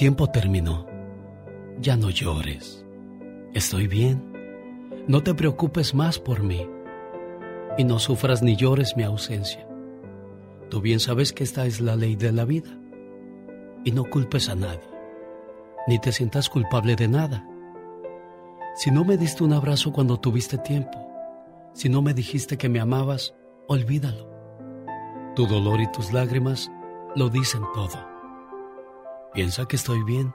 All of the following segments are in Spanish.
Tiempo terminó. Ya no llores. Estoy bien. No te preocupes más por mí. Y no sufras ni llores mi ausencia. Tú bien sabes que esta es la ley de la vida. Y no culpes a nadie. Ni te sientas culpable de nada. Si no me diste un abrazo cuando tuviste tiempo, si no me dijiste que me amabas, olvídalo. Tu dolor y tus lágrimas lo dicen todo. Piensa que estoy bien.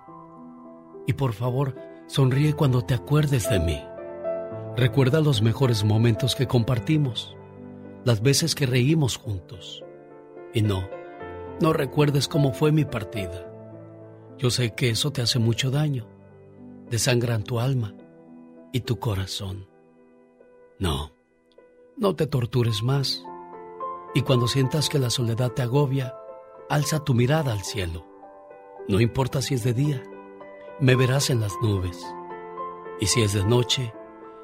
Y por favor, sonríe cuando te acuerdes de mí. Recuerda los mejores momentos que compartimos, las veces que reímos juntos. Y no, no recuerdes cómo fue mi partida. Yo sé que eso te hace mucho daño, desangran tu alma y tu corazón. No, no te tortures más. Y cuando sientas que la soledad te agobia, alza tu mirada al cielo. No importa si es de día, me verás en las nubes. Y si es de noche,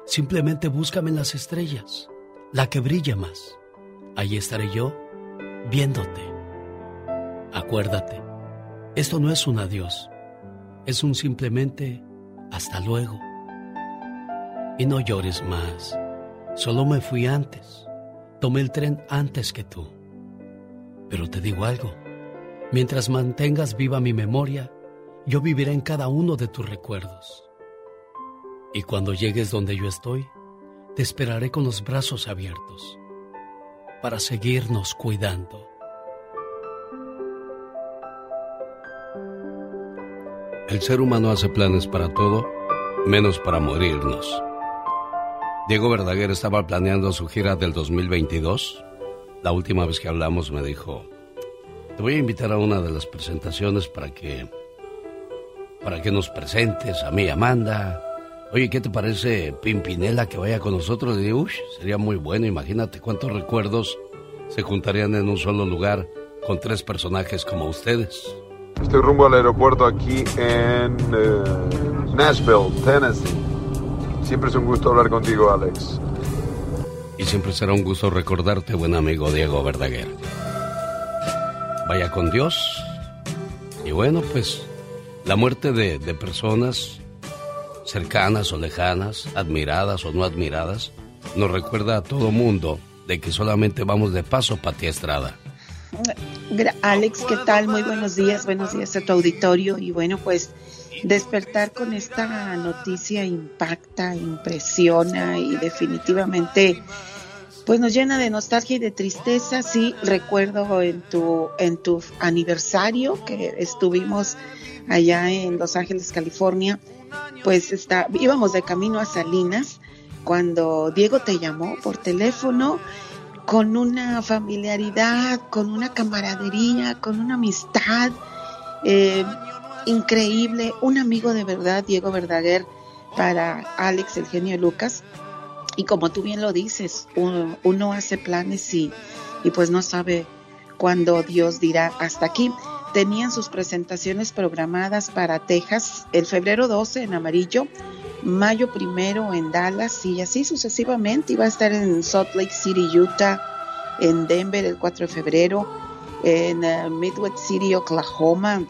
simplemente búscame en las estrellas, la que brilla más. Allí estaré yo viéndote. Acuérdate, esto no es un adiós, es un simplemente hasta luego. Y no llores más, solo me fui antes, tomé el tren antes que tú. Pero te digo algo, mientras mantengas viva mi memoria, yo viviré en cada uno de tus recuerdos. Y cuando llegues donde yo estoy, te esperaré con los brazos abiertos para seguirnos cuidando. El ser humano hace planes para todo, menos para morirnos. Diego Verdaguer estaba planeando su gira del 2022. La última vez que hablamos me dijo, te voy a invitar a una de las presentaciones para que para que nos presentes a mí, Amanda. Oye, ¿qué te parece Pimpinela que vaya con nosotros? Y uy, sería muy bueno, imagínate cuántos recuerdos se juntarían en un solo lugar con tres personajes como ustedes. Estoy rumbo al aeropuerto aquí en eh, Nashville, Tennessee. Siempre es un gusto hablar contigo, Alex. Y siempre será un gusto recordarte, buen amigo Diego Verdaguer. Vaya con Dios. Y bueno, pues la muerte de, de personas cercanas o lejanas, admiradas o no admiradas, nos recuerda a todo mundo de que solamente vamos de paso para ti, Estrada. Alex, ¿qué tal? Muy buenos días, buenos días a tu auditorio. Y bueno, pues despertar con esta noticia impacta, impresiona y definitivamente pues nos llena de nostalgia y de tristeza. Sí, recuerdo en tu, en tu aniversario que estuvimos allá en Los Ángeles, California, pues está, íbamos de camino a Salinas cuando Diego te llamó por teléfono con una familiaridad, con una camaradería, con una amistad eh, increíble, un amigo de verdad, Diego Verdaguer, para Alex, el genio Lucas. Y como tú bien lo dices, uno, hace planes y, y pues no sabe cuándo Dios dirá hasta aquí. Tenían sus presentaciones programadas para Texas el febrero 12 en amarillo, mayo primero en Dallas y así sucesivamente. Iba a estar en Salt Lake City, Utah, en Denver el 4 de febrero, en uh, Midwest City, Oklahoma,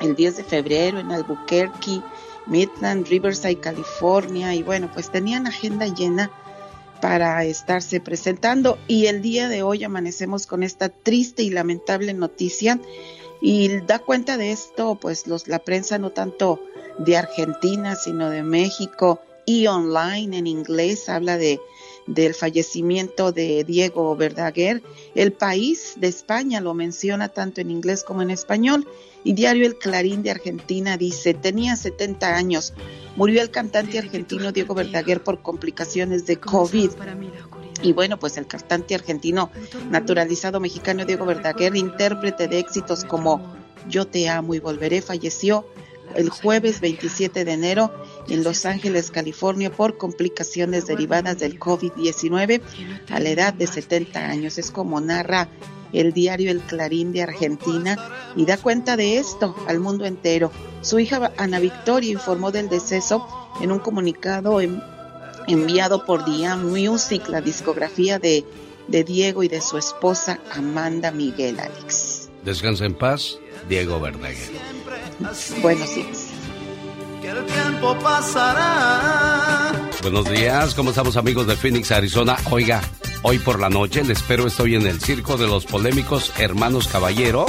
el 10 de febrero, en Albuquerque, Midland, Riverside, California. Y bueno, pues tenían agenda llena para estarse presentando. Y el día de hoy amanecemos con esta triste y lamentable noticia. Y da cuenta de esto, pues los, la prensa no tanto de Argentina, sino de México y online en inglés habla de del fallecimiento de Diego Verdaguer. El país de España lo menciona tanto en inglés como en español. Y Diario El Clarín de Argentina dice, tenía 70 años, murió el cantante argentino Diego Verdaguer por complicaciones de COVID. Y bueno, pues el cantante argentino naturalizado mexicano Diego Verdaguer, intérprete de éxitos como Yo te amo y volveré, falleció el jueves 27 de enero en Los Ángeles, California, por complicaciones derivadas del COVID-19 a la edad de 70 años. Es como narra el diario El Clarín de Argentina y da cuenta de esto al mundo entero. Su hija Ana Victoria informó del deceso en un comunicado enviado por Diane Music, la discografía de, de Diego y de su esposa Amanda Miguel Alex. Descansa en paz, Diego Verdaguer. Buenos días. El tiempo pasará. Buenos días, ¿cómo estamos amigos de Phoenix, Arizona? Oiga, hoy por la noche les espero, estoy en el circo de los polémicos hermanos Caballero.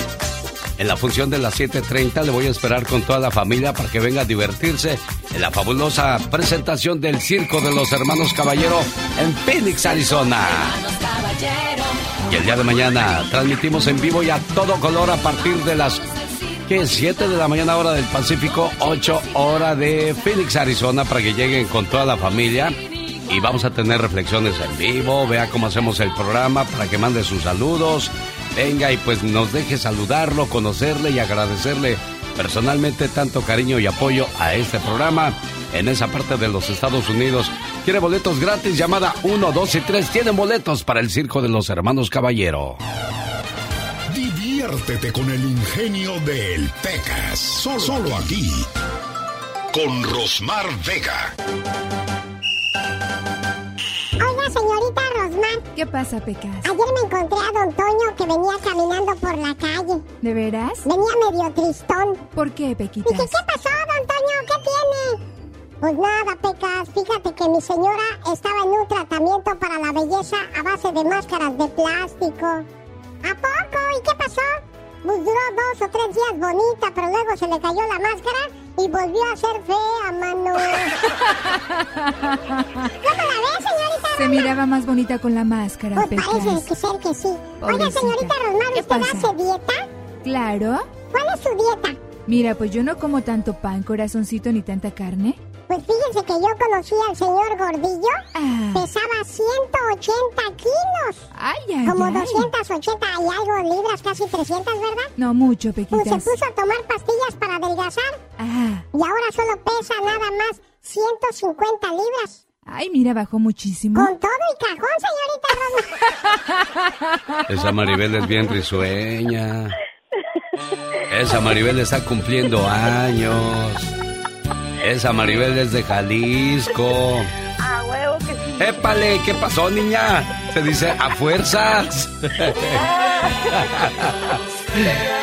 En la función de las 7.30 le voy a esperar con toda la familia para que venga a divertirse en la fabulosa presentación del Circo de los Hermanos Caballero en Phoenix, Arizona. Y el día de mañana transmitimos en vivo y a todo color a partir de las que 7 de la mañana hora del Pacífico, 8 hora de Phoenix, Arizona, para que lleguen con toda la familia. Y vamos a tener reflexiones en vivo, vea cómo hacemos el programa para que mande sus saludos. Venga y pues nos deje saludarlo, conocerle y agradecerle personalmente tanto cariño y apoyo a este programa en esa parte de los Estados Unidos. ¿Quiere boletos gratis? Llamada 1, 2 y 3. Tienen boletos para el Circo de los Hermanos Caballero. Diviértete con el ingenio del Pecas. Solo, aquí. Con Rosmar Vega. Oiga, señorita Rosmar. ¿Qué pasa, Pecas? Ayer me encontré a don Toño que venía caminando por la calle. ¿De veras? Venía medio tristón. ¿Por qué, Pequitas? Dije, ¿qué pasó, don Toño? ¿Qué tiene? Pues nada, Pecas. Fíjate que mi señora estaba en un tratamiento para la belleza a base de máscaras de plástico. ¿A poco? ¿Y qué pasó? Pues duró dos o tres días bonita, pero luego se le cayó la máscara y volvió a ser fea, mano. ¿Cómo la ves, señorita Se miraba más bonita con la máscara, Pues Pecas. parece que ser que sí. Oiga, Pobrecita. señorita Rosmar, ¿Qué ¿usted pasa? hace dieta? Claro. ¿Cuál es su dieta? Mira, pues yo no como tanto pan, corazoncito, ni tanta carne. Pues fíjense que yo conocí al señor Gordillo. Ah. Pesaba 180 kilos. Ay, ay, Como ay. 280 y algo libras, casi 300, ¿verdad? No mucho, Pues se Pequitas. puso a tomar pastillas para adelgazar Ah. y ahora solo pesa nada más 150 libras. Ay, mira, bajó muchísimo. Con todo y cajón, señorita Rosmar. Esa Maribel es bien risueña. Esa Maribel está cumpliendo años. Esa Maribel es de Jalisco. Ah, huevo que sí. ¡Épale! ¿Qué pasó, niña? Se dice a fuerzas.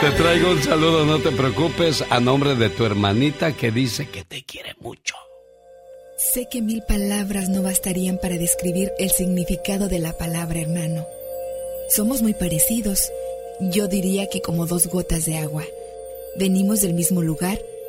Te traigo un saludo, no te preocupes, a nombre de tu hermanita que dice que te quiere mucho. Sé que mil palabras no bastarían para describir el significado de la palabra hermano. Somos muy parecidos. Yo diría que como dos gotas de agua. Venimos del mismo lugar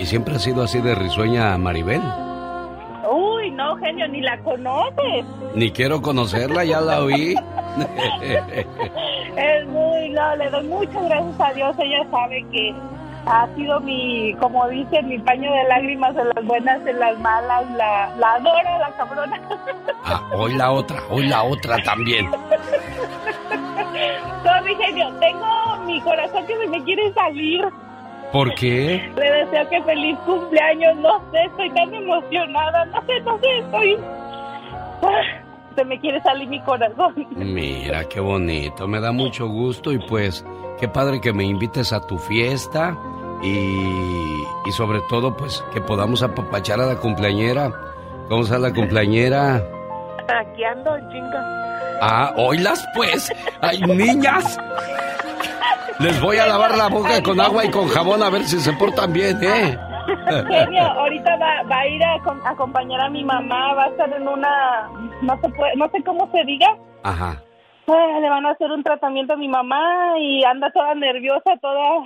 ¿y siempre ha sido así de risueña Maribel? Uy, no, genio, ni la conoces. Ni quiero conocerla, ya la oí. Es muy, no, le doy muchas gracias a Dios. Ella sabe que ha sido mi, como dicen, mi paño de lágrimas en las buenas, en las malas. La, la adoro, la cabrona. Ah, hoy la otra, hoy la otra también. No, mi genio, tengo mi corazón que se me quiere salir. ¿Por qué? Le deseo que feliz cumpleaños. No sé, estoy tan emocionada. No sé, no sé, estoy. Ah, Se me quiere salir mi corazón. Mira, qué bonito, me da mucho gusto y pues qué padre que me invites a tu fiesta y, y sobre todo pues que podamos apapachar a la cumpleañera. ¿Cómo está la cumpleañera? Aquí ando, chinga. Ah, oílas pues. Ay, niñas. Les voy a lavar la boca con agua y con jabón a ver si se portan bien, ¿eh? Genio, ahorita va, va a ir a, a acompañar a mi mamá, va a estar en una, no se puede, no sé cómo se diga, Ajá. Le van a hacer un tratamiento a mi mamá y anda toda nerviosa, toda,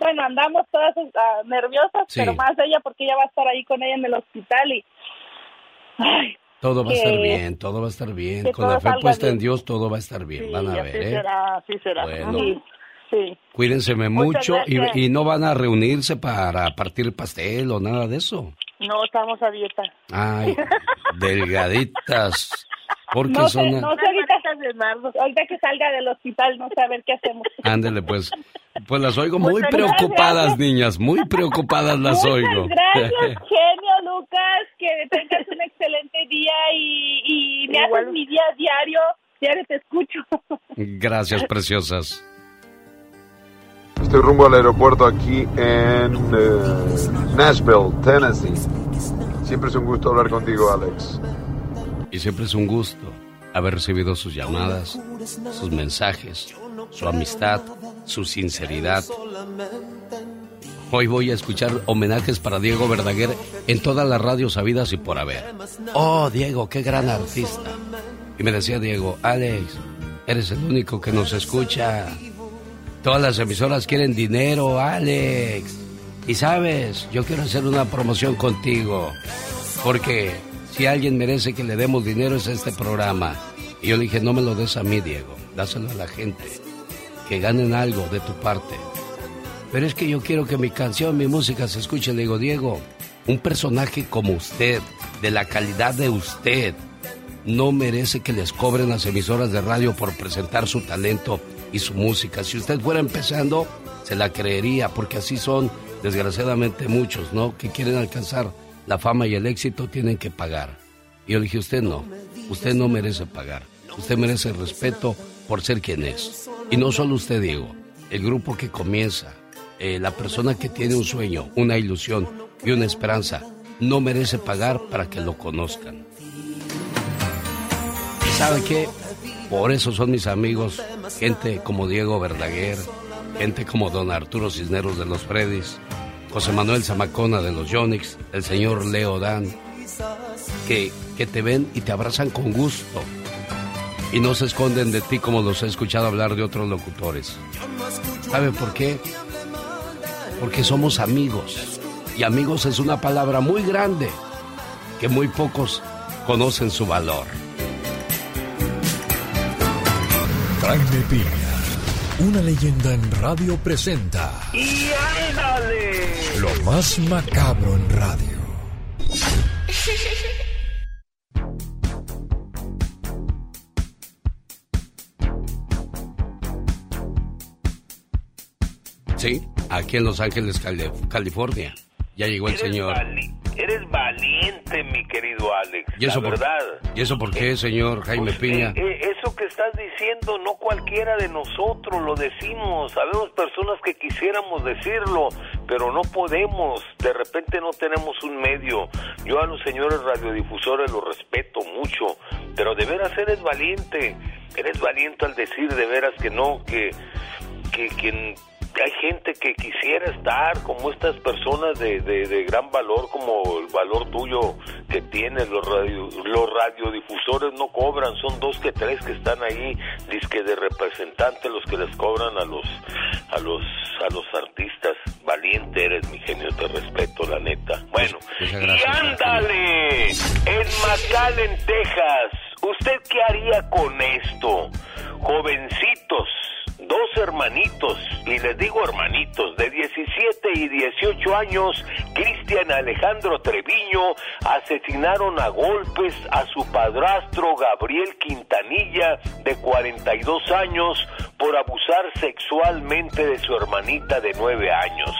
bueno, andamos todas ah, nerviosas, Sí. pero más ella porque ella va a estar ahí con ella en el hospital y, ay, Todo va a estar bien, todo va a estar bien. Con la fe puesta en bien. Dios, todo va a estar bien. sí, Van a ver, ¿eh? será, así será. Bueno. Sí, sí. Cuídense Muchas mucho y, no van a reunirse para partir pastel o nada de eso. No, estamos a dieta. Ay, delgaditas. Porque No sé, son... no sé ahorita, ahorita que salga del hospital, no sé a ver qué hacemos. Ándele pues. Pues las oigo muy preocupadas, niñas, muy preocupadas las oigo. Gracias, genio Lucas, que tengas un excelente día y, y me haces mi día diario, diario te escucho. Gracias, preciosas. Estoy rumbo al aeropuerto aquí en eh, Nashville, Tennessee. Siempre es un gusto hablar contigo, Alex. Y siempre es un gusto haber recibido sus llamadas, sus mensajes, su amistad, su sinceridad. Hoy voy a escuchar homenajes para Diego Verdaguer en todas las radios sabidas y por haber. Oh, Diego, qué gran artista. Y me decía Diego, Alex, eres el único que nos escucha. Todas las emisoras quieren dinero, Alex. Y sabes, yo quiero hacer una promoción contigo. Porque si alguien merece que le demos dinero es este programa. Y yo le dije, no me lo des a mí, Diego. Dáselo a la gente. Que ganen algo de tu parte. Pero es que yo quiero que mi canción, mi música se escuche. Le digo, Diego, un personaje como usted, de la calidad de usted, no merece que les cobren las emisoras de radio por presentar su talento y su música. Si usted fuera empezando, se la creería, porque así son, desgraciadamente, muchos, ¿no? Que quieren alcanzar la fama y el éxito, tienen que pagar. Y yo dije, usted no, usted no merece pagar. Usted merece respeto por ser quien es. Y no solo usted, Diego, el grupo que comienza, eh, la persona que tiene un sueño, una ilusión y una esperanza, no merece pagar para que lo conozcan. ¿Y sabe qué? Por eso son mis amigos, gente como Diego Verdaguer, gente como don Arturo Cisneros de los Freddy's, José Manuel Zamacona de los Yonix, el señor Leo Dan, que, que te ven y te abrazan con gusto y no se esconden de ti como los he escuchado hablar de otros locutores. ¿Sabe por qué? Porque somos amigos. Y amigos es una palabra muy grande que muy pocos conocen su valor. Jaime Piña, una leyenda en radio presenta. ¡Y ándale! Lo más macabro en radio. Sí, aquí en Los Ángeles, California. Ya llegó el señor. eres valiente, mi querido Alex. ¿Y eso, la por, verdad. ¿Y eso por qué, señor Jaime Pues, Piña? eh, eh, eso que estás diciendo, no cualquiera de nosotros lo decimos. Sabemos personas que quisiéramos decirlo, pero no podemos. De repente no tenemos un medio. Yo a los señores radiodifusores los respeto mucho, pero de veras eres valiente. Eres valiente al decir de veras que no, que, que, que hay gente que quisiera estar como estas personas de, de, de gran valor, como el valor tuyo que tienes. Los, radio, los radiodifusores no cobran, son dos que tres que están ahí, disque de representantes los que les cobran a los, a los, a los artistas. Valiente eres, mi genio, te respeto, la neta. Bueno, Muchas y gracias, ándale, en McAllen, Texas, ¿usted qué haría con esto? Jovencitos dos hermanitos, y les digo hermanitos, de 17 y 18 años, Cristian Alejandro Treviño, asesinaron a golpes a su padrastro Gabriel Quintanilla, de 42 años, por abusar sexualmente de su hermanita de 9 años.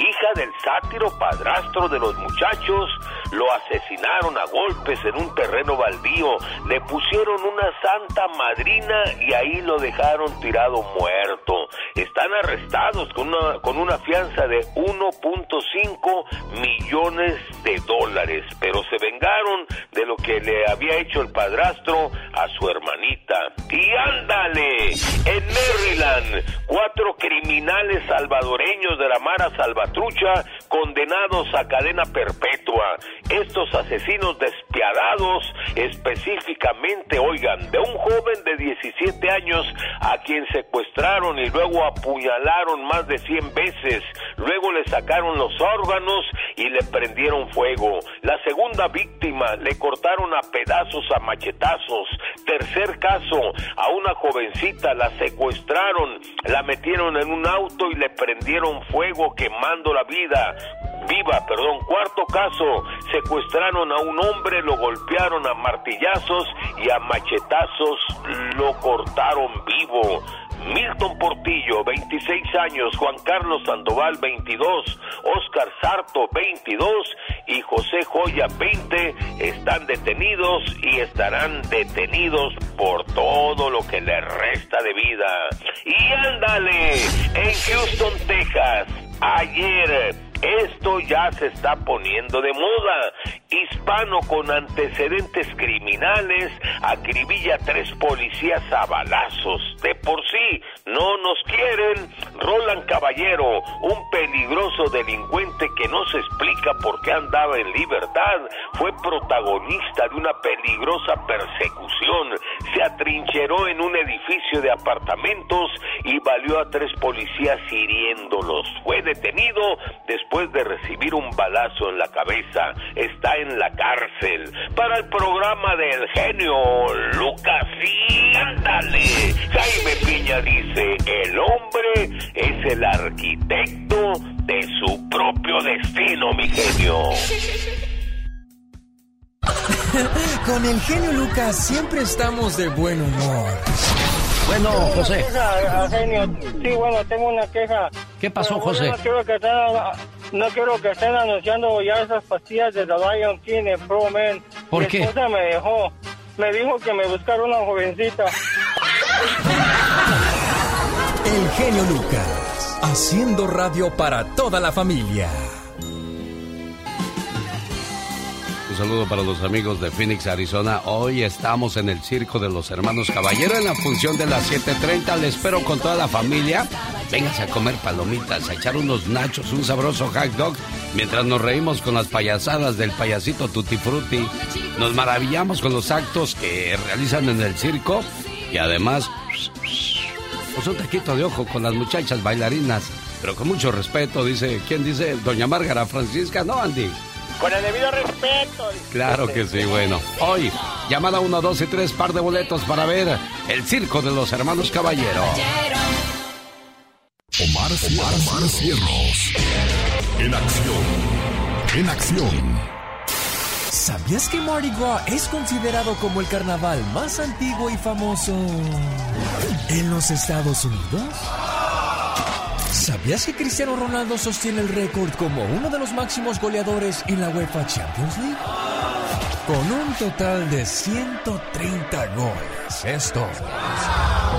Hija del sátiro padrastro de los muchachos, lo asesinaron a golpes en un terreno baldío, le pusieron una santa madrina y ahí lo dejaron tirado muerto. Están arrestados con una, con una fianza de 1.5 millones de dólares, pero se vengaron de lo que le había hecho el padrastro a su hermanita. Y ándale, en Maryland, cuatro criminales salvadoreños de la Mara Salvatrucha condenados a cadena perpetua. Estos asesinos despiadados, específicamente, oigan, de un joven de 17 años a quien secuestraron y luego apuñalaron más de 100 veces, luego le sacaron los órganos y le prendieron fuego. La segunda víctima le cortaron a pedazos a machetazos. Tercer caso, a una jovencita la secuestraron, la metieron en un auto y le prendieron fuego quemando la vida viva, perdón. Cuarto caso, secuestraron a un hombre, lo golpearon a martillazos y a machetazos lo cortaron vivo. Milton Portillo, 26 años, Juan Carlos Sandoval, 22, Oscar Sarto, 22 y José Joya, 20, están detenidos y estarán detenidos por todo lo que les resta de vida. Y ándale, en Houston, Texas, ayer esto ya se está poniendo de moda. Hispano con antecedentes criminales acribilla tres policías a balazos. De por sí no nos quieren. Roland Caballero, un peligroso delincuente que no se explica por qué andaba en libertad, fue protagonista de una peligrosa persecución. Se atrincheró en un edificio de apartamentos y valió a tres policías hiriéndolos. Fue detenido después después de recibir un balazo en la cabeza, está en la cárcel. Para el programa del genio Lucas, y ándale. Jaime Piña dice, el hombre es el arquitecto de su propio destino, mi genio. Con el genio Lucas siempre estamos de buen humor. Bueno, José. Sí, bueno, tengo una queja. ¿Qué pasó, José? No quiero, que estén, no quiero que estén anunciando ya esas pastillas de The Lion King en Pro Man. ¿Por Mi qué? esposa me dejó. Me dijo que me buscara una jovencita. El genio Lucas, haciendo radio para toda la familia. Saludo para los amigos de Phoenix, Arizona. Hoy estamos en el Circo de los Hermanos Caballero en la función de las 7.30. Le espero con toda la familia. Véngase a comer palomitas, a echar unos nachos, un sabroso hot dog, mientras nos reímos con las payasadas del payasito Tutti Frutti. Nos maravillamos con los actos que realizan en el circo y además, pues un taquito de ojo con las muchachas bailarinas. Pero con mucho respeto, dice, ¿quién dice? Doña Márgara Francisca, ¿no, Andy? Con el debido respeto. Claro que sí, bueno. Hoy, llamada 1, 2 y 3, par de boletos para ver el circo de los hermanos Caballero. Omar, Omar, Omar Cierros. En acción. En acción. ¿Sabías que Mardi Gras es considerado como el carnaval más antiguo y famoso en los Estados Unidos? ¿Sabías que Cristiano Ronaldo sostiene el récord como uno de los máximos goleadores en la UEFA Champions League? Con un total de 130 goles. Esto.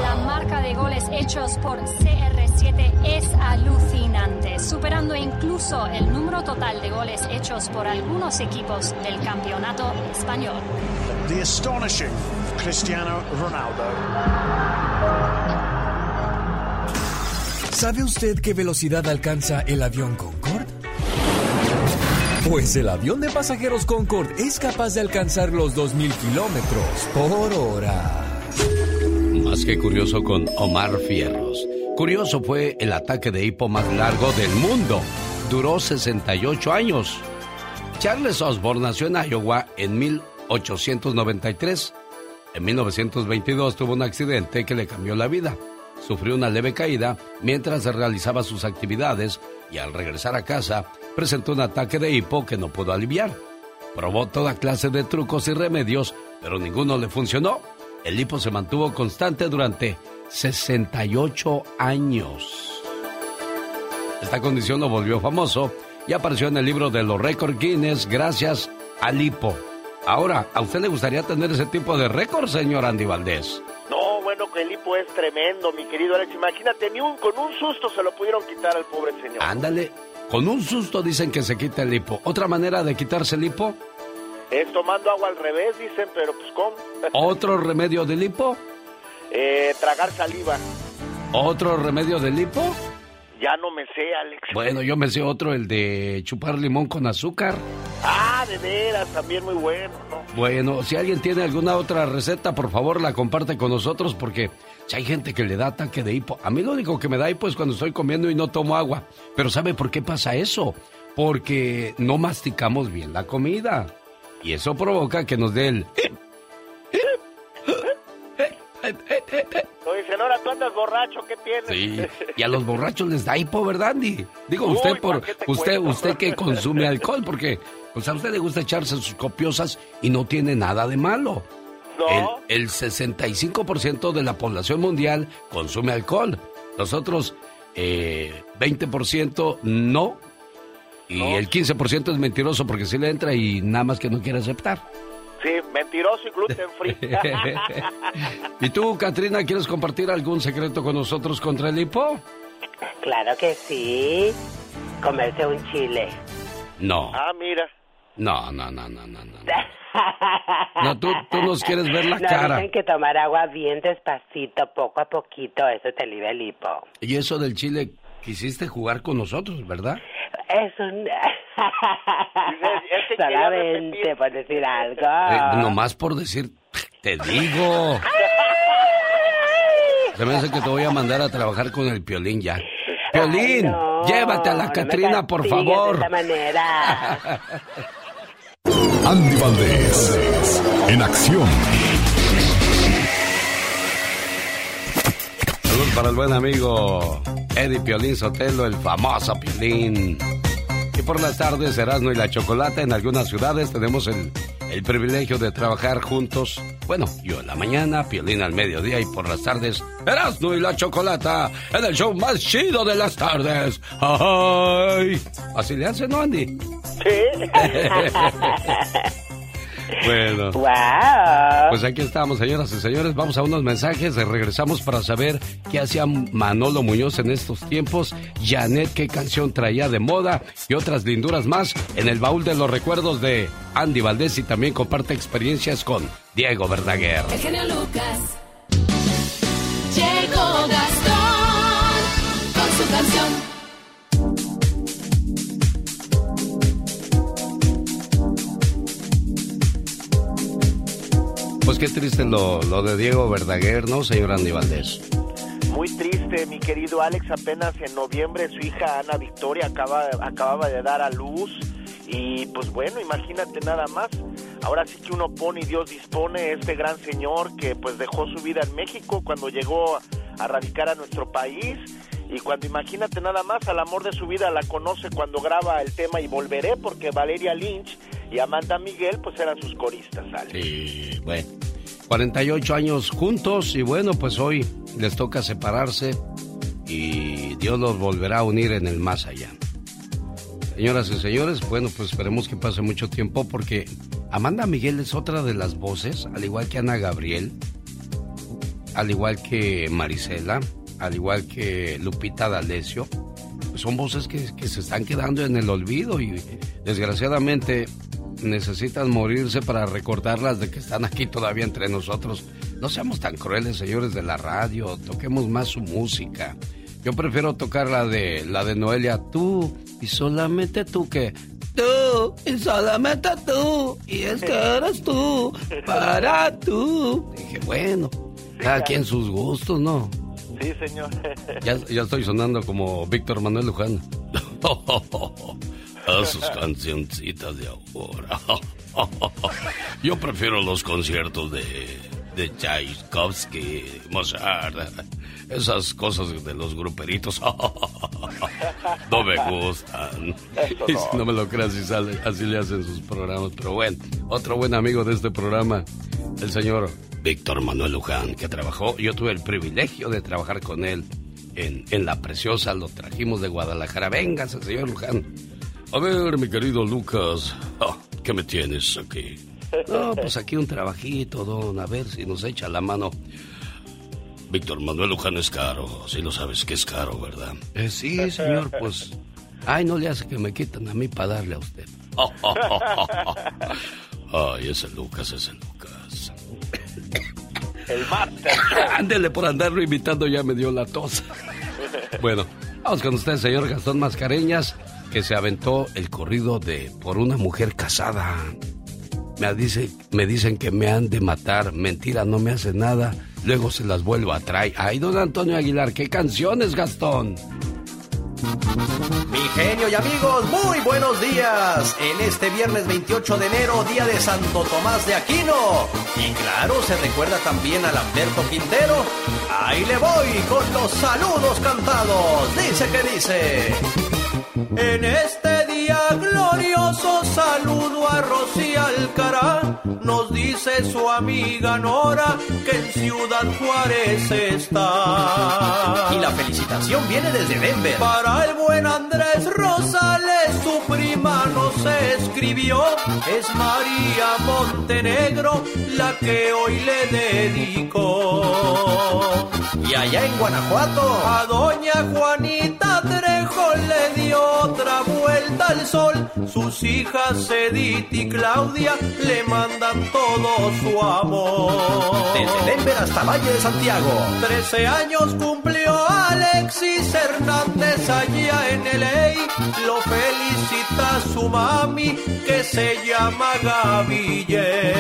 La marca de goles hechos por CR7 es alucinante, superando incluso el número total de goles hechos por algunos equipos del campeonato español. The astonishing Cristiano Ronaldo. ¿Sabe usted qué velocidad alcanza el avión Concorde? Pues el avión de pasajeros Concorde es capaz de alcanzar los 2.000 kilómetros por hora. Más que curioso con Omar Fierros. Curioso fue el ataque de hipo más largo del mundo. Duró 68 años. Charles Osborne nació en Iowa en 1893. En 1922 tuvo un accidente que le cambió la vida. Sufrió una leve caída mientras realizaba sus actividades y al regresar a casa presentó un ataque de hipo que no pudo aliviar. Probó toda clase de trucos y remedios, pero ninguno le funcionó. El hipo se mantuvo constante durante 68 años. Esta condición lo volvió famoso y apareció en el libro de los récords Guinness gracias al hipo. Ahora, ¿a usted le gustaría tener ese tipo de récord, señor Andy Valdés? Que el hipo es tremendo, mi querido Alex. Imagínate, ni un, con un susto se lo pudieron quitar al pobre señor. Ándale, con un susto dicen que se quita el hipo. ¿Otra manera de quitarse el hipo? Es tomando agua al revés, dicen, pero pues ¿cómo? ¿Otro remedio del hipo? eh, tragar saliva. ¿Otro remedio del hipo? Ya no me sé, Alex. Bueno, yo me sé otro, el de chupar limón con azúcar. Ah, de veras, también muy bueno, ¿no? Bueno, si alguien tiene alguna otra receta, por favor la comparte con nosotros porque si hay gente que le da ataque de hipo. A mí lo único que me da hipo es cuando estoy comiendo y no tomo agua. Pero ¿sabe por qué pasa eso? Porque no masticamos bien la comida. Y eso provoca que nos dé el... No dicen, ahora tú andas borracho, ¿qué tienes? Sí, y a los borrachos les da hipo, ¿verdad, Andy? Digo, Uy, usted por ¿para qué te usted cuento? usted que consume alcohol porque pues a usted le gusta echarse sus copiosas y no tiene nada de malo. No. El, 65% de la población mundial consume alcohol. Nosotros, eh, 20% no. Y el 15% es mentiroso porque sí le entra y nada más que no quiere aceptar. Sí, mentiroso y gluten free. ¿Y tú, Katrina, quieres compartir algún secreto con nosotros contra el hipo? Claro que sí. Comerse un chile. No. Ah, mira. No, no, no, no, no. No, no tú, tú nos quieres ver la no, cara. Dicen que tomar agua bien despacito, poco a poquito, eso te libera el hipo. Y eso del chile, quisiste jugar con nosotros, ¿verdad? Es un... Solamente por decir algo. Eh, nomás por decir, te digo. Se me hace que te voy a mandar a trabajar con el piolín ya. Piolín, llévate a la Catrina, por favor. De esta manera. Andy Valdés, en acción. Saludos para el buen amigo Eddie Piolín Sotelo, el famoso Piolín. Y por las tardes, Erasmo y la Chocolata, en algunas ciudades tenemos el, el privilegio de trabajar juntos. Bueno, yo en la mañana, Piolín al mediodía y por las tardes, Erasmo y la Chocolata, en el show más chido de las tardes. ¡Ay! Así le hace, ¿no, Andy? Sí. Bueno. ¡Wow! Pues aquí estamos, señoras y señores. Vamos a unos mensajes. Regresamos para saber qué hacía Manolo Muñoz en estos tiempos. Janet, qué canción traía de moda y otras linduras más en el baúl de los recuerdos de Andy Valdés y también comparte experiencias con Diego Verdaguer. El genio Lucas. Llegó Gastón con su canción. Pues qué triste lo, lo de Diego Verdaguer, ¿no, señor Andy Valdés? Muy triste, mi querido Alex. Apenas en noviembre su hija Ana Victoria acaba, acababa de dar a luz. Y pues bueno, imagínate nada más. Ahora sí que uno pone y Dios dispone este gran señor que pues dejó su vida en México cuando llegó a radicar a nuestro país. Y cuando imagínate nada más, al amor de su vida la conoce cuando graba el tema Y Volveré, porque Valeria Lynch y Amanda Miguel pues eran sus coristas, Alex. Sí, bueno. 48 años juntos y bueno, pues hoy les toca separarse y Dios los volverá a unir en el más allá. Señoras y señores, bueno, pues esperemos que pase mucho tiempo porque Amanda Miguel es otra de las voces, al igual que Ana Gabriel, al igual que Marisela, al igual que Lupita D'Alessio, pues son voces que, que se están quedando en el olvido y desgraciadamente necesitan morirse para recordarlas de que están aquí todavía entre nosotros. No seamos tan crueles, señores de la radio, toquemos más su música. Yo prefiero tocar la de la de Noelia, tú y solamente tú que tú y solamente tú y es que eres tú para tú. Dije, bueno, cada quien sus gustos, ¿no? Sí, señor. Ya, estoy sonando como Víctor Manuel Luján. A sus cancioncitas de ahora. Yo prefiero los conciertos de, de Tchaikovsky, Mozart, esas cosas de los gruperitos. No me gustan. No. no me lo creas, si sale, así le hacen sus programas. Pero bueno, otro buen amigo de este programa, el señor Víctor Manuel Luján, que trabajó. Yo tuve el privilegio de trabajar con él en, en La Preciosa. Lo trajimos de Guadalajara. Véngase, señor Luján. A ver, mi querido Lucas, ah, ¿qué me tienes aquí? No, pues aquí un trabajito, don, a ver si nos echa la mano. Víctor Manuel Luján es caro, si lo sabes que es caro, ¿verdad? Eh, sí, señor, pues... Ay, no le hace que me quitan a mí para darle a usted. Ay, ese Lucas, ese Lucas. El máster. Ándele por andarlo invitando, ya me dio la tos. Bueno, vamos con usted, señor Gastón Mascareñas que se aventó el corrido de por una mujer casada. Me, dice, me dicen que me han de matar. Mentira, no me hace nada. Luego se las vuelvo a traer. Ay, don Antonio Aguilar, ¿qué canciones, Gastón? Mi genio y amigos, muy buenos días. En este viernes 28 de enero, día de Santo Tomás de Aquino. Y claro, se recuerda también a Lamberto Quintero. Ahí le voy con los saludos cantados. Dice que dice. En este día glorioso saludo a Rosy Alcará, nos dice su amiga Nora que en Ciudad Juárez está. Y la felicitación viene desde Denver. Para el buen Andrés Rosales, su prima nos escribió. Es María Montenegro la que hoy le dedicó. Y allá en Guanajuato, a doña Juanita otra vuelta al sol. Sus hijas Edith y Claudia le mandan todo su amor. Desde Denver hasta Valle de Santiago. Trece años cumplió Alexis Hernández allá en LA. Lo felicita su mami que se llama Gaville.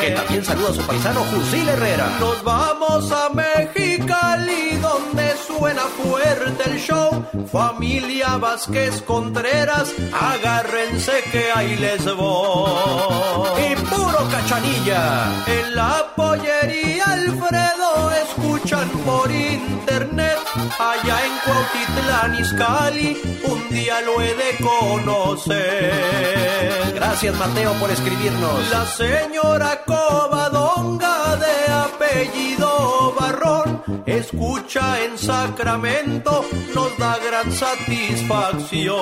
Que también saluda a su paisano Jusil Herrera. Nos vamos a Mexicali donde suena fuerte el show. Familia Vázquez Contreras, agárrense que ahí les voy. Y puro cachanilla. En la pollería Alfredo escuchan por internet. Allá en Cuautitlán, Izcalli, un día lo he de conocer. Gracias Mateo por escribirnos. La señora Covadonga apellido Barrón escucha en Sacramento, nos da gran satisfacción.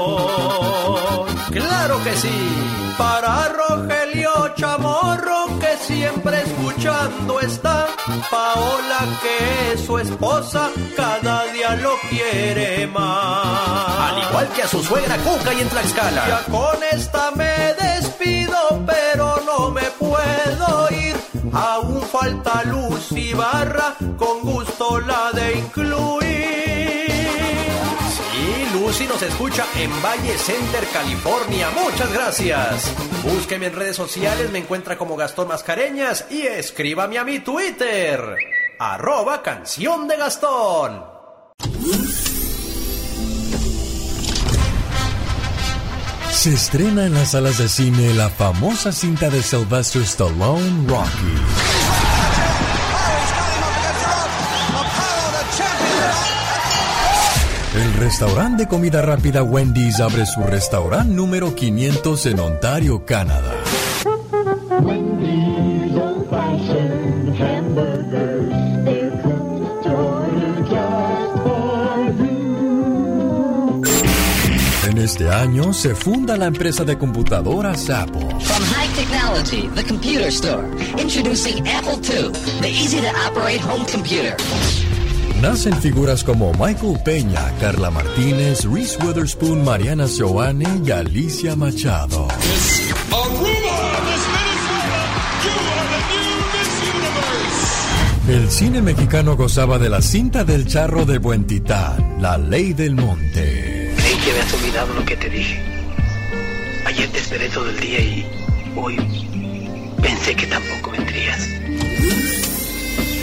Claro que sí, para Rogelio Chamorro que siempre escuchando está, Paola que es su esposa, cada día lo quiere más. Al igual que a su suegra Cuca y en Tlaxcala. Ya con esta me despido, pero no me puedo ir. Aún falta Luz y Barra, con gusto la de incluir. Sí, Lucy nos escucha en Valle Center, California. Muchas gracias. Búsqueme en redes sociales, me encuentra como Gastón Mascareñas y escríbame a mi Twitter. Arroba canción de Gastón. Se estrena en las salas de cine la famosa cinta de Sylvester Stallone, Rocky. El restaurante de comida rápida Wendy's abre su restaurante número 500 en Ontario, Canadá. Wendy's este año se funda la empresa de computadoras Apple. From high technology, the computer store. Introducing Apple II, the easy to operate home computer. Nacen figuras como Michael Peña, Carla Martínez, Reese Witherspoon, Mariana Seoane y Alicia Machado. El cine mexicano gozaba de la cinta del charro de Buen Titán, La Ley del Monte. Que habías olvidado lo que te dije. Ayer te esperé todo el día y hoy pensé que tampoco vendrías.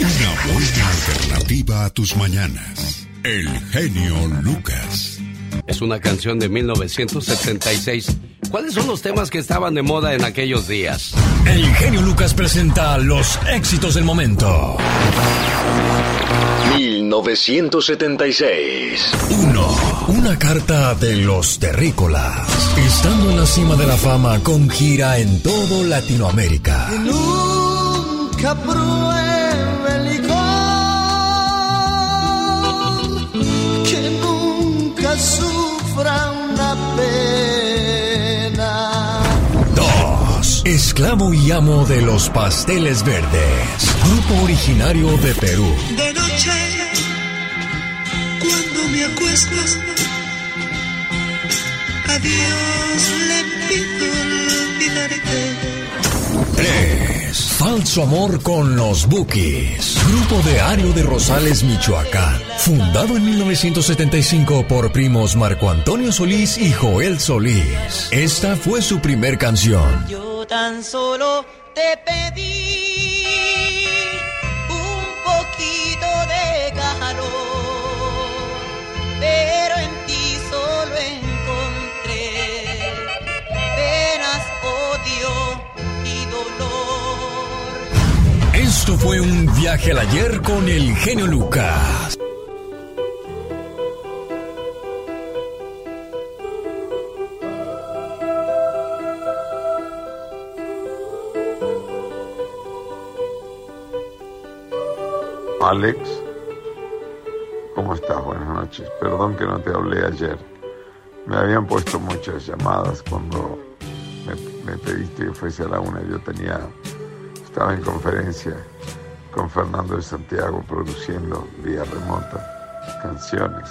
Una buena alternativa a tus mañanas. El genio Lucas. Es una canción de 1976. ¿Cuáles son los temas que estaban de moda en aquellos días? El genio Lucas presenta los éxitos del momento. 1976. 1. Una carta de los terrícolas. Estando en la cima de la fama con gira en todo Latinoamérica. Nunca pruebe el licor que nunca sufra una pena. 2. Esclavo y amo de los pasteles verdes. Grupo originario de Perú. De Falso amor con los Bookies. Grupo de Ario de Rosales, Michoacán. Fundado en 1975 por primos Marco Antonio Solís y Joel Solís. Esta fue su primer canción. Yo tan solo te pedí fue un viaje al ayer con el genio Lucas. Alex, ¿cómo estás? Buenas noches. Perdón que no te hablé ayer. Me habían puesto muchas llamadas cuando me, me pediste que fuese a la una. Yo tenía, estaba en conferencia con Fernando de Santiago produciendo vía remota canciones.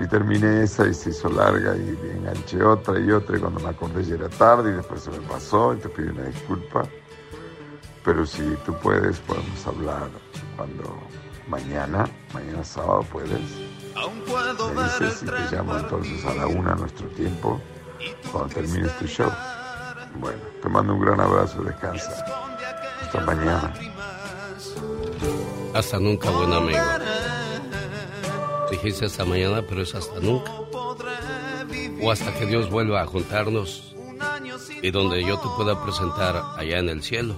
Y terminé esa y se hizo larga y enganché otra y otra y cuando me acordé ya era tarde y después se me pasó y te pido una disculpa. Pero si tú puedes, podemos hablar cuando mañana, mañana sábado puedes. Me dices si te llamo entonces a la una nuestro tiempo, cuando termines tu show. Bueno, te mando un gran abrazo, descansa. Hasta mañana. Hasta nunca, buen amigo. Dijiste hasta mañana, pero es hasta nunca. O hasta que Dios vuelva a juntarnos y donde yo te pueda presentar allá en el cielo.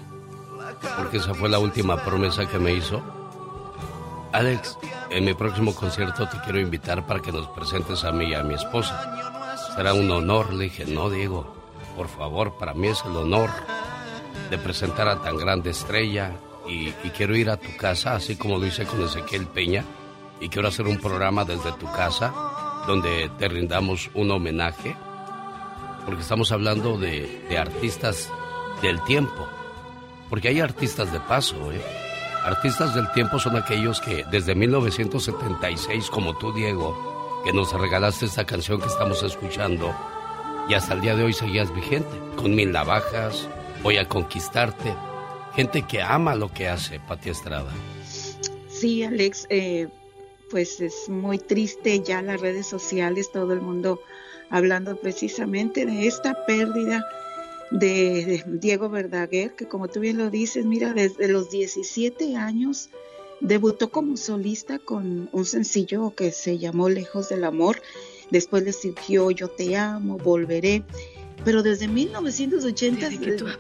Porque esa fue la última promesa que me hizo. Alex, en mi próximo concierto te quiero invitar para que nos presentes a mí y a mi esposa. Será un honor, le dije, no, Diego, por favor, para mí es el honor de presentar a tan grande estrella y, quiero ir a tu casa, así como lo hice con Ezequiel Peña, y quiero hacer un programa desde tu casa donde te rindamos un homenaje, porque estamos hablando de, de artistas del tiempo, porque hay artistas de paso, ¿eh? Artistas del tiempo son aquellos que desde 1976, como tú, Diego, que nos regalaste esta canción que estamos escuchando, y hasta el día de hoy seguías vigente, con mil navajas, voy a conquistarte, gente que ama lo que hace Pati Estrada. Sí, Alex, eh, pues es muy triste ya las redes sociales, todo el mundo hablando precisamente de esta pérdida de, Diego Verdaguer, que como tú bien lo dices, mira, desde los 17 años debutó como solista con un sencillo que se llamó Lejos del Amor, después le surgió Yo te amo, volveré pero desde 1980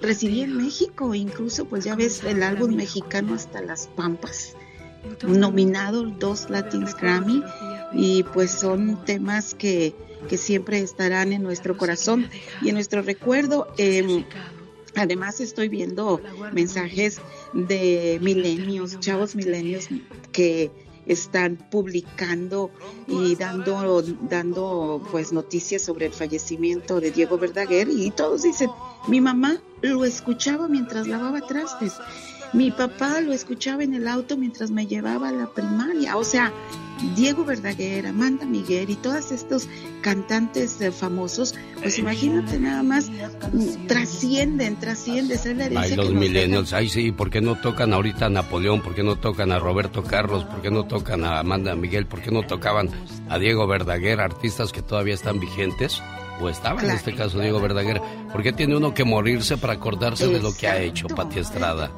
residí en México, incluso pues ya ves el álbum mexicano hasta las Pampas, nominado dos Latins Grammy y pues son temas que, que, siempre estarán en nuestro corazón y en nuestro recuerdo. Em, además estoy viendo mensajes de milenios, chavos milenios que están publicando y dando, dando pues noticias sobre el fallecimiento de Diego Verdaguer y todos dicen, mi mamá lo escuchaba mientras lavaba trastes, mi papá lo escuchaba en el auto mientras me llevaba a la primaria, o sea, Diego Verdaguer, Amanda Miguel y todos estos cantantes eh, famosos, pues imagínate nada más, trascienden, trascienden, es la Ay, los millennials, ay sí, ¿por qué no tocan ahorita a Napoleón? ¿Por qué no tocan a Roberto Carlos? ¿Por qué no tocan a Amanda Miguel? ¿Por qué no tocaban a Diego Verdaguer, artistas que todavía están vigentes? O estaban en este caso Diego Verdaguer. ¿Por qué tiene uno que morirse para acordarse de lo que ha hecho Pati Estrada?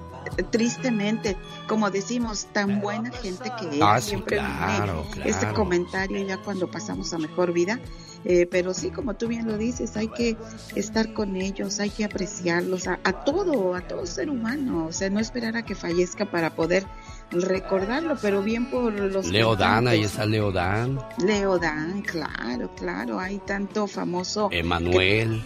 Tristemente, como decimos, tan buena gente que es. Ah, siempre Este comentario ya cuando pasamos a mejor vida. Eh, pero sí, como tú bien lo dices, hay que estar con ellos, hay que apreciarlos, a, a todo, a todo ser humano. O sea, no esperar a que fallezca para poder recordarlo, pero bien por los... Leodán, ahí está Leodán. Leodán, claro, claro, hay tanto famoso... Emanuel.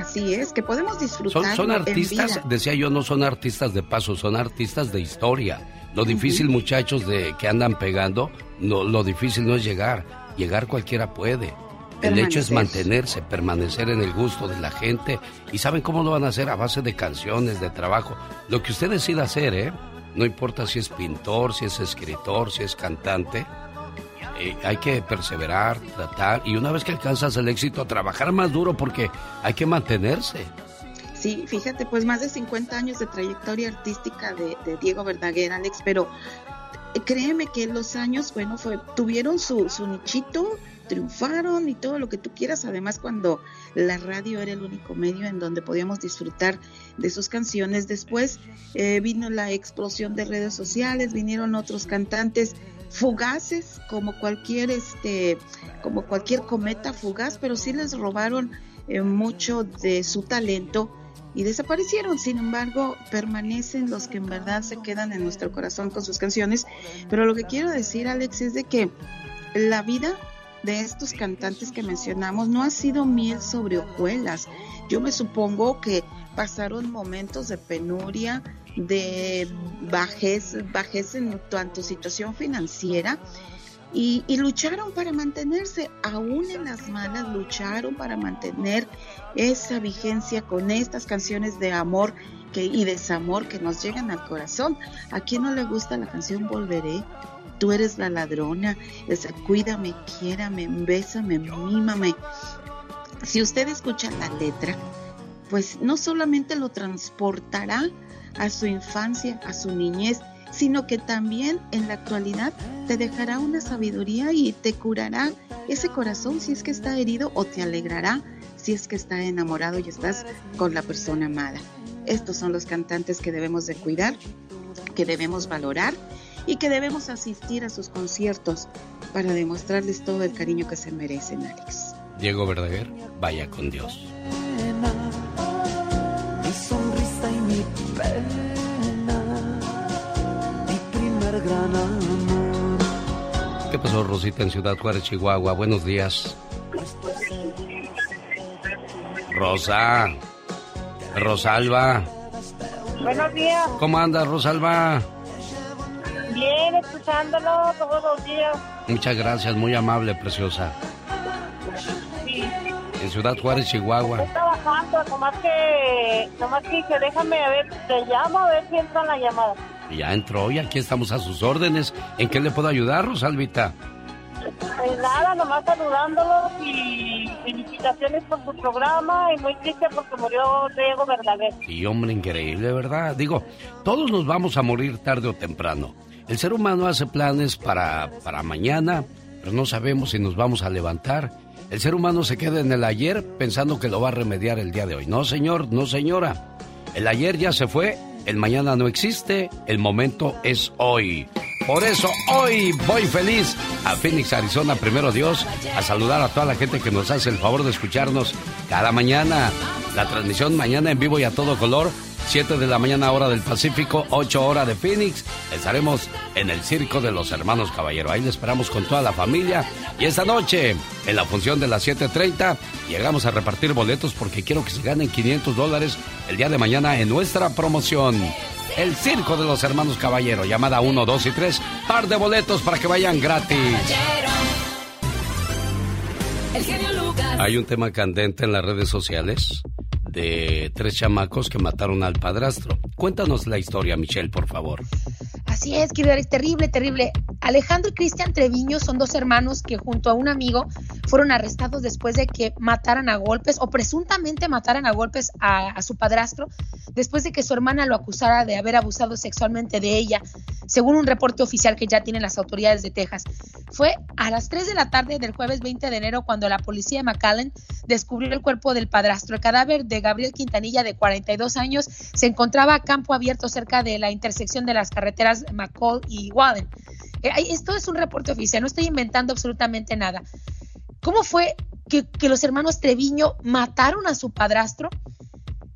así es, que podemos disfrutar. Son, son artistas, decía yo, no son artistas de paso, son artistas de historia. Lo difícil, muchachos, de que andan pegando, no, lo difícil no es llegar, llegar cualquiera puede. El hecho es mantenerse, permanecer en el gusto de la gente. ¿Y saben cómo lo van a hacer? A base de canciones, de trabajo. Lo que usted decida hacer, ¿eh? No importa si es pintor, si es escritor, si es cantante. Eh, hay que perseverar, tratar y una vez que alcanzas el éxito, trabajar más duro porque hay que mantenerse. Sí, fíjate, pues más de 50 años de trayectoria artística de, Diego Verdaguer, Alex, pero eh, créeme que los años, bueno, fue, tuvieron su, su nichito, triunfaron y todo lo que tú quieras. Además, cuando la radio era el único medio en donde podíamos disfrutar de sus canciones. Después eh, vino la explosión de redes sociales, vinieron otros cantantes fugaces, como cualquier este, como cualquier cometa fugaz, pero sí les robaron eh, mucho de su talento y desaparecieron. Sin embargo, permanecen los que en verdad se quedan en nuestro corazón con sus canciones. Pero lo que quiero decir, Alex, es de que la vida de estos cantantes que mencionamos no ha sido miel sobre hojuelas. Yo me supongo que pasaron momentos de penuria, de bajez, bajez en cuanto situación financiera y, lucharon para mantenerse, aún en las malas, lucharon para mantener esa vigencia con estas canciones de amor y desamor que nos llegan al corazón. ¿A quién no le gusta la canción Volveré? Tú eres la ladrona, esa, cuídame, quiérame, bésame, mímame. Si usted escucha la letra, pues no solamente lo transportará a su infancia, a su niñez, sino que también en la actualidad te dejará una sabiduría y te curará ese corazón si es que está herido o te alegrará si es que está enamorado y estás con la persona amada. Estos son los cantantes que debemos de cuidar, que debemos valorar y que debemos asistir a sus conciertos para demostrarles todo el cariño que se merecen, Alex. Diego Verdaguer, vaya con Dios. Mi sonrisa y mi ¿Qué pasó, Rosita, en Ciudad Juárez, Chihuahua? Buenos días. Rosa. Rosalba. Buenos días. ¿Cómo andas, Rosalba? Bien, escuchándolo todos los días. Muchas gracias, muy amable, preciosa. En Ciudad Juárez, Chihuahua. Estoy trabajando, nomás que, nomás que déjame a ver, te llamo a ver si entra la llamada. Ya entró y aquí estamos a sus órdenes. ¿En qué le puedo ayudar, Rosalvita? Pues nada, nomás saludándolos y felicitaciones por su programa y muy triste porque murió Diego Verdaguer. Sí, hombre, increíble, ¿verdad? Digo, todos nos vamos a morir tarde o temprano. El ser humano hace planes para, para mañana, pero no sabemos si nos vamos a levantar. El ser humano se queda en el ayer pensando que lo va a remediar el día de hoy. No, señor, no, señora. El ayer ya se fue el mañana no existe, el momento es hoy. Por eso hoy voy feliz a Phoenix, Arizona, primero Dios, a saludar a toda la gente que nos hace el favor de escucharnos cada mañana. La transmisión mañana en vivo y a todo color 7 de la mañana hora del Pacífico, 8 horas de Phoenix. Estaremos en el Circo de los Hermanos Caballero. Ahí le esperamos con toda la familia. Y esta noche, en la función de las 7.30, llegamos a repartir boletos porque quiero que se ganen 500 dólares el día de mañana en nuestra promoción. El Circo de los Hermanos Caballero, llamada 1, 2 y 3, par de boletos para que vayan gratis. Hay un tema candente en las redes sociales de tres chamacos que mataron al padrastro. Cuéntanos la historia, Michelle, por favor. Así es, querido, es terrible, terrible. Alejandro y Cristian Treviño son dos hermanos que junto a un amigo fueron arrestados después de que mataran a golpes o presuntamente mataran a golpes a, su padrastro después de que su hermana lo acusara de haber abusado sexualmente de ella, según un reporte oficial que ya tienen las autoridades de Texas. Fue a las 3 de la tarde del jueves 20 de enero cuando la policía de McAllen descubrió el cuerpo del padrastro. El cadáver de Gabriel Quintanilla, de 42 años, se encontraba a campo abierto cerca de la intersección de las carreteras McCall y Walden. Eh, esto es un reporte oficial, no estoy inventando absolutamente nada. ¿Cómo fue que, los hermanos Treviño mataron a su padrastro?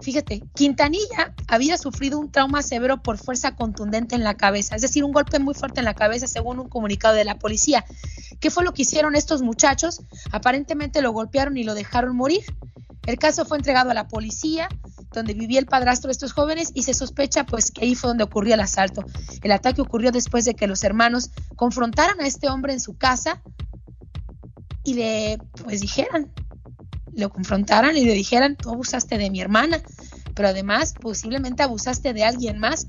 Fíjate, Quintanilla había sufrido un trauma severo por fuerza contundente en la cabeza, es decir, un golpe muy fuerte en la cabeza según un comunicado de la policía. ¿Qué fue lo que hicieron estos muchachos? Aparentemente lo golpearon y lo dejaron morir. El caso fue entregado a la policía, donde vivía el padrastro de estos jóvenes y se sospecha pues que ahí fue donde ocurrió el asalto. El ataque ocurrió después de que los hermanos confrontaran a este hombre en su casa y le pues dijeran, lo confrontaran y le dijeran, tú abusaste de mi hermana, pero además posiblemente abusaste de alguien más.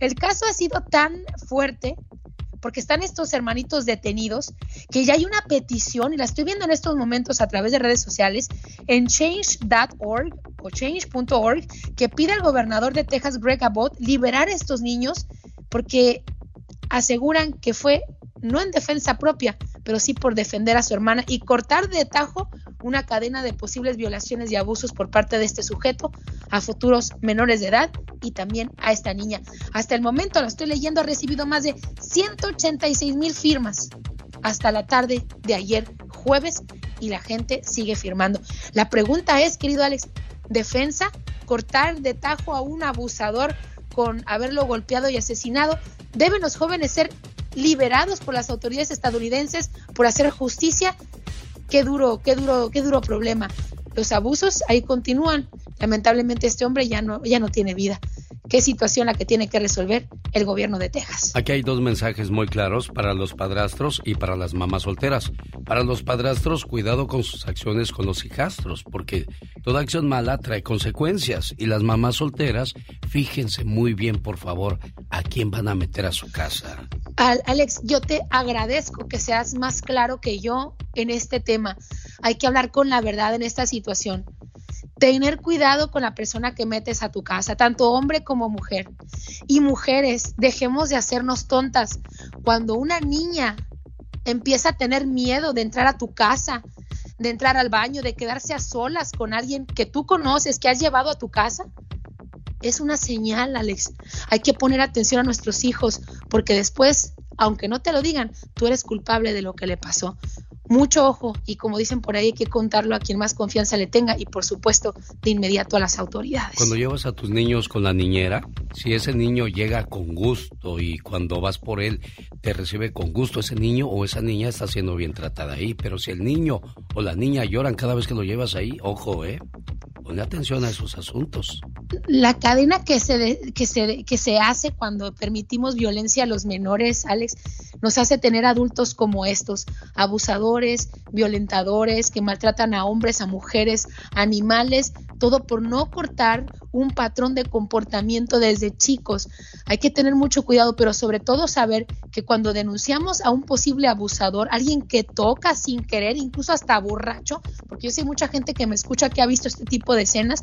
El caso ha sido tan fuerte porque están estos hermanitos detenidos, que ya hay una petición, y la estoy viendo en estos momentos a través de redes sociales, en change.org o change.org, que pide al gobernador de Texas, Greg Abbott, liberar a estos niños, porque aseguran que fue no en defensa propia, pero sí por defender a su hermana y cortar de tajo una cadena de posibles violaciones y abusos por parte de este sujeto a futuros menores de edad y también a esta niña. Hasta el momento, lo estoy leyendo, ha recibido más de 186 mil firmas hasta la tarde de ayer jueves y la gente sigue firmando. La pregunta es, querido Alex, ¿defensa? ¿Cortar de tajo a un abusador con haberlo golpeado y asesinado? ¿Deben los jóvenes ser liberados por las autoridades estadounidenses por hacer justicia? Qué duro, qué duro, qué duro problema. Los abusos ahí continúan. Lamentablemente este hombre ya no, ya no tiene vida. Qué situación la que tiene que resolver el gobierno de Texas. Aquí hay dos mensajes muy claros para los padrastros y para las mamás solteras. Para los padrastros, cuidado con sus acciones con los hijastros, porque toda acción mala trae consecuencias. Y las mamás solteras, fíjense muy bien, por favor, a quién van a meter a su casa. Alex, yo te agradezco que seas más claro que yo en este tema. Hay que hablar con la verdad en esta situación tener cuidado con la persona que metes a tu casa, tanto hombre como mujer. Y mujeres, dejemos de hacernos tontas. Cuando una niña empieza a tener miedo de entrar a tu casa, de entrar al baño, de quedarse a solas con alguien que tú conoces, que has llevado a tu casa, es una señal, Alex. Hay que poner atención a nuestros hijos, porque después, aunque no te lo digan, tú eres culpable de lo que le pasó mucho ojo y como dicen por ahí hay que contarlo a quien más confianza le tenga y por supuesto de inmediato a las autoridades. Cuando llevas a tus niños con la niñera, si ese niño llega con gusto y cuando vas por él te recibe con gusto, ese niño o esa niña está siendo bien tratada ahí, pero si el niño o la niña lloran cada vez que lo llevas ahí, ojo, eh. Ponle atención a esos asuntos. La cadena que se, que, se, que se hace cuando permitimos violencia a los menores, Alex, nos hace tener adultos como estos, abusadores, violentadores, que maltratan a hombres, a mujeres, animales, todo por no cortar un patrón de comportamiento desde chicos. Hay que tener mucho cuidado, pero sobre todo saber que cuando denunciamos a un posible abusador, alguien que toca sin querer, incluso hasta borracho, porque yo sé mucha gente que me escucha que ha visto este tipo de escenas,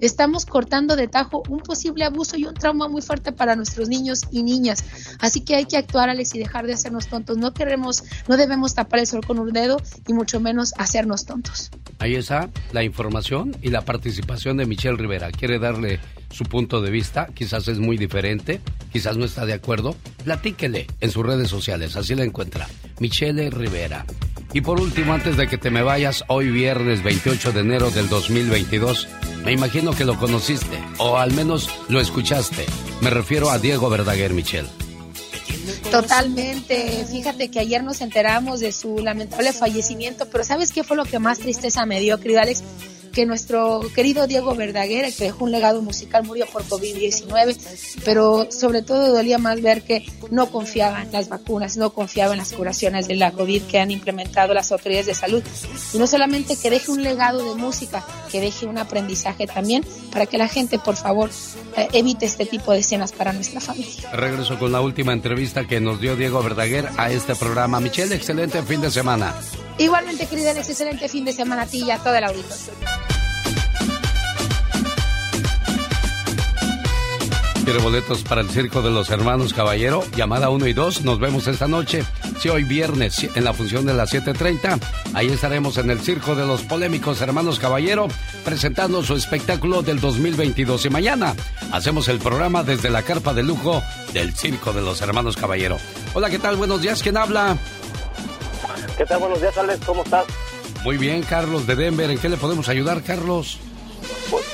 estamos cortando de tajo un posible abuso y un trauma muy fuerte para nuestros niños y niñas. Así que hay que actuar, Alex, y dejar de hacernos tontos. No queremos, no debemos tapar el sol con un dedo y mucho menos hacernos tontos. Ahí está la información y la participación de Michelle Rivera. Quiere darle su punto de vista, quizás es muy diferente, quizás no está de acuerdo. Platíquele en sus redes sociales, así la encuentra. Michelle Rivera. Y por último, antes de que te me vayas, hoy viernes 28 de enero del 2022, me imagino que lo conociste, o al menos lo escuchaste. Me refiero a Diego Verdaguer, Michelle. Totalmente. Fíjate que ayer nos enteramos de su lamentable fallecimiento, pero ¿sabes qué fue lo que más tristeza me dio, querido? Que nuestro querido Diego Verdaguer, que dejó un legado musical, murió por COVID-19, pero sobre todo dolía más ver que no confiaba en las vacunas, no confiaba en las curaciones de la COVID que han implementado las autoridades de salud. Y no solamente que deje un legado de música, que deje un aprendizaje también para que la gente, por favor, eh, evite este tipo de escenas para nuestra familia. Regreso con la última entrevista que nos dio Diego Verdaguer a este programa. Michelle, excelente fin de semana. Igualmente, querida Alex, excelente fin de semana a ti y a todo el auditorio. ¿Quiere boletos para el Circo de los Hermanos Caballero? Llamada 1 y 2. Nos vemos esta noche. Si hoy viernes en la función de las 7.30, ahí estaremos en el Circo de los Polémicos Hermanos Caballero presentando su espectáculo del 2022. Y mañana hacemos el programa desde la carpa de lujo del Circo de los Hermanos Caballero. Hola, ¿qué tal? Buenos días. ¿Quién habla? ¿Qué tal? Buenos días, Alex. ¿Cómo estás? Muy bien, Carlos de Denver. ¿En qué le podemos ayudar, Carlos? Pues,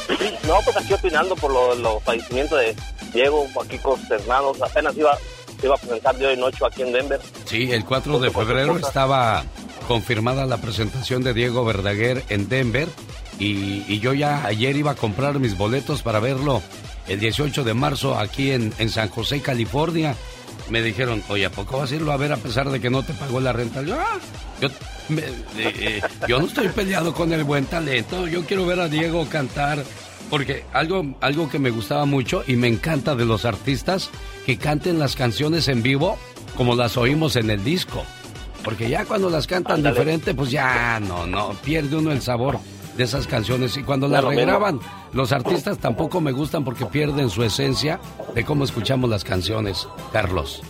no, pues aquí opinando por los lo fallecimientos de Diego, aquí consternados. Apenas iba, iba a presentar de hoy noche aquí en Denver. Sí, el 4 de febrero estaba confirmada la presentación de Diego Verdaguer en Denver. Y, y, yo ya ayer iba a comprar mis boletos para verlo el 18 de marzo aquí en, en San José, California me dijeron, oye, ¿a poco vas a irlo a ver a pesar de que no te pagó la renta? Yo, ah, eh, yo, no estoy peleado con el buen talento, yo quiero ver a Diego cantar, porque algo, algo que me gustaba mucho y me encanta de los artistas, que canten las canciones en vivo como las oímos en el disco. Porque ya cuando las cantan diferente, pues ya no, no, pierde uno el sabor de esas canciones. Y cuando las regraban, los artistas tampoco me gustan porque pierden su esencia de cómo escuchamos las canciones, Carlos.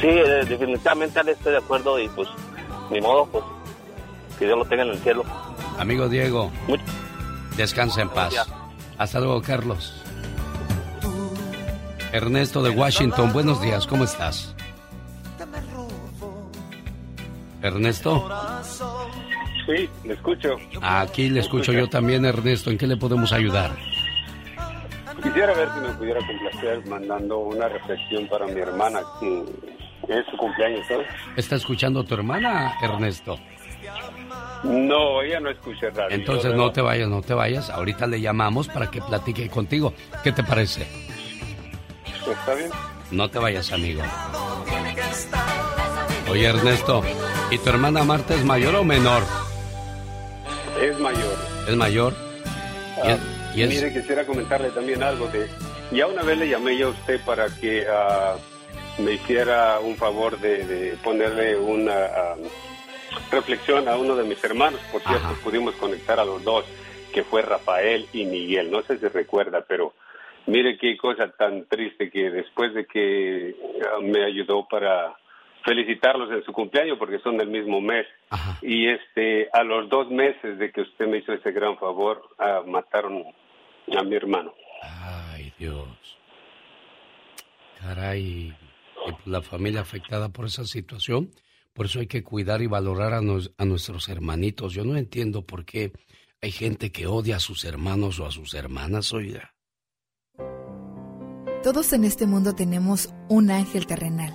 Sí, eh, definitivamente estoy de acuerdo y pues, ni modo, pues, que Dios lo tenga en el cielo. Amigo Diego, descansa en paz. Hasta luego, Carlos. Ernesto de Washington, buenos días, ¿cómo estás? Ernesto. Sí, le escucho. Aquí le escucho yo también, Ernesto. ¿En qué le podemos ayudar? Quisiera ver si me pudiera complacer mandando una reflexión para mi hermana, que es su cumpleaños hoy. ¿Está escuchando tu hermana, Ernesto? No, ella no escucha radio. Entonces no te vayas, no te vayas. Ahorita le llamamos para que platique contigo. ¿Qué te parece? Está bien. No te vayas, amigo. Oye, Ernesto, ¿y tu hermana Marta es mayor o menor? Es mayor. ¿Es mayor? Ah, mire, quisiera comentarle también algo de... Ya una vez le llamé yo a usted para que ah, me hiciera un favor de, ponerle una ah, reflexión a uno de mis hermanos. Por cierto, pudimos conectar a los dos, que fue Rafael y Miguel. No sé si recuerda, pero mire qué cosa tan triste que después de que me ayudó para felicitarlos en su cumpleaños porque son del mismo mes. Y este, a los dos meses de que usted me hizo ese gran favor, ah, mataron a mi hermano. Ay, Dios. Caray, la familia afectada por esa situación, por eso hay que cuidar y valorar a, a nuestros hermanitos. Yo no entiendo por qué hay gente que odia a sus hermanos o a sus hermanas, oiga. Todos en este mundo tenemos un ángel terrenal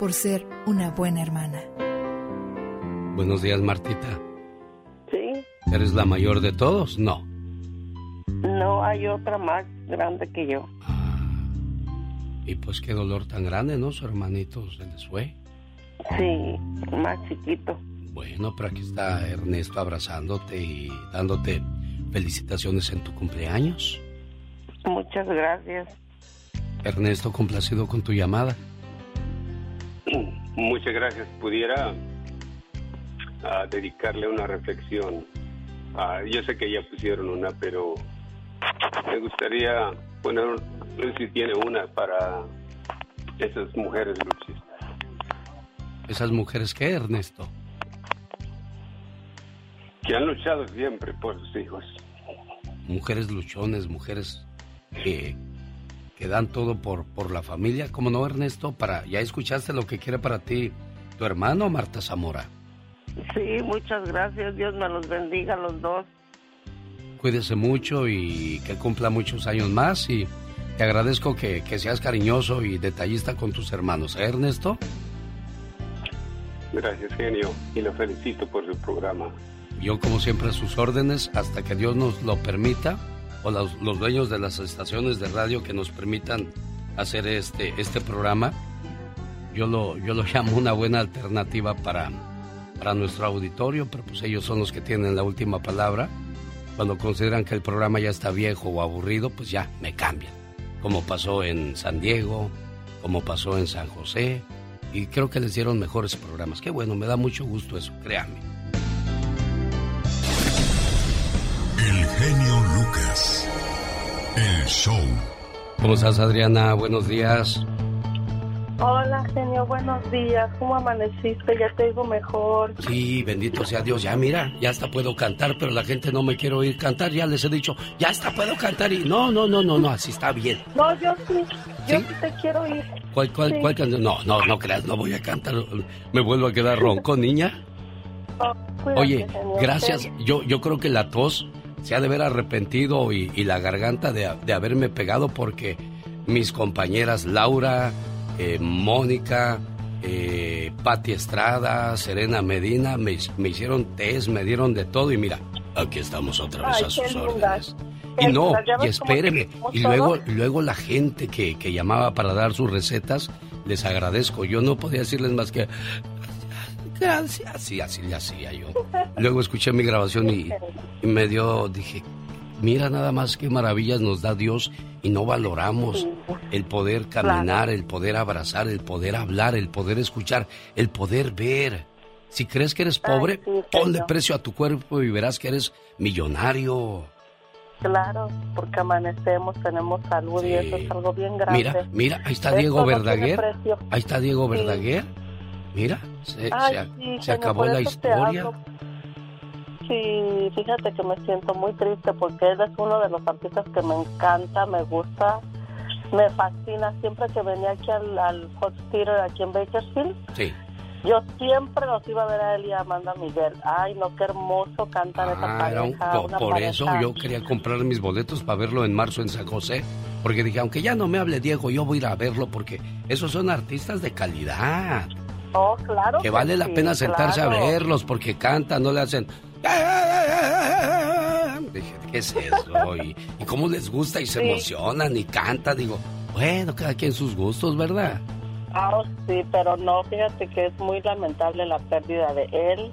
por ser una buena hermana. Buenos días, Martita. Sí. ¿Eres la mayor de todos? No. No, hay otra más grande que yo. Ah. Y pues qué dolor tan grande, ¿no? Su hermanito se les fue. Sí, más chiquito. Bueno, pero aquí está Ernesto abrazándote y dándote felicitaciones en tu cumpleaños. Muchas gracias. Ernesto, complacido con tu llamada. Muchas gracias. Pudiera ah, dedicarle una reflexión. Ah, yo sé que ya pusieron una, pero me gustaría poner, si tiene una para esas mujeres luchistas. ¿Esas mujeres qué, Ernesto? Que han luchado siempre por sus hijos. Mujeres luchones, mujeres que que dan todo por, por la familia. ¿Cómo no, Ernesto? Para, ¿Ya escuchaste lo que quiere para ti tu hermano, Marta Zamora? Sí, muchas gracias. Dios me los bendiga a los dos. Cuídese mucho y que cumpla muchos años más y te agradezco que, que seas cariñoso y detallista con tus hermanos. ¿Eh, Ernesto? Gracias, genio, y lo felicito por su programa. Yo, como siempre, a sus órdenes, hasta que Dios nos lo permita o los, dueños de las estaciones de radio que nos permitan hacer este, este programa, yo lo, yo lo llamo una buena alternativa para, para nuestro auditorio, pero pues ellos son los que tienen la última palabra. Cuando consideran que el programa ya está viejo o aburrido, pues ya me cambian. Como pasó en San Diego, como pasó en San José, y creo que les dieron mejores programas. Qué bueno, me da mucho gusto eso, créanme. El genio Lucas. El show. ¿Cómo estás, Adriana? Buenos días. Hola, genio, buenos días. ¿Cómo amaneciste? Ya te digo mejor. Sí, bendito sea Dios. Ya mira, ya hasta puedo cantar, pero la gente no me quiere oír cantar. Ya les he dicho, ya hasta puedo cantar y no, no, no, no, no, así está bien. No, yo sí. Yo sí, te quiero oír. ¿Cuál, cuál, cuál canción? No, no, no creas, no voy a cantar. Me vuelvo a quedar ronco, niña. Oye, gracias. Yo, yo creo que la tos se ha de haber arrepentido y, la garganta de, haberme pegado porque mis compañeras Laura, eh, Mónica, eh, Patti Estrada, Serena Medina me, hicieron test, me dieron de todo y mira, aquí estamos otra vez a sus órdenes. Y no, y espéreme, y luego, luego la gente que, que llamaba para dar sus recetas, les agradezco. Yo no podía decirles más que gracias. Así, así le hacía yo. Luego escuché mi grabación y, me dio, dije, mira nada más qué maravillas nos da Dios y no valoramos el poder caminar, el poder abrazar, el poder hablar, el poder escuchar, el poder ver. Si crees que eres pobre, ponle precio a tu cuerpo y verás que eres millonario. Claro, porque amanecemos, tenemos salud y eso es algo bien grande. Mira, mira, ahí está Diego Verdaguer. ahí está Diego Verdaguer. Mira, se, acabó la historia. sí, fíjate que me siento muy triste porque él es uno de los artistas que me encanta, me gusta, me fascina. Siempre que venía aquí al, al Fox Theater, aquí en Bakersfield, Sí. yo siempre los iba a ver a él y a Amanda Miguel. Ay, no, qué hermoso cantan esa Ah, un- pareja. por, una por pareja. eso yo quería comprar mis boletos para verlo en marzo en San José. Porque dije, aunque ya no me hable Diego, yo voy a ir a verlo porque esos son artistas de calidad. Oh, claro. Que vale la sí, pena sentarse claro. a verlos porque cantan, no le hacen... Dije, ¿qué es eso? Y, y cómo les gusta y se Sí. emocionan y cantan. Digo, bueno, cada quien sus gustos, ¿verdad? Ah, oh, sí, pero no, fíjate que es muy lamentable la pérdida de él.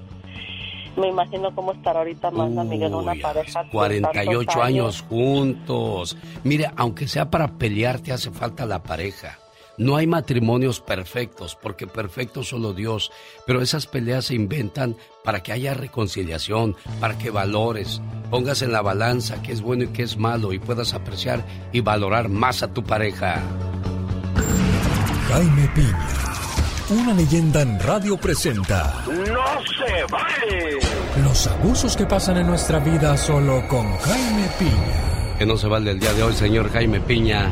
Me imagino cómo estará ahorita Amanda Miguel, una pareja. de 48 tantos años juntos. Mire, aunque sea para pelear, te hace falta la pareja. No hay matrimonios perfectos, porque perfecto solo Dios, pero esas peleas se inventan para que haya reconciliación, para que valores, pongas en la balanza qué es bueno y qué es malo y puedas apreciar y valorar más a tu pareja. Jaime Piña, una leyenda en radio presenta ¡No se vale! los abusos que pasan en nuestra vida solo con Jaime Piña. Que no se vale el día de hoy, señor Jaime Piña.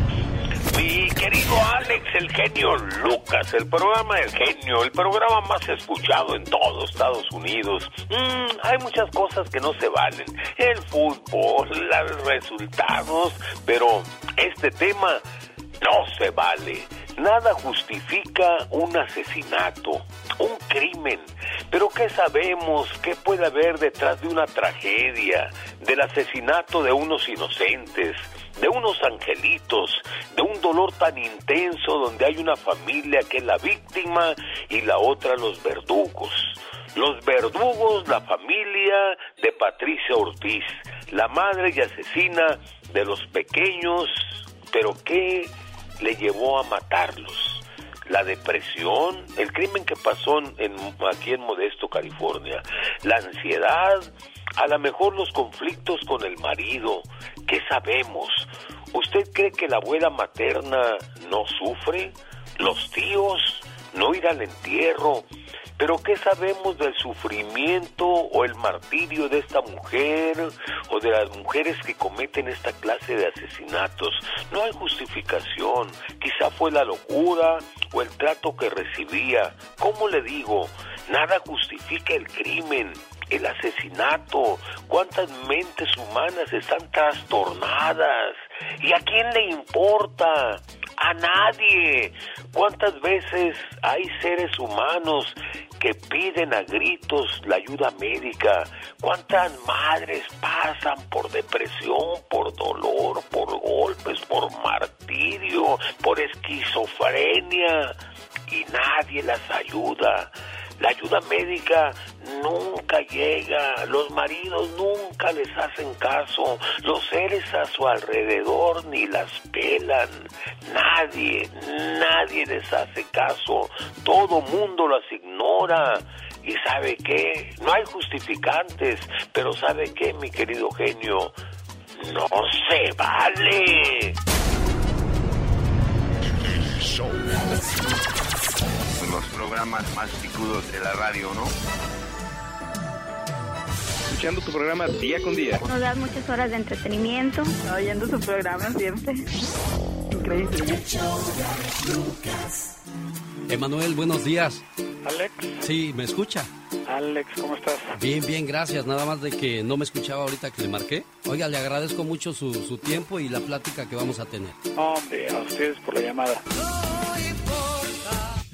Querido Alex, el genio Lucas, el programa El Genio, el programa más escuchado en todo Estados Unidos. Mm, hay muchas cosas que no se valen. El fútbol, los resultados, pero este tema no se vale. Nada justifica un asesinato, un crimen. Pero ¿qué sabemos? ¿Qué puede haber detrás de una tragedia, del asesinato de unos inocentes? De unos angelitos, de un dolor tan intenso donde hay una familia que es la víctima y la otra los verdugos. Los verdugos, la familia de Patricia Ortiz, la madre y asesina de los pequeños, pero ¿qué le llevó a matarlos? La depresión, el crimen que pasó en, aquí en Modesto, California, la ansiedad, a lo mejor los conflictos con el marido, ¿qué sabemos? ¿Usted cree que la abuela materna no sufre? ¿Los tíos? ¿No ir al entierro? Pero ¿qué sabemos del sufrimiento o el martirio de esta mujer o de las mujeres que cometen esta clase de asesinatos? No hay justificación. Quizá fue la locura o el trato que recibía. ¿Cómo le digo? Nada justifica el crimen el asesinato, cuántas mentes humanas están trastornadas. ¿Y a quién le importa? A nadie. ¿Cuántas veces hay seres humanos que piden a gritos la ayuda médica? ¿Cuántas madres pasan por depresión, por dolor, por golpes, por martirio, por esquizofrenia? Y nadie las ayuda. La ayuda médica nunca llega, los maridos nunca les hacen caso, los seres a su alrededor ni las pelan, nadie, nadie les hace caso, todo mundo las ignora. Y sabe qué, no hay justificantes, pero sabe qué, mi querido genio, no se vale. Los programas más picudos de la radio, ¿no? Escuchando tu programa día con día. Nos das muchas horas de entretenimiento. Oyendo su programa siempre. Increíble. Emanuel, buenos días. Alex. Sí, ¿me escucha? Alex, ¿cómo estás? Bien, bien, gracias. Nada más de que no me escuchaba ahorita que le marqué. Oiga, le agradezco mucho su, su tiempo y la plática que vamos a tener. Hombre, a ustedes por la llamada.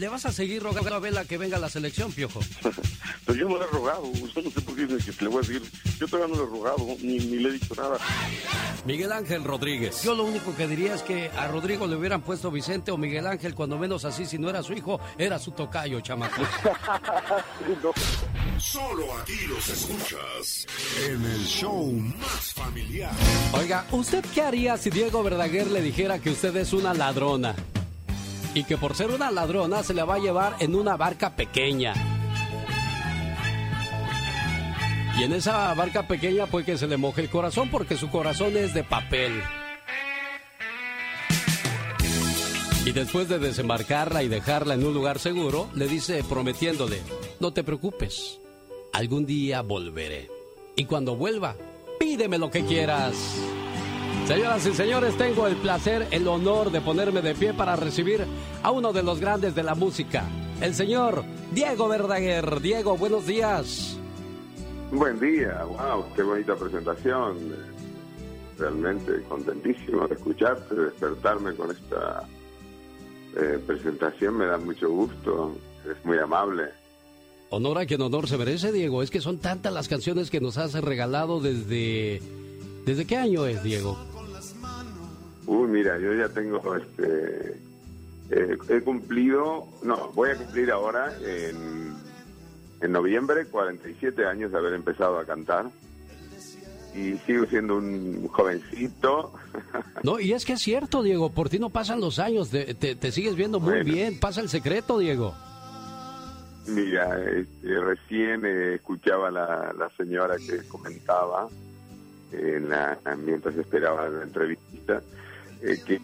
¿Le vas a seguir rogando a Vela que venga a la selección, Piojo? Pero yo no le he rogado, usted no sé por qué dice que le voy a decir. Yo todavía no le he rogado, ni, ni le he dicho nada. Miguel Ángel Rodríguez. Yo lo único que diría es que a Rodrigo le hubieran puesto Vicente o Miguel Ángel, cuando menos así, si no era su hijo, era su tocayo, chamaco. Solo aquí los escuchas en el show más familiar. Oiga, ¿usted qué haría si Diego Verdaguer le dijera que usted es una ladrona? Y que por ser una ladrona se la va a llevar en una barca pequeña. Y en esa barca pequeña puede que se le moje el corazón porque su corazón es de papel. Y después de desembarcarla y dejarla en un lugar seguro, le dice prometiéndole, no te preocupes, algún día volveré. y cuando vuelva, pídeme lo que quieras. Señoras y señores, tengo el placer, el honor de ponerme de pie para recibir a uno de los grandes de la música, el señor Diego Verdaguer. Diego, buenos días. Buen día, wow, qué bonita presentación. Realmente contentísimo de escucharte, de despertarme con esta eh, presentación, me da mucho gusto, es muy amable. Honor a quien honor se merece, Diego. Es que son tantas las canciones que nos has regalado desde... ¿Desde qué año es, Diego? Uy, mira, yo ya tengo este... Eh, he cumplido, no, voy a cumplir ahora en, en noviembre 47 años de haber empezado a cantar y sigo siendo un jovencito. No, y es que es cierto, Diego, por ti no pasan los años, te, te, sigues viendo muy bien, pasa el secreto, Diego. Mira, este, recién eh, escuchaba la, la señora que comentaba en la, mientras esperaba la entrevista eh, que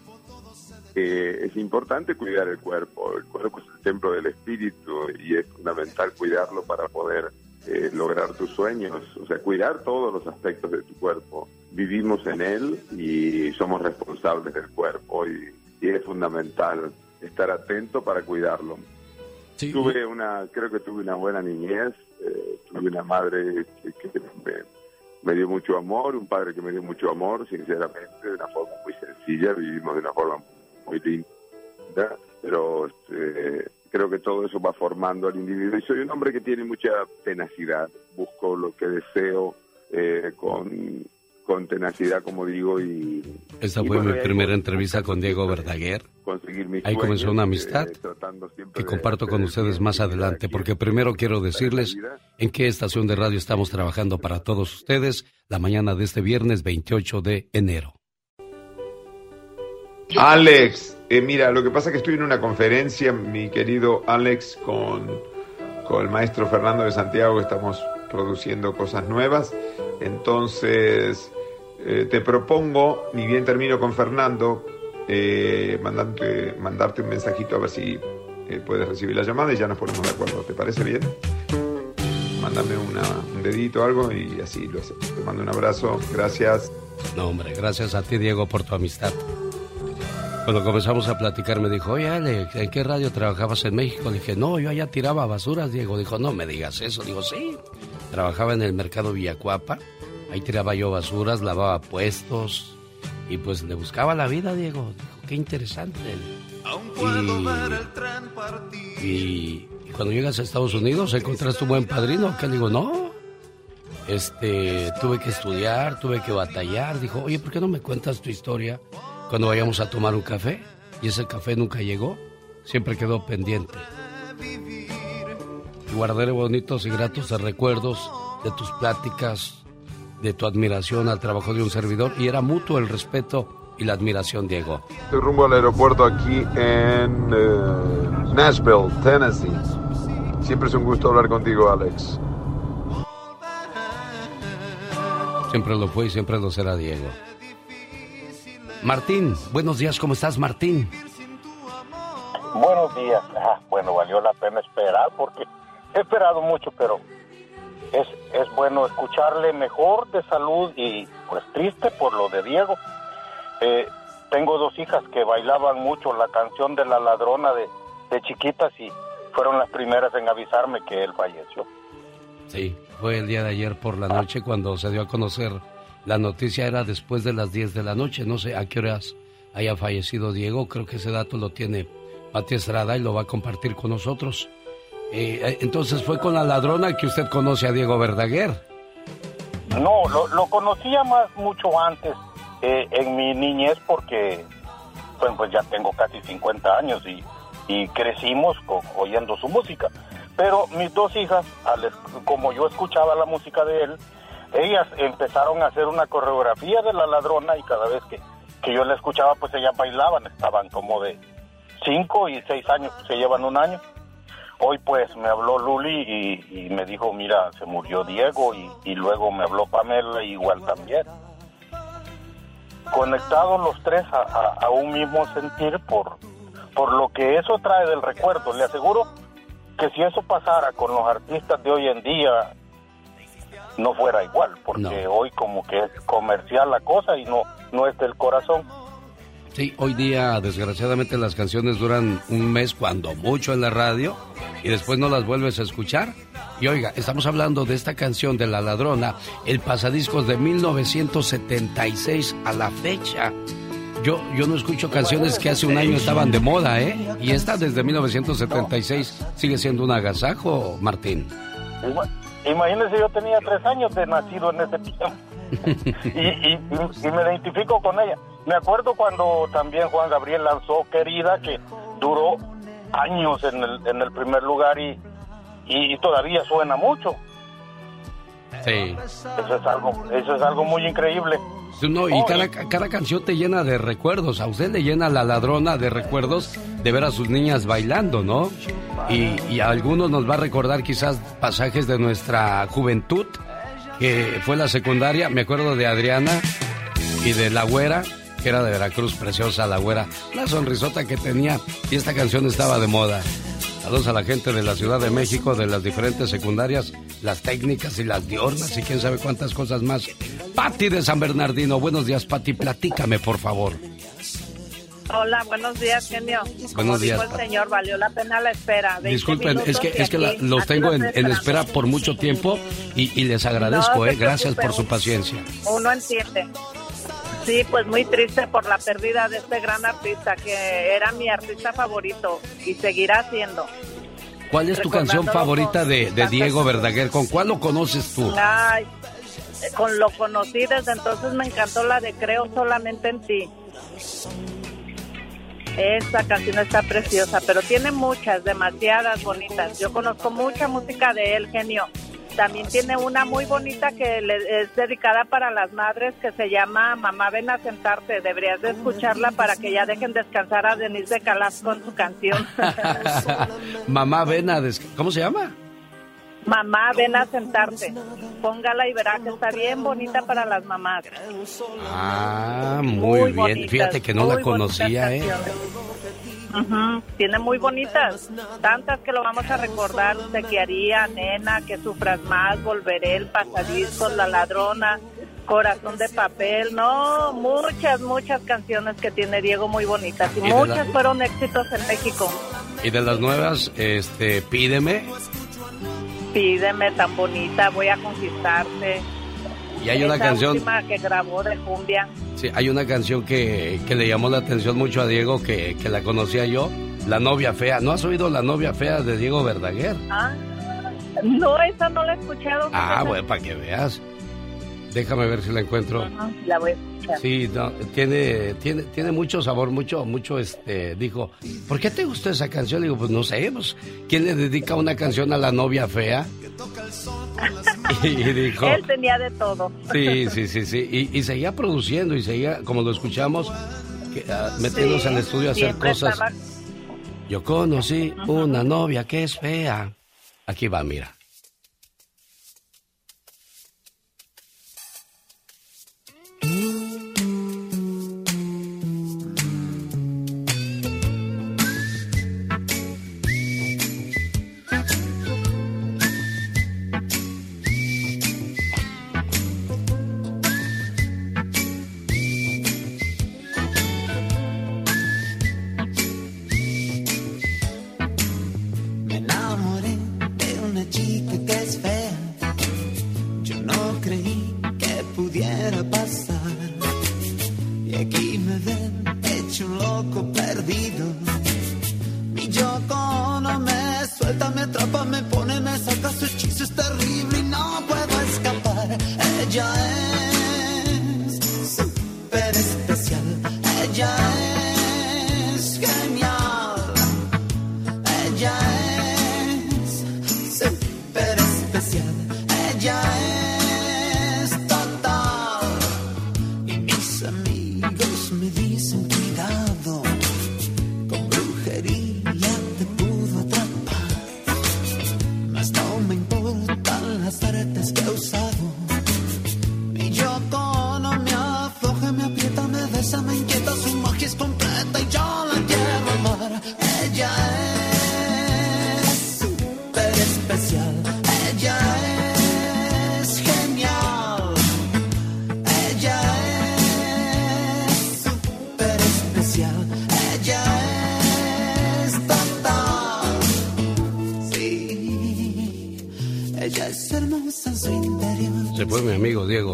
es importante cuidar el cuerpo. El cuerpo es el templo del espíritu y es fundamental cuidarlo para poder eh, lograr tus sueños, o sea, cuidar todos los aspectos de tu cuerpo. Vivimos en él y somos responsables del cuerpo y, es fundamental estar atento para cuidarlo. Tuve una, creo que tuve una buena niñez, eh, tuve una madre que, me, dio mucho amor, un padre que me dio mucho amor, sinceramente, de una forma muy sencilla, vivimos de una forma muy linda, pero este, creo que todo eso va formando al individuo. Y soy un hombre que tiene mucha tenacidad, busco lo que deseo eh, con, con tenacidad, como digo, y... Esta fue mi primera entrevista con Diego Verdaguer. Ahí comenzó una amistad eh, que comparto con ustedes más adelante, porque primero quiero decirles en qué estación de radio estamos trabajando para todos ustedes la mañana de este viernes 28 de enero. Alex, eh, mira, lo que pasa es que estoy en una conferencia, mi querido Alex, con, con el maestro Fernando de Santiago, estamos produciendo cosas nuevas. Entonces, eh, te propongo, ni bien termino con Fernando, eh, mandarte, un mensajito a ver si puedes recibir la llamada y ya nos ponemos de acuerdo. ¿Te parece bien? Mándame un dedito o algo y así lo hacemos. Te mando un abrazo, gracias. No, hombre, gracias a ti, Diego, por tu amistad. Cuando comenzamos a platicar me dijo, oye ¿en qué radio trabajabas en México? Le dije, no, yo allá tiraba basuras, Diego. Dijo, no me digas eso. Digo, sí. Trabajaba en el mercado Villacuapa, ahí tiraba yo basuras, lavaba puestos y pues le buscaba la vida, Diego. Dijo, qué interesante. Y, y, y cuando llegas a Estados Unidos, ¿encontraste un buen padrino? Que digo, no. Este, tuve que estudiar, tuve que batallar. Dijo, oye, ¿por qué no me cuentas tu historia? cuando vayamos a tomar un café y ese café nunca llegó, siempre quedó pendiente. Y guardaré bonitos y gratos recuerdos de tus pláticas, de tu admiración al trabajo de un servidor y era mutuo el respeto y la admiración, Diego. Estoy rumbo al aeropuerto aquí en eh, Nashville, Tennessee. Siempre es un gusto hablar contigo, Alex. Siempre lo fue y siempre lo será, Diego. Martín, buenos días, ¿cómo estás, Martín? Buenos días. Ah, bueno, valió la pena esperar porque he esperado mucho, pero es, es bueno escucharle mejor de salud y pues triste por lo de Diego. Eh, tengo dos hijas que bailaban mucho la canción de la ladrona de, de chiquitas y fueron las primeras en avisarme que él falleció. Sí, fue el día de ayer por la noche cuando se dio a conocer la noticia era después de las 10 de la noche. No sé a qué horas haya fallecido Diego. Creo que ese dato lo tiene Pati Estrada y lo va a compartir con nosotros. Eh, entonces fue con la ladrona que usted conoce a Diego Verdaguer. No, lo, conocía más mucho antes, eh, en mi niñez, porque pues, pues ya tengo casi 50 años y, crecimos oyendo su música. Pero mis dos hijas, como yo escuchaba la música de él, ellas empezaron a hacer una coreografía de la ladrona y cada vez que, que yo la escuchaba, pues ellas bailaban, estaban como de cinco y seis años, se llevan un año. Hoy pues me habló Luli y, me dijo, mira, se murió Diego y, luego me habló Pamela igual también. Conectados los tres a, a, un mismo sentir por, por lo que eso trae del recuerdo. Le aseguro que si eso pasara con los artistas de hoy en día, no fuera igual, porque hoy como que es comercial la cosa y no, no es del corazón. Sí, hoy día desgraciadamente las canciones duran un mes cuando mucho en la radio y después no las vuelves a escuchar. Y oiga, estamos hablando de esta canción de La Ladrona, el pasadiscos de 1976 a la fecha. Yo, yo no escucho canciones que hace un año estaban de moda, ¿eh? Y esta desde 1976 sigue siendo un agasajo, Martín. Imagínese, yo tenía tres años de nacido en ese tiempo. Y, y, me identifico con ella. Me acuerdo cuando también Juan Gabriel lanzó Querida, que duró años en el, en el primer lugar y, y, todavía suena mucho. Sí. Eso es algo, eso es algo muy increíble. No, y cada, cada canción te llena de recuerdos. A usted le llena la ladrona de recuerdos de ver a sus niñas bailando, ¿no? Y, y a algunos nos va a recordar quizás pasajes de nuestra juventud, que fue la secundaria. Me acuerdo de Adriana y de La Güera, que era de Veracruz, preciosa La Güera. La sonrisota que tenía y esta canción estaba de moda. Saludos a la gente de la Ciudad de México, de las diferentes secundarias, las técnicas y las diurnas y quién sabe cuántas cosas más. Patti de San Bernardino, buenos días Patti, platícame por favor. Hola, buenos días, genio. Buenos días. Dijo el señor, valió la pena la espera. Disculpen, es que, es que los tengo en, espera por mucho tiempo y, les agradezco, eh, gracias por su paciencia. Uno entiende. Sí, pues muy triste por la pérdida de este gran artista que era mi artista favorito y seguirá siendo. ¿Cuál es tu canción favorita de, Diego Verdaguer? ¿Con cuál lo conoces tú? Ay, con lo conocí desde entonces me encantó la de Creo solamente en ti. Esta canción está preciosa, pero tiene muchas, demasiadas bonitas. Yo conozco mucha música de él, genio también tiene una muy bonita que es dedicada para las madres que se llama Mamá ven a sentarte. Deberías de escucharla para que ya dejen descansar a Denise de Calas con su canción. Mamá ven a ¿Cómo se llama? Mamá, ven a sentarte. Póngala y verá que está bien bonita para las mamás. Ah, muy, bien. Fíjate que no la conocía, ¿eh? Tiene muy bonitas, tantas que lo vamos a recordar. Te haría, nena, que sufras más, volveré, el pasadizo, la ladrona, corazón de papel. No, muchas, muchas canciones que tiene Diego muy bonitas y, muchas fueron éxitos en México. Y de las nuevas, este, pídeme. Pídeme tan bonita, voy a conquistarte. Y hay una canción que grabó de cumbia. Sí, hay una canción que, le llamó la atención mucho a Diego, que, la conocía yo, La novia fea. ¿No has oído La novia fea de Diego Verdaguer? Ah, no, esa no la he escuchado. Ah, bueno, para que veas. Déjame ver si la encuentro. la voy a escuchar. Sí, tiene, tiene, tiene mucho sabor, mucho, mucho, este, dijo, ¿por qué te gustó esa canción? Digo, pues no sé, pues, ¿quién le dedica una canción a la novia fea? y dijo... Él tenía de todo. Sí, sí, sí, sí, y, seguía produciendo y seguía, como lo escuchamos, que, ah, metiéndose en el estudio a hacer cosas. Yo conocí una novia que es fea. Aquí va, mira.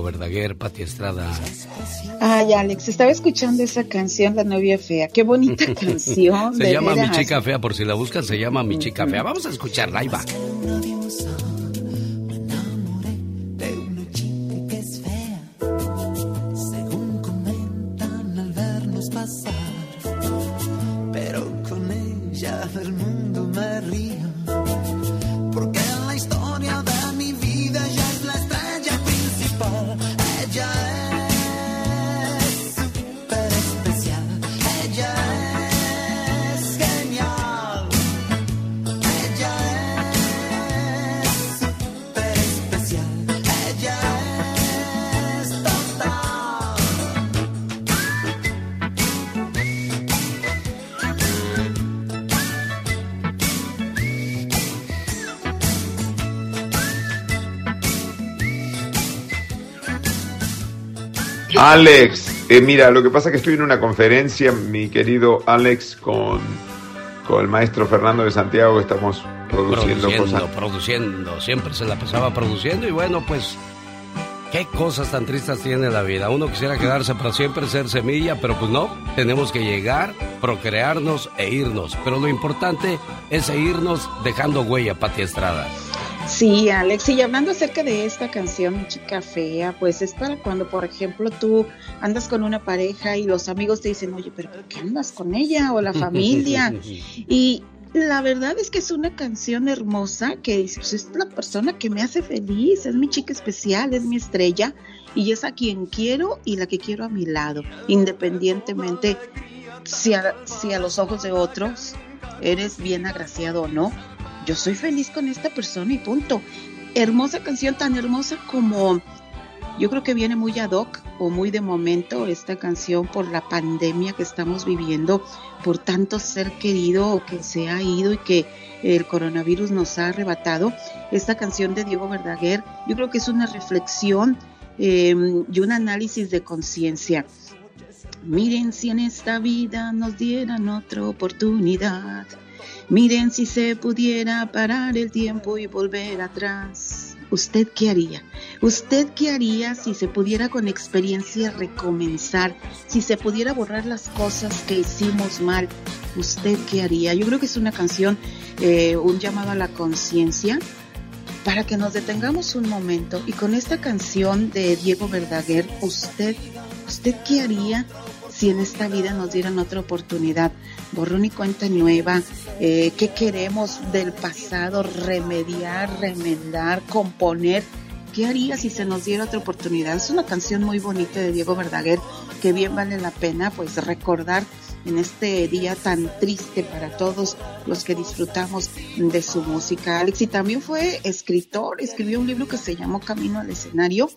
Verdaguer, Pati Estrada. Ay, Alex, estaba escuchando esa canción, La novia fea. Qué bonita canción. se llama Mi chica fea, por si la buscan, se llama Mi chica fea. Vamos a escucharla, ahí va. Alex, eh, mira, lo que pasa es que estoy en una conferencia, mi querido Alex, con, con el maestro Fernando de Santiago, estamos produciendo, produciendo cosas. Produciendo, siempre se la pasaba produciendo y bueno, pues, qué cosas tan tristes tiene la vida. Uno quisiera quedarse para siempre, ser semilla, pero pues no, tenemos que llegar, procrearnos e irnos. Pero lo importante es irnos dejando huella, Pati Estrada. Sí, Alex, y hablando acerca de esta canción, Mi chica fea, pues es para cuando, por ejemplo, tú andas con una pareja y los amigos te dicen, oye, pero ¿por qué andas con ella? O la familia. y la verdad es que es una canción hermosa que pues, es la persona que me hace feliz, es mi chica especial, es mi estrella y es a quien quiero y la que quiero a mi lado, independientemente si si a los ojos de otros eres bien agraciado o no yo soy feliz con esta persona y punto. Hermosa canción, tan hermosa como yo creo que viene muy ad hoc o muy de momento esta canción por la pandemia que estamos viviendo, por tanto ser querido que se ha ido y que el coronavirus nos ha arrebatado. Esta canción de Diego Verdaguer, yo creo que es una reflexión em, y un análisis de conciencia. Miren si en esta vida nos dieran otra oportunidad Miren si se pudiera parar el tiempo y volver atrás. ¿Usted qué haría? ¿Usted qué haría si se pudiera con experiencia recomenzar? Si se pudiera borrar las cosas que hicimos mal, ¿usted qué haría? Yo creo que es una canción, eh, un llamado a la conciencia para que nos detengamos un momento y con esta canción de Diego Verdaguer, usted, ¿usted qué haría si en esta vida nos dieran otra oportunidad? Borrón y cuenta nueva, eh, qué queremos del pasado, remediar, remendar, componer. ¿Qué haría si se nos diera otra oportunidad? Es una canción muy bonita de Diego Verdaguer que bien vale la pena pues recordar en este día tan triste para todos los que disfrutamos de su música. Alex y también fue escritor, escribió un libro que se llamó Camino al escenario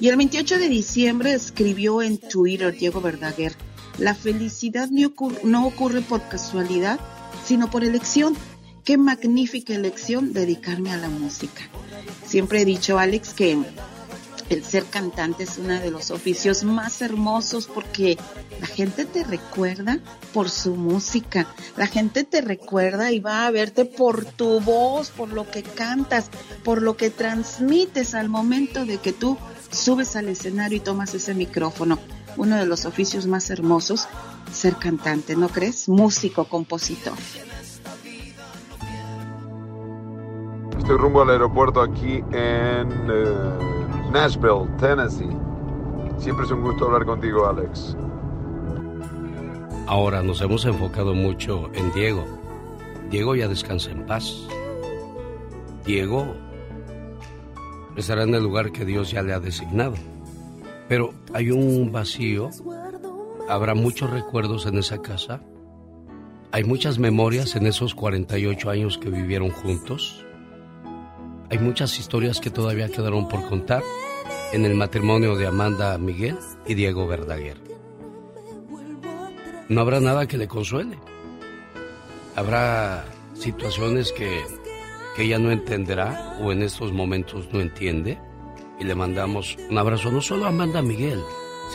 y el 28 de diciembre escribió en Twitter Diego Verdaguer, la felicidad no ocurre por casualidad, sino por elección. Qué magnífica elección dedicarme a la música. Siempre he dicho, Alex, que el ser cantante es uno de los oficios más hermosos porque la gente te recuerda por su música, la gente te recuerda y va a verte por tu voz, por lo que cantas, por lo que transmites al momento de que tú subes al escenario y tomas ese micrófono. Uno de los oficios más hermosos ser cantante, ¿no crees? Músico, compositor. Estoy rumbo al aeropuerto aquí en eh, Nashville, Tennessee. Siempre es un gusto hablar contigo, Alex. Ahora nos hemos enfocado mucho en Diego. Diego ya descansa en paz. Diego estará en el lugar que Dios ya le ha designado. Pero hay un vacío Habrá muchos recuerdos en esa casa. Hay muchas memorias en esos 48 años que vivieron juntos. Hay muchas historias que todavía quedaron por contar en el matrimonio de Amanda Miguel y Diego Verdaguer. No habrá nada que le consuele. Habrá situaciones que, que ella no entenderá o en estos momentos no entiende. Y le mandamos un abrazo no solo a Amanda Miguel,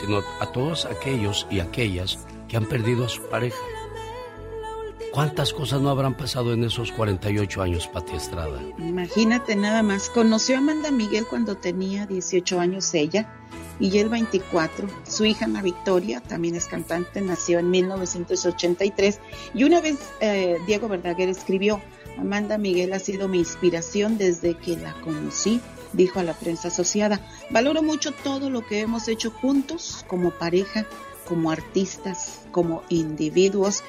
sino a todos aquellos y aquellas que han perdido a su pareja. ¿Cuántas cosas no habrán pasado en esos 48 años, Pati Estrada? Imagínate nada más. Conoció a Amanda Miguel cuando tenía 18 años ella y él 24. Su hija Ana Victoria, también es cantante, nació en 1983. Y una vez eh, Diego Verdaguer escribió, Amanda Miguel ha sido mi inspiración desde que la conocí, dijo a la prensa asociada. Valoro mucho todo lo que hemos hecho juntos como pareja, como artistas, como individuos.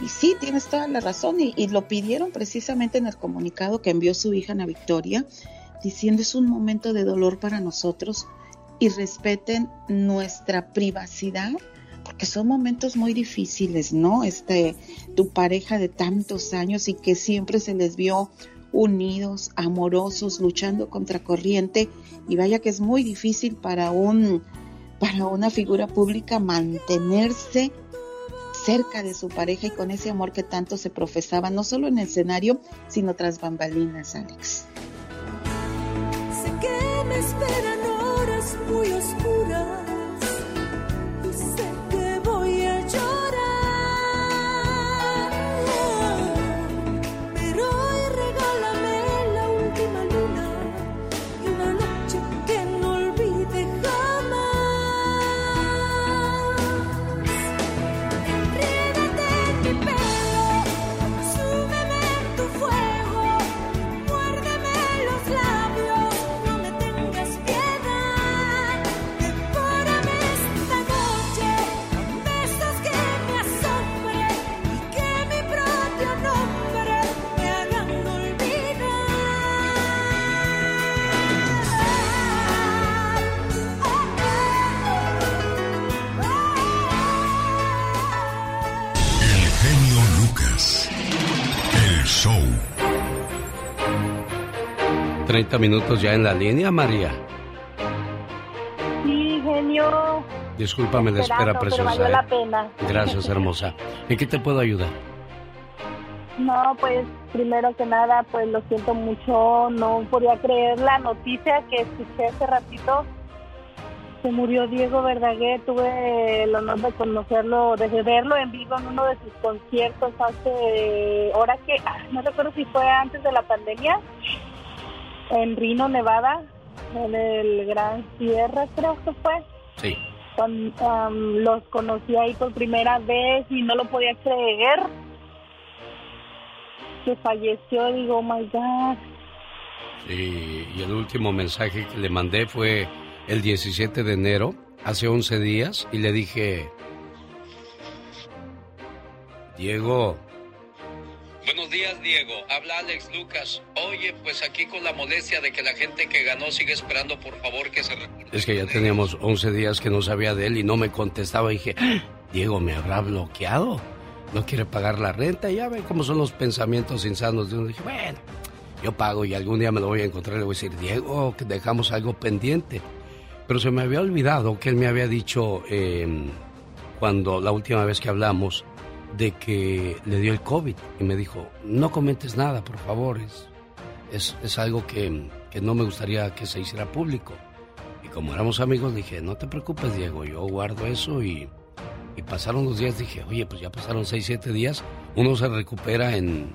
Y sí, tienes toda la razón. Y, lo pidieron precisamente en el comunicado que envió su hija Ana Victoria, diciendo es un momento de dolor para nosotros y respeten nuestra privacidad, porque son momentos muy difíciles, ¿no? Este, tu pareja de tantos años y que siempre se les vio unidos, amorosos, luchando contra corriente y vaya que es muy difícil para un para una figura pública mantenerse cerca de su pareja y con ese amor que tanto se profesaba, no solo en el escenario, sino tras bambalinas, Alex. Sé que me esperan horas muy oscuras show. 30 minutos ya en la línea, María. Sí, genio. Discúlpame la espera, preciosa. la ¿eh? pena. Gracias, hermosa. ¿En qué te puedo ayudar? No, pues primero que nada, pues lo siento mucho. No podía creer la noticia que escuché hace ratito se murió Diego Verdaguer, tuve el honor de conocerlo, de verlo en vivo en uno de sus conciertos hace, ahora que, ah, no recuerdo si fue antes de la pandemia, en Reno, Nevada, en el Gran Sierra creo que fue. Sí. los conocí ahí por primera vez y no lo podía creer que falleció, digo, oh my God. Sí, y el último mensaje que le mandé fue el 17 de enero, hace 11 días, y le dije, Diego. Buenos días, Diego. Habla Alex Lucas. Oye, pues aquí con la molestia de que la gente que ganó sigue esperando, por favor, que se recuerde. Es que ya teníamos 11 días que no sabía de él y no me contestaba. Dije, ah, Diego, ¿me habrá bloqueado? No quiere pagar la renta. Ya ve cómo son los pensamientos insanos. Dije, bueno, yo pago y algún día me lo voy a encontrar y le voy a decir, Diego, que dejamos algo pendiente. Pero se me había olvidado que él me había dicho em, cuando la última vez que hablamos de que le dio el COVID y me dijo, no comentes nada, por favor, es, es, algo que, que, no me gustaría que se hiciera público. Y como éramos amigos, dije, no te preocupes, Diego, yo guardo eso y, y pasaron los días, dije, oye, pues ya pasaron 6, 7 días, uno se recupera en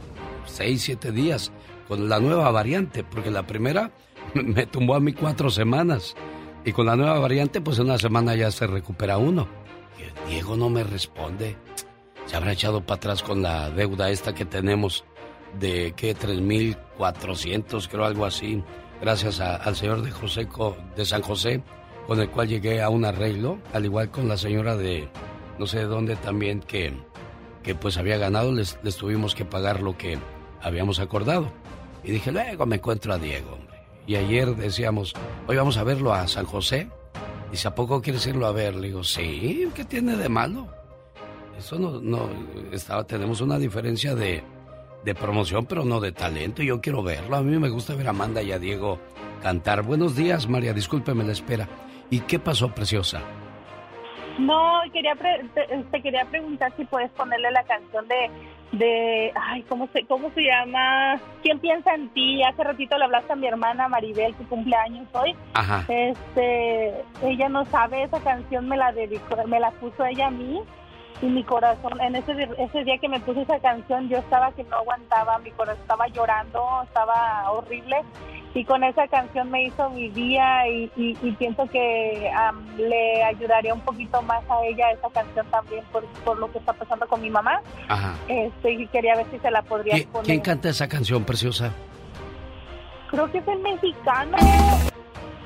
6, 7 días con la nueva variante, porque la primera me tumbó a mí cuatro semanas. Y con la nueva variante, pues en una semana ya se recupera uno. Y Diego no me responde. Se habrá echado para atrás con la deuda esta que tenemos de, ¿qué? 3.400, creo, algo así. Gracias al señor de, José, de San José, con el cual llegué a un arreglo, al igual con la señora de no sé de dónde también, que, que pues había ganado, les, les tuvimos que pagar lo que habíamos acordado. Y dije, luego me encuentro a Diego. Y ayer decíamos, hoy vamos a verlo a San José. Dice, ¿a poco quieres irlo a ver? Le digo, sí, ¿qué tiene de malo? Eso no, no, estaba, tenemos una diferencia de, de promoción, pero no de talento. Yo quiero verlo. A mí me gusta ver a Amanda y a Diego cantar. Buenos días, María, discúlpeme la espera. ¿Y qué pasó, preciosa? No, quería te, quería preguntar si puedes ponerle la canción de de ay, ¿cómo se cómo se llama? ¿Quién piensa en ti? Hace ratito le hablaste a mi hermana Maribel, que cumpleaños hoy. Ajá. Este, ella no sabe esa canción, me la dedicó, me la puso ella a mí y mi corazón, en ese, ese día que me puse esa canción, yo estaba que no aguantaba, mi corazón estaba llorando, estaba horrible y con esa canción me hizo mi día y, y, pienso que le ayudaría un poquito más a ella esa canción también por, por lo que está pasando con mi mamá. Ajá. Este, y quería ver si se la podría poner. ¿Quién canta esa canción, preciosa? Creo que es el mexicano.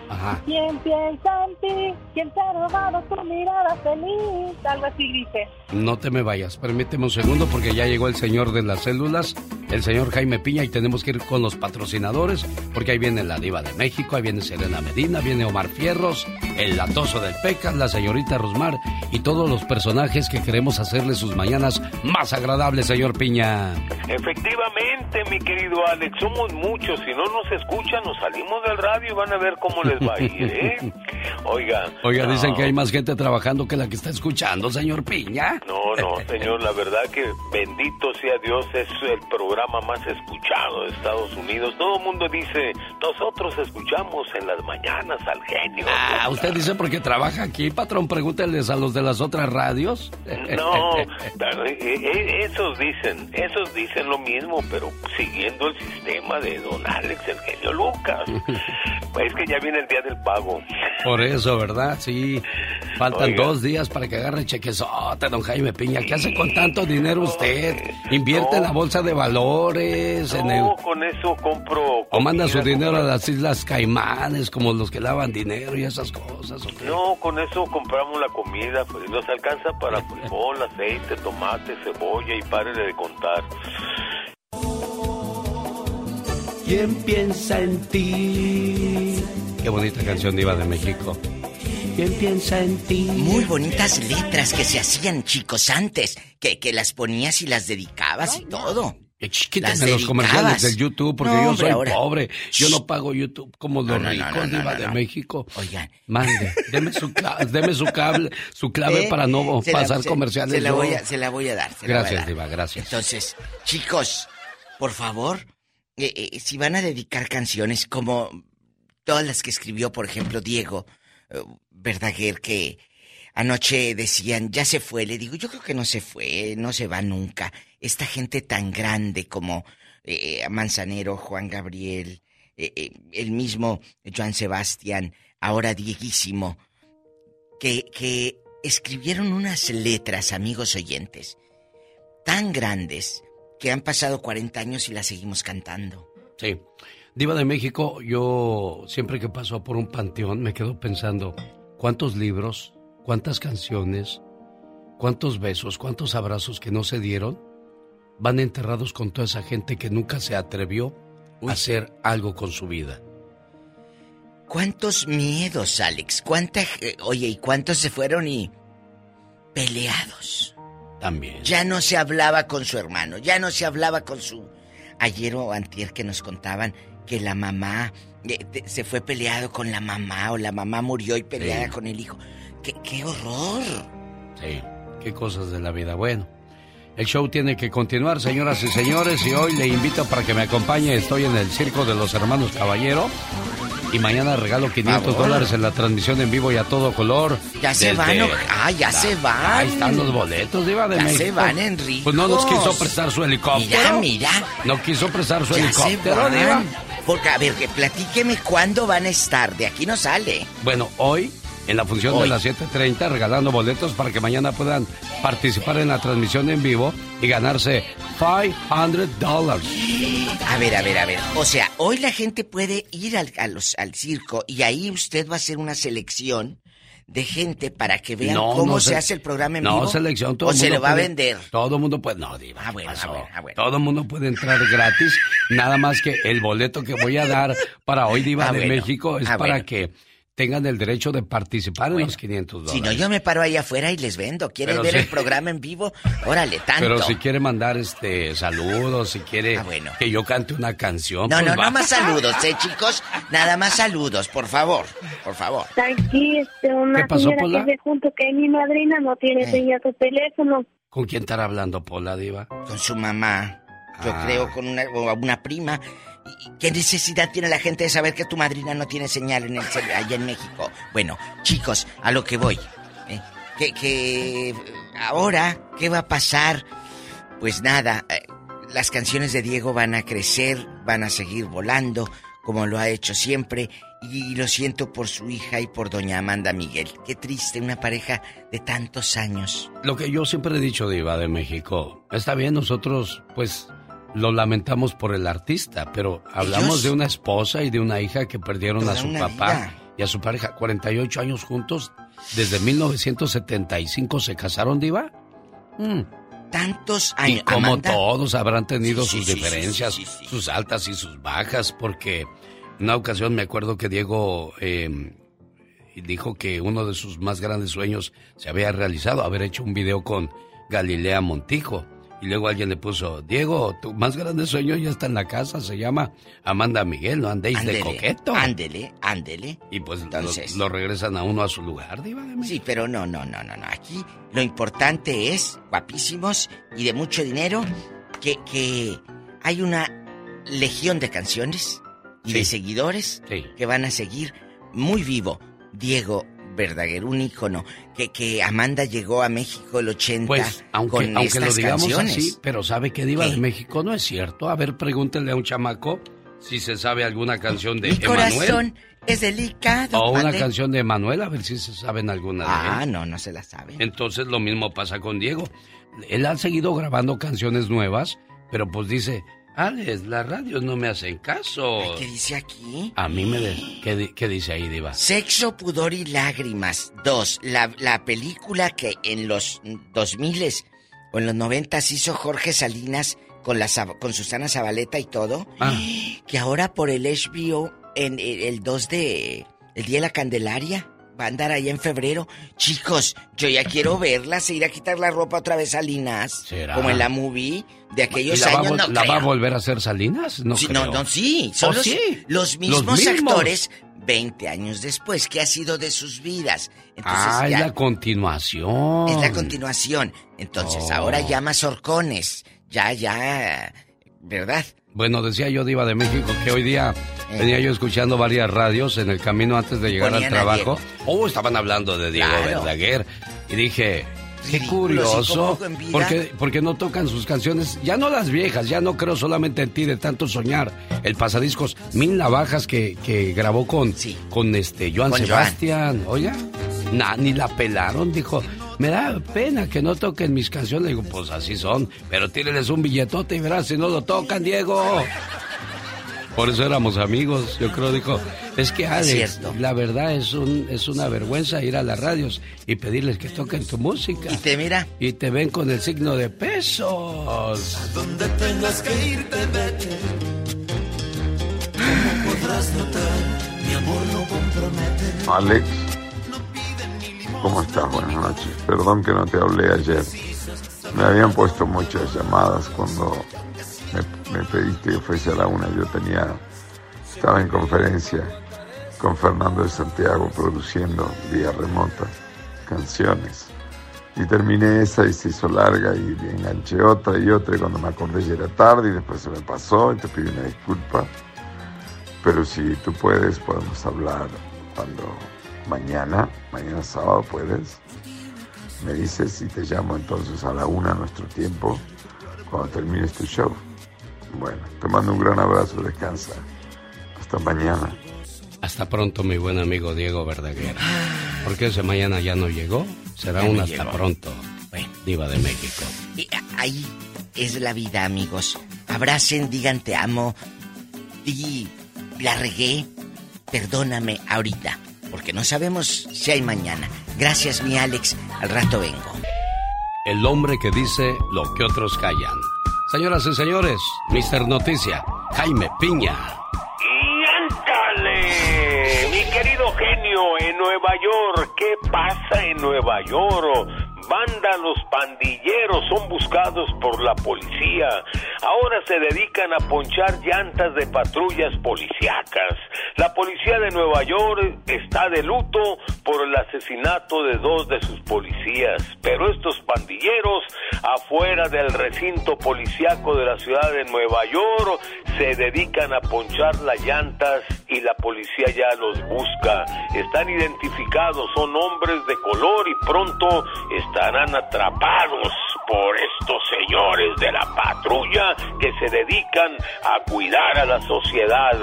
Ajá. ¿Quién piensa en ti? ¿Quién te ha robado tu mirada feliz? Algo así dice. No te me vayas, permíteme un segundo porque ya llegó el señor de las células, el señor Jaime Piña, y tenemos que ir con los patrocinadores porque ahí viene la diva de México, ahí viene Serena Medina, viene Omar Fierros, el latoso del Pecas, la señorita Rosmar y todos los personajes que queremos hacerle sus mañanas más agradables, señor Piña. Efectivamente, mi querido Alex, somos muchos, si no nos escuchan, nos salimos del radio y van a ver cómo les va a ir, ¿eh? Oiga. Oiga, dicen que hay más gente trabajando que la que está escuchando, señor Piña. No, no, señor, la verdad que bendito sea Dios, es el programa más escuchado de Estados Unidos. Todo el mundo dice, nosotros escuchamos en las mañanas al genio. Ah, usted dice porque trabaja aquí, patrón, pregúnteles a los de las otras radios. No, eh, eh, esos dicen, esos dicen lo mismo, pero siguiendo el sistema de don Alex, el genio Lucas. Es que ya viene el día del pago. Por eso, ¿verdad? Sí. Faltan dos días para que agarre chequesote, don Jaime Piña. ¿Qué hace con tanto dinero usted? ¿Invierte en la bolsa de valores? No, en el... con eso compro... ¿O manda su dinero a las Islas Caimanes, como los que lavan dinero y esas cosas? No, con eso compramos la comida. Pues nos alcanza para frijol, aceite, tomate, cebolla y párele de contar. ¿Quién piensa en ti? Qué bonita canción Iba de México. ¿Quién piensa en ti? Muy bonitas letras que se hacían, chicos, antes. Que, que las ponías y las dedicabas y todo. Quítame los comerciales del YouTube porque yo soy pobre. Yo no pago YouTube como los ricos Diva de México. Oigan. Mande, deme su, deme su cable, su clave para no pasar comerciales. Se la, voy a, se la voy a dar. gracias, Diva, gracias. Entonces, chicos, por favor, eh, eh, si van a dedicar canciones como todas las que escribió, por ejemplo, Diego eh, Verdaguer, que anoche decían, ya se fue, le digo, yo creo que no se fue, no se va nunca. Esta gente tan grande como eh, Manzanero, Juan Gabriel, eh, el mismo Joan Sebastián, ahora Dieguísimo, que, que escribieron unas letras, amigos oyentes, tan grandes que han pasado 40 años y las seguimos cantando. Sí. Diva de México, yo siempre que paso por un panteón me quedo pensando, ¿cuántos libros, cuántas canciones, cuántos besos, cuántos abrazos que no se dieron van enterrados con toda esa gente que nunca se atrevió a hacer algo con su vida? ¿Cuántos miedos, Alex? ¿Cuánta, oye, y cuántos se fueron y peleados? También. Ya no se hablaba con su hermano, ya no se hablaba con su ayer o antier que nos contaban que la mamá eh, se fue peleado con la mamá o la mamá murió y peleada con el hijo. ¡Qué, ¡Qué horror! Sí, qué cosas de la vida. Bueno, el show tiene que continuar, señoras y señores, y hoy le invito para que me acompañe. Estoy en el Circo de los Hermanos Caballero. Y mañana regalo 500 dólares en la transmisión en vivo y a todo color. Ya se van, ah, ya se van. Ahí están los boletos, Diva de ya se van, Enrique. Pues no nos quiso prestar su helicóptero. Mira, mira. No quiso prestar su helicóptero, Diva. Porque, a ver, que platíqueme cuándo van a estar. De aquí no sale. Bueno, hoy, en la función de las 7.30, regalando boletos para que mañana puedan participar en la transmisión en vivo y ganarse 500 dólares. A ver, a ver, a ver. O sea, hoy la gente puede ir al, al circo y ahí usted va a hacer una selección de gente para que vean cómo se, hace el programa en vivo. No, selección, todo o se lo va a vender. Todo el mundo puede. No, Diva. Ah, bueno, ah, bueno, Todo el mundo puede entrar gratis. nada más que el boleto que voy a dar para hoy, Diva ah, de México, es para que tengan el derecho de participar en los 500 dólares. Si no, yo me paro ahí afuera y les vendo. ¿Quieren ver el programa en vivo? Órale, tanto. Pero si quiere mandar este saludos, si quiere ah, bueno. que yo cante una canción. No, pues no, nada más saludos, ¿eh, chicos? Nada más saludos, por favor, por favor. Aquí, este, una ¿Qué pasó, Pola? que junto que mi madrina no tiene eh. señal su teléfono. ¿Con quién estará hablando, Pola, Diva? Con su mamá. Yo ah. creo con una, una prima. ¿Qué necesidad tiene la gente de saber que tu madrina no tiene señal allá en México? Bueno, chicos, a lo que voy. ¿eh? que ahora, ¿qué va a pasar? Pues nada, eh, las canciones de Diego van a crecer, van a seguir volando, como lo ha hecho siempre. Y lo siento por su hija y por doña Amanda Miguel. Qué triste, una pareja de tantos años. Lo que yo siempre he dicho, Diva de México, está bien, nosotros, pues, lo lamentamos por el artista, pero hablamos de una esposa y de una hija que perdieron a su papá y a su pareja. 48 años juntos, desde 1975 se casaron, Diva. Mm. Tantos años. Y como todos habrán tenido sus diferencias, sus altas y sus bajas, porque una ocasión me acuerdo que Diego eh, dijo que uno de sus más grandes sueños se había realizado, haber hecho un video con Galilea Montijo. Y luego alguien le puso, Diego, tu más grande sueño ya está en la casa, se llama Amanda Miguel, no andéis de coqueto. Ándele, ándele. Y pues lo, regresan a uno a su lugar, diva Sí, pero no, no, no, no, no. Aquí lo importante es, guapísimos y de mucho dinero, que, que hay una legión de canciones y de seguidores que van a seguir muy vivo. Diego Verdaguer, un ícono, que, que Amanda llegó a México el 80 pues, aunque, aunque lo digamos así, pero sabe que Diva de México no es cierto. A ver, pregúntenle a un chamaco si se sabe alguna canción de Mi corazón es delicado. O una canción de Emanuel, a ver si se saben alguna de Ah, no, no se la sabe. Entonces lo mismo pasa con Diego. Él ha seguido grabando canciones nuevas, pero pues dice, Alex, las radios no me hacen caso. ¿Qué dice aquí? A mí me... De... ¿Qué, dice ahí, Diva? Sexo, pudor y lágrimas. Dos, la, la película que en los 2000 o en los 90 hizo Jorge Salinas con, la, con Susana Zabaleta y todo. Ah. Que ahora por el HBO, en el, el 2 de... El Día de la Candelaria va a andar ahí en febrero. Chicos, yo ya quiero verla, se irá a quitar la ropa otra vez Salinas. ¿Será? Como en la movie de aquellos años. Va, ¿La va a volver a hacer Salinas? No, sí, no, no, sí. Son oh, los, mismos actores 20 años después. ¿Qué ha sido de sus vidas? Entonces, ah, es la continuación. Es la continuación. Entonces, oh. ahora llama Sorcones. Ya, ya. ¿Verdad? Bueno, decía yo, Diva de México, que hoy día venía yo escuchando varias radios en el camino antes de llegar al trabajo. Oh, estaban hablando de Diego Verdaguer. Y dije, Qué curioso, porque, porque no tocan sus canciones, ya no las viejas, ya no creo solamente en ti de tanto soñar. El pasadiscos Mil Navajas que, que grabó con, con este Joan Sebastián, oye, ni la pelaron, dijo, me da pena que no toquen mis canciones. Digo, pues así son, pero tírenles un billetote y verás si no lo tocan, Diego. Por eso éramos amigos. Yo creo, dijo, es que Alex, la verdad es un es una vergüenza ir a las radios y pedirles que toquen tu música. Y te mira. Y te ven con el signo de pesos. A donde tengas que irte, vete. ¿Cómo podrás notar? Mi amor no compromete. Alex. ¿Cómo estás? Buenas noches. Perdón que no te hablé ayer. Me habían puesto muchas llamadas cuando me, pediste que fuese a la una. Yo tenía, estaba en conferencia con Fernando de Santiago produciendo vía remota canciones. Y terminé esa y se hizo larga y enganché otra y otra y cuando me acordé ya era tarde y después se me pasó y te pido una disculpa. Pero si tú puedes, podemos hablar cuando mañana, mañana sábado puedes. Me dices y te llamo entonces a la una nuestro tiempo cuando termines tu show. Bueno, te mando un gran abrazo, descansa. Hasta mañana. Hasta pronto, mi buen amigo Diego Verdaguer. Porque ese mañana ya no llegó, será un hasta pronto. Diva de México. Y ahí es la vida, amigos. Abracen, digan te amo. Y la regué. Perdóname ahorita, porque no sabemos si hay mañana. Gracias, mi Alex. Al rato vengo. El hombre que dice lo que otros callan. Señoras y señores, Mister Noticia, Jaime Piña. ¡Y ándale! Mi querido genio en Nueva York, ¿qué pasa en Nueva York? Los pandilleros son buscados por la policía. Ahora se dedican a ponchar llantas de patrullas policíacas. La policía de Nueva York está de luto por el asesinato de dos de sus policías. Pero estos pandilleros, afuera del recinto policíaco de la ciudad de Nueva York, se dedican a ponchar las llantas y la policía ya los busca. Están identificados, son hombres de color y pronto estarán atrapados por estos señores de la patrulla que se dedican a cuidar a la sociedad.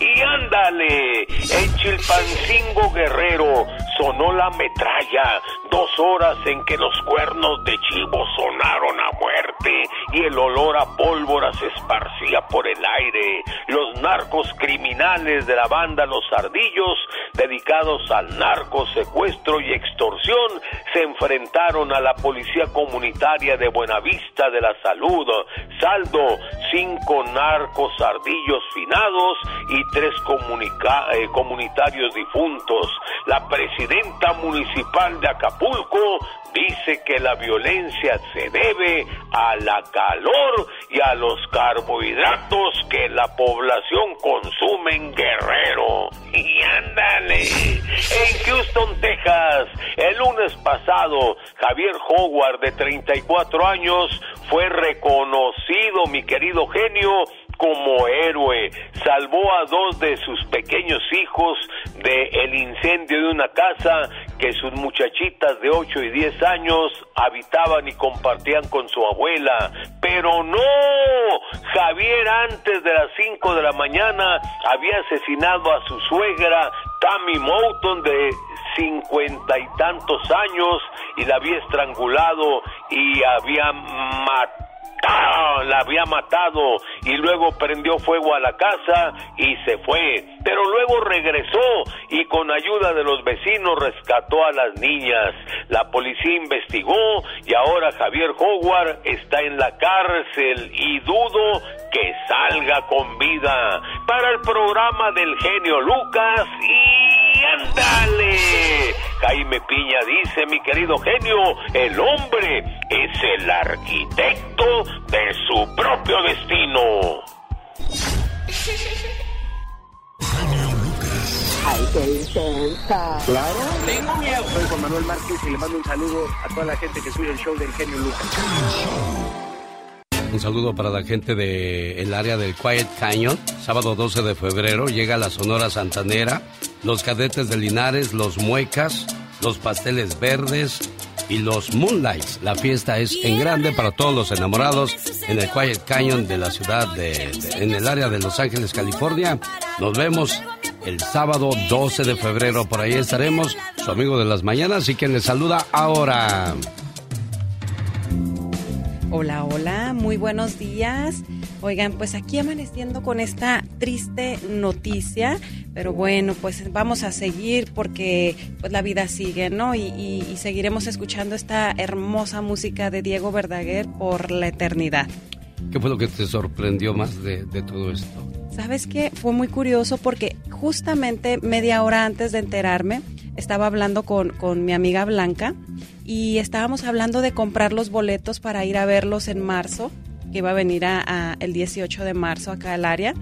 Y ándale, en Chilpancingo Guerrero sonó la metralla, dos horas en que los cuernos de chivo sonaron a muerte y el olor a pólvora se esparcía por el aire. Los narcos criminales de la banda Los Ardillos, dedicados al narco, secuestro y extorsión, se enfrentaron a la policía comunitaria de Buenavista de la Salud. Saldo, cinco narcos ardillos finados y tres eh, comunitarios difuntos. La presidenta municipal de Acapulco dice que la violencia se debe a la calor y a los carbohidratos que la población consume en Guerrero. Y ándale, en Houston, Texas, el lunes pasado, Javier Howard, de 34 años, fue reconocido, mi querido genio, como héroe. Salvó a dos de sus pequeños hijos del el incendio de una casa que sus muchachitas de 8 y 10 años habitaban y compartían con su abuela. Pero no, Javier antes de las 5 de la mañana había asesinado a su suegra Tammy Mouton de cincuenta y tantos años y la había estrangulado y había matado ¡Ah! la había matado y luego prendió fuego a la casa y se fue. Pero luego regresó y con ayuda de los vecinos rescató a las niñas. La policía investigó y ahora Javier Howard está en la cárcel y dudo que salga con vida. Para el programa del genio Lucas y ándale. Jaime Piña dice, mi querido genio, el hombre es el arquitecto de su propio destino. Ay, qué intensa. Claro. Tengo miedo. Soy Juan Manuel Márquez y le mando un saludo a toda la gente que sube el show del genio Lucas. Un saludo para la gente del área del Quiet Canyon. Sábado 12 de febrero llega la Sonora Santanera, los cadetes de Linares, los Muecas, los pasteles verdes y los Moonlights. La fiesta es en grande para todos los enamorados en el Quiet Canyon de la ciudad de, en el área de Los Ángeles, California. Nos vemos el sábado 12 de febrero. Por ahí estaremos, su amigo de las mañanas y quien le saluda ahora. Hola, hola, muy buenos días. Oigan, pues aquí amaneciendo con esta triste noticia, pero bueno, pues vamos a seguir porque pues la vida sigue, ¿no? Y, seguiremos escuchando esta hermosa música de Diego Verdaguer por la eternidad. ¿Qué fue lo que te sorprendió más de, todo esto? Sabes qué? Fue muy curioso porque justamente media hora antes de enterarme, estaba hablando con, con mi amiga Blanca y estábamos hablando de comprar los boletos para ir a verlos en marzo, que iba a venir el 18 de marzo acá al área.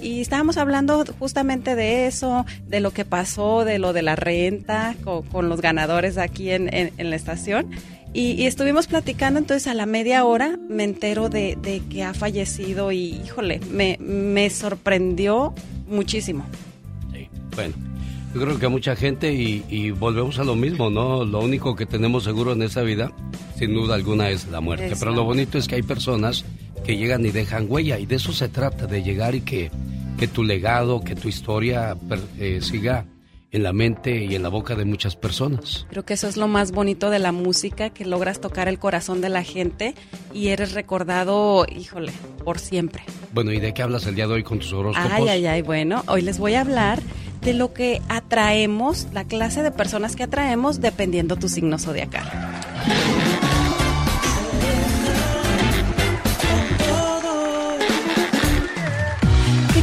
Y estábamos hablando justamente de eso, de lo que pasó, de lo de la renta con, los ganadores aquí en, la estación. Y, estuvimos platicando, entonces a la media hora me entero de, que ha fallecido y híjole, me, me sorprendió muchísimo. Sí, bueno yo creo que a mucha gente y, volvemos a lo mismo, ¿no? Lo único que tenemos seguro en esta vida, sin duda alguna, es la muerte. Pero lo bonito es que hay personas que llegan y dejan huella y de eso se trata, de llegar y que, que tu legado, que tu historia eh, siga en la mente y en la boca de muchas personas. Creo que eso es lo más bonito de la música, que logras tocar el corazón de la gente y eres recordado, híjole, por siempre. Bueno, ¿y de qué hablas el día de hoy con tus horóscopos? Ay, ay, ay, bueno, hoy les voy a hablar de lo que atraemos, la clase de personas que atraemos dependiendo tu signo zodiacal.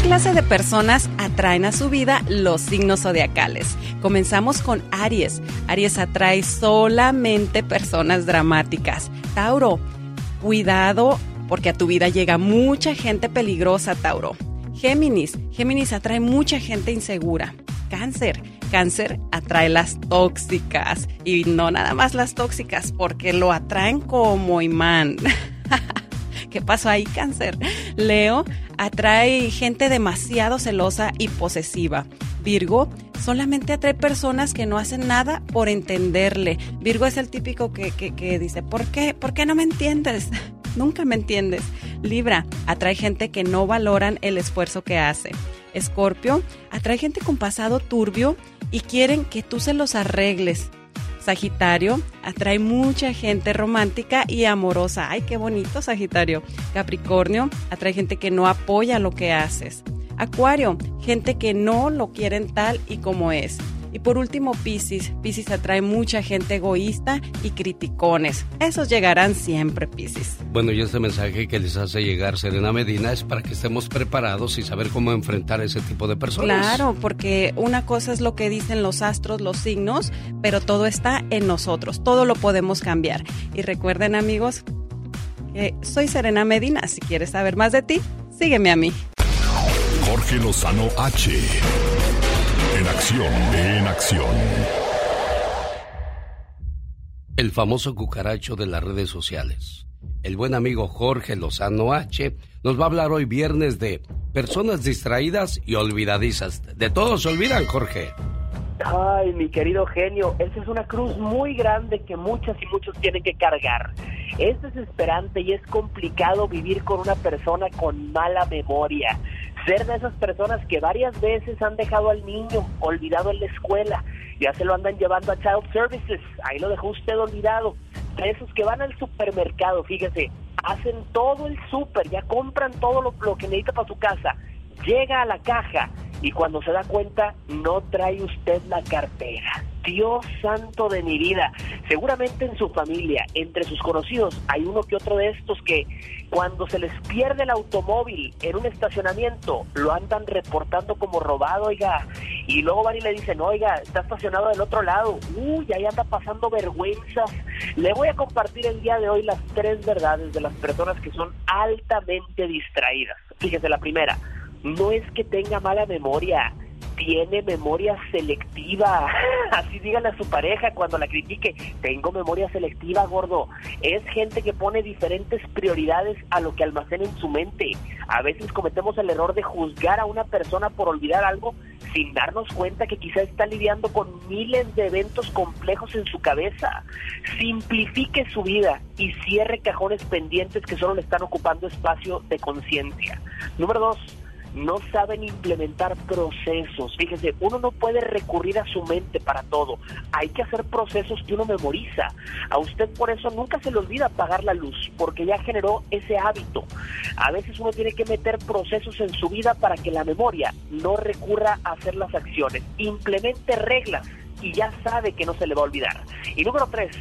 Clase de personas atraen a su vida los signos zodiacales? Comenzamos con Aries. Aries atrae solamente personas dramáticas. Tauro, cuidado porque a tu vida llega mucha gente peligrosa, Tauro. Géminis. Géminis atrae mucha gente insegura. Cáncer. Cáncer atrae las tóxicas y no nada más las tóxicas porque lo atraen como imán. ¿Qué pasó ahí, cáncer? Leo atrae gente demasiado celosa y posesiva. Virgo solamente atrae personas que no hacen nada por entenderle. Virgo es el típico que, que, dice, ¿por qué? ¿Por qué no me entiendes? Nunca me entiendes. Libra atrae gente que no valoran el esfuerzo que hace. Escorpio atrae gente con pasado turbio y quieren que tú se los arregles. Sagitario atrae mucha gente romántica y amorosa. Ay, qué bonito Sagitario. Capricornio atrae gente que no apoya lo que haces. Acuario, gente que no lo quieren tal y como es. Y por último, Piscis. Piscis atrae mucha gente egoísta y criticones. Esos llegarán siempre, Piscis. Bueno, y este mensaje que les hace llegar Serena Medina es para que estemos preparados y saber cómo enfrentar ese tipo de personas. Claro, porque una cosa es lo que dicen los astros, los signos, pero todo está en nosotros. Todo lo podemos cambiar. Y recuerden, amigos, que soy Serena Medina. Si quieres saber más de ti, sígueme a mí. Jorge Lozano H acción, en acción. El famoso cucaracho de las redes sociales. El buen amigo Jorge Lozano H nos va a hablar hoy viernes de personas distraídas y olvidadizas. De todos se olvidan, Jorge. Ay, mi querido genio, esa es una cruz muy grande que muchas y muchos tienen que cargar. Es desesperante y es complicado vivir con una persona con mala memoria ser de esas personas que varias veces han dejado al niño olvidado en la escuela, ya se lo andan llevando a Child Services, ahí lo dejó usted olvidado, de esos que van al supermercado, fíjese, hacen todo el super, ya compran todo lo, lo que necesita para su casa, llega a la caja y cuando se da cuenta no trae usted la cartera. Dios santo de mi vida. Seguramente en su familia, entre sus conocidos, hay uno que otro de estos que cuando se les pierde el automóvil en un estacionamiento, lo andan reportando como robado, oiga. Y luego van y le dicen, oiga, está estacionado del otro lado. Uy, ahí anda pasando vergüenzas. Le voy a compartir el día de hoy las tres verdades de las personas que son altamente distraídas. Fíjese, la primera, no es que tenga mala memoria tiene memoria selectiva. Así díganle a su pareja cuando la critique, tengo memoria selectiva, gordo. Es gente que pone diferentes prioridades a lo que almacena en su mente. A veces cometemos el error de juzgar a una persona por olvidar algo sin darnos cuenta que quizá está lidiando con miles de eventos complejos en su cabeza. Simplifique su vida y cierre cajones pendientes que solo le están ocupando espacio de conciencia. Número dos, no saben implementar procesos. Fíjense, uno no puede recurrir a su mente para todo. Hay que hacer procesos que uno memoriza. A usted por eso nunca se le olvida apagar la luz, porque ya generó ese hábito. A veces uno tiene que meter procesos en su vida para que la memoria no recurra a hacer las acciones. Implemente reglas y ya sabe que no se le va a olvidar. Y número tres,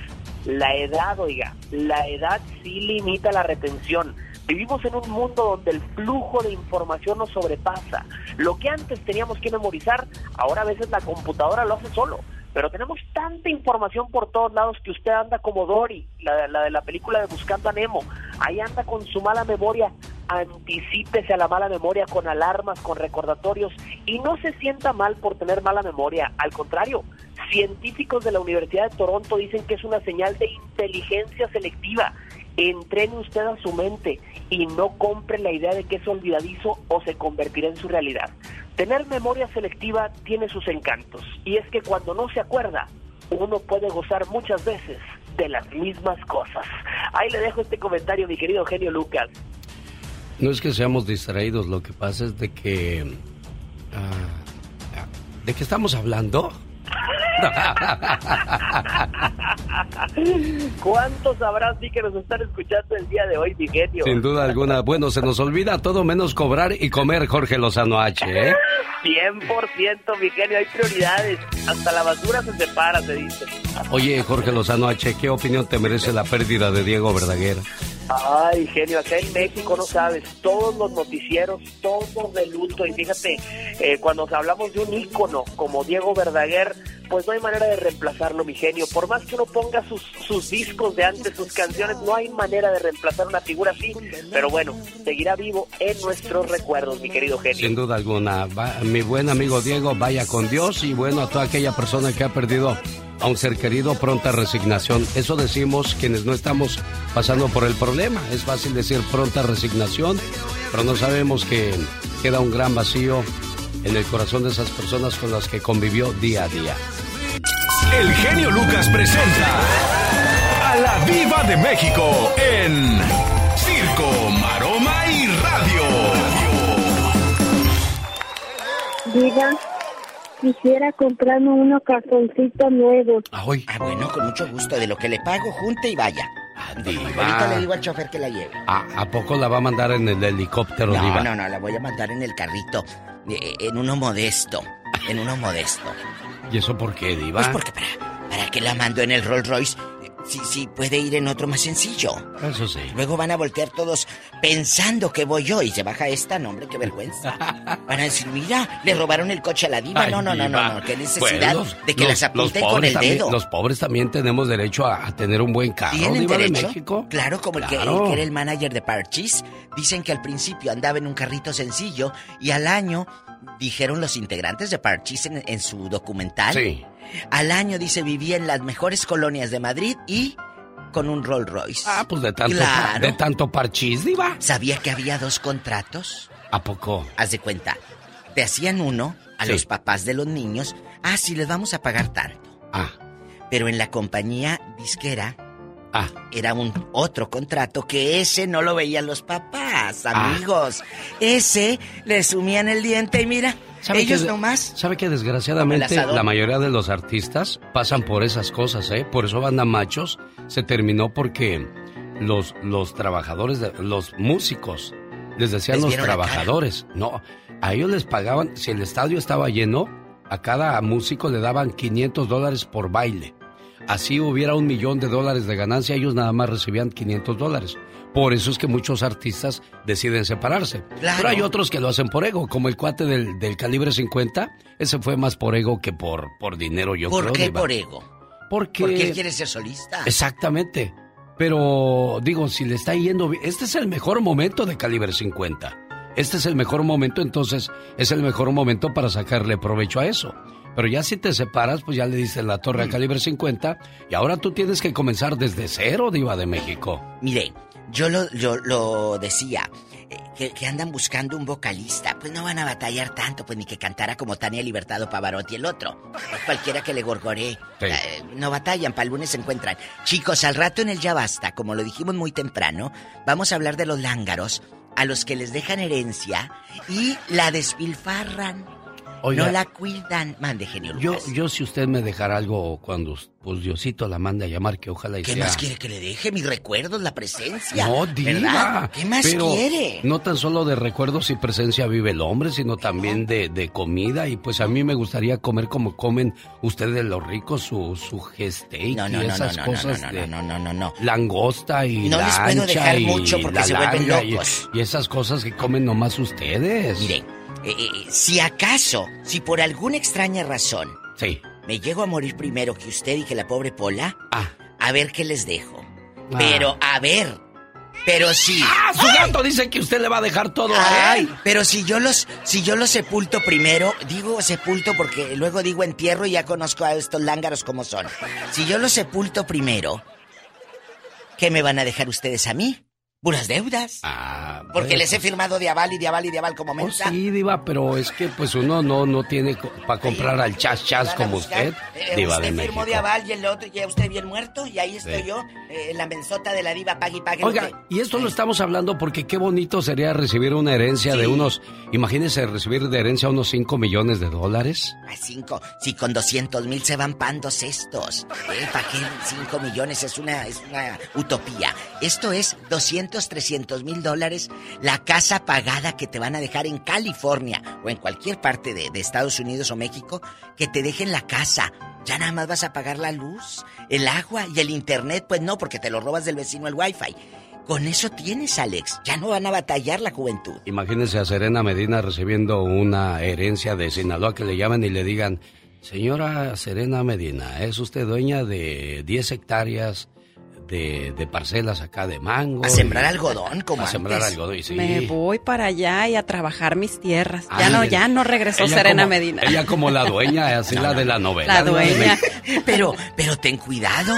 la edad, oiga, la edad sí limita la retención Vivimos en un mundo donde el flujo de información nos sobrepasa. Lo que antes teníamos que memorizar, ahora a veces la computadora lo hace solo. Pero tenemos tanta información por todos lados que usted anda como Dory, la, de la película de Buscando a Nemo. Ahí anda con su mala memoria. Anticípese a la mala memoria con alarmas, con recordatorios y no se sienta mal por tener mala memoria. Al contrario, científicos de la Universidad de Toronto dicen que es una señal de inteligencia selectiva entrene usted a su mente y no compre la idea de que es olvidadizo o se convertirá en su realidad. Tener memoria selectiva tiene sus encantos y es que cuando no se acuerda, uno puede gozar muchas veces de las mismas cosas. Ahí le dejo este comentario, mi querido genio Lucas. No es que seamos distraídos, lo que pasa es de que... Ah, ¿De qué estamos hablando? ¿Cuántos habrá sí que nos están escuchando el día de hoy, mi genio? Sin duda alguna. Bueno, se nos olvida todo menos cobrar y comer, Jorge Lozano H, ¿eh? 100%, mi genio, hay prioridades. Hasta la basura se separa, se dice. Oye, Jorge Lozano H, ¿qué opinión te merece la pérdida de Diego Verdaguer? Ay, genio, acá en México no sabes, todos los noticieros, todos de luto. Y fíjate, eh, cuando hablamos de un ícono como Diego Verdaguer, pues no hay manera de reemplazarlo, mi genio. Por más que uno ponga sus, sus discos de antes, sus canciones, no hay manera de reemplazar una figura así. Pero bueno, seguirá vivo en nuestros recuerdos, mi querido genio. Sin duda alguna. mi buen amigo Diego, vaya con Dios y bueno, a toda aquella persona que ha perdido a un ser querido, pronta resignación. Eso decimos quienes no estamos pasando por el problema. Es fácil decir pronta resignación, pero no sabemos que queda un gran vacío en el corazón de esas personas con las que convivió día a día. El genio Lucas presenta a la Viva de México en Circo, Maroma y Radio. Diga, quisiera comprarme unos calzoncitos nuevos. Ah, ah, bueno, con mucho gusto. De lo que le pago, junte y vaya. Ahorita le digo al chofer que la lleve. ¿A, poco la va a mandar en el helicóptero, no, Diva? No, no, la voy a mandar en el carrito. Eh, en uno modesto. En uno modesto. ¿Y eso por qué, Diva? Pues porque para, para que la mando en el Rolls Royce Sí, sí, puede ir en otro más sencillo. Eso sí. Luego van a voltear todos pensando que voy yo y se baja esta, no, hombre, qué vergüenza. Van a decir, mira, le robaron el coche a la diva. no, no, no, no, no, qué necesidad de que las apunten con el dedo. los pobres también tenemos derecho a, tener un buen carro, ¿Tienen diva derecho? de México. Claro, como El, que, era el manager de Parchis. Dicen que al principio andaba en un carrito sencillo y al año, dijeron los integrantes de Parchis en, en su documental. Sí al año, dice, vivía en las mejores colonias de Madrid y con un Rolls Royce. Ah, pues de tanto, de tanto parchís, diva. ¿Sabía que había dos contratos? ¿A poco? Haz de cuenta. Te hacían uno a los papás de los niños. Ah, sí, les vamos a pagar tanto. Ah. Pero en la compañía disquera Ah. Era un otro contrato que ese no lo veían los papás, ah. amigos. Ese le sumían el diente y mira, ellos nomás. ¿Sabe que desgraciadamente la mayoría de los artistas pasan por esas cosas, eh? Por eso Banda Machos se terminó porque los, los trabajadores, de, los músicos, les decían los trabajadores. No, a ellos les pagaban, si el estadio estaba lleno, a cada músico le daban 500 dólares por baile así hubiera un millón de dólares de ganancia, ellos nada más recibían 500 dólares. Por eso es que muchos artistas deciden separarse. Pero hay otros que lo hacen por ego, como el cuate del, del calibre 50. Ese fue más por ego que por, por dinero, yo creo. ¿Por qué por ego? Porque... Porque él quiere ser solista. Exactamente. Pero digo, si le está yendo bien, este es el mejor momento de calibre 50. Este es el mejor momento, entonces es el mejor momento para sacarle provecho a eso. Pero ya si te separas, pues ya le dices la torre a mm. calibre 50 y ahora tú tienes que comenzar desde cero, Diva de México. Mire, yo lo, lo decía, eh, que, andan buscando un vocalista, pues no van a batallar tanto, pues ni que cantara como Tania Libertado Pavarotti el otro. cualquiera que le gorgoree. Eh, no batallan, para el lunes se encuentran. Chicos, al rato en el Ya Basta, como lo dijimos muy temprano, vamos a hablar de los lángaros, a los que les dejan herencia y la despilfarran no la cuidan. Mande, genio Yo, yo si usted me dejara algo cuando pues Diosito la manda a llamar, que ojalá y ¿Qué más quiere que le deje? Mis recuerdos, la presencia. No, diva. ¿Qué más quiere? No tan solo de recuerdos y presencia vive el hombre, sino también de, de, comida. Y pues a mí me gustaría comer como comen ustedes los ricos, su, su steak no, no, y esas no, cosas no, no, no, no, no, Langosta y No les puedo dejar mucho porque se vuelven locos. Y, y, esas cosas que comen nomás ustedes. Miren, eh, eh, si acaso, si por alguna extraña razón... Sí. Me llego a morir primero que usted y que la pobre Pola... Ah. A ver qué les dejo. Ah. Pero, a ver... Pero si... ¡Ah! Su gato dice que usted le va a dejar todo Ay, pero si yo los... Si yo los sepulto primero... Digo sepulto porque luego digo entierro y ya conozco a estos lángaros como son. Si yo los sepulto primero... ¿Qué me van a dejar ustedes a mí? Buenas deudas. Ah, Porque les he firmado de aval y de aval y de aval como oh, mensa. sí, Diva, pero es que pues uno no, no tiene para comprar al chas chas como usted. Eh, diva usted de firmó de aval y el otro ya usted bien muerto y ahí estoy yo, eh, en la mensota de la diva pague y pague. Oiga, y esto lo estamos hablando porque qué bonito sería recibir una herencia de unos, imagínese recibir de herencia unos 5 millones de dólares. A 5, si con 200 mil se van pandos estos. ¿Eh? ¿Para qué 5 millones? Es una, es una utopía. Esto es 200 300 mil dólares la casa pagada que te van a dejar en California o en cualquier parte de, Estados Unidos o México, que te dejen la casa. Ya nada más vas a pagar la luz, el agua y el internet, pues no, porque te lo robas del vecino el wifi. Con eso tienes, Alex. Ya no van a batallar la juventud. Imagínense a Serena Medina recibiendo una herencia de Sinaloa que le llaman y le digan, Señora Serena Medina, ¿es usted dueña de 10 hectáreas de, parcelas acá de mango. A sembrar algodón, como A sembrar algodón, sí. Me voy para allá y a trabajar mis tierras. ya no, ya no regresó Serena Medina. Ella como la dueña, así la de la novela. La dueña. pero, pero ten cuidado,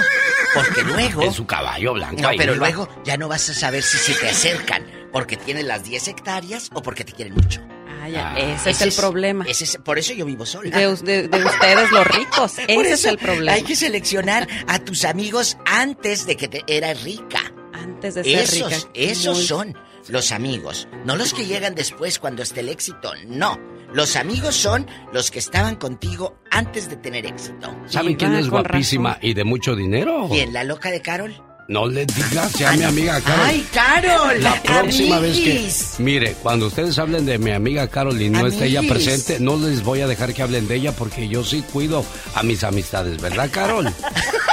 porque luego... En su caballo blanco. No, pero luego ya no vas a saber si se te acercan porque tienen las 10 hectáreas o porque te quieren mucho. Ah, ese, es el problema. por eso yo vivo sola. De, ustedes los ricos. ese es el problema. Hay que seleccionar a tus amigos antes de que te eras rica. Antes de ser esos, rica. Esos son los amigos. No los que llegan después cuando esté el éxito. No. Los amigos son los que estaban contigo antes de tener éxito. ¿Saben quién es guapísima y de mucho dinero? ¿Quién? ¿La loca de Carol? No le digas ya a mi amiga Carol. ¡Ay, Carol! La próxima vez que. Mire, cuando ustedes hablen de mi amiga Carol y no esté ella presente, no les voy a dejar que hablen de ella porque yo sí cuido a mis amistades, ¿verdad, Carol?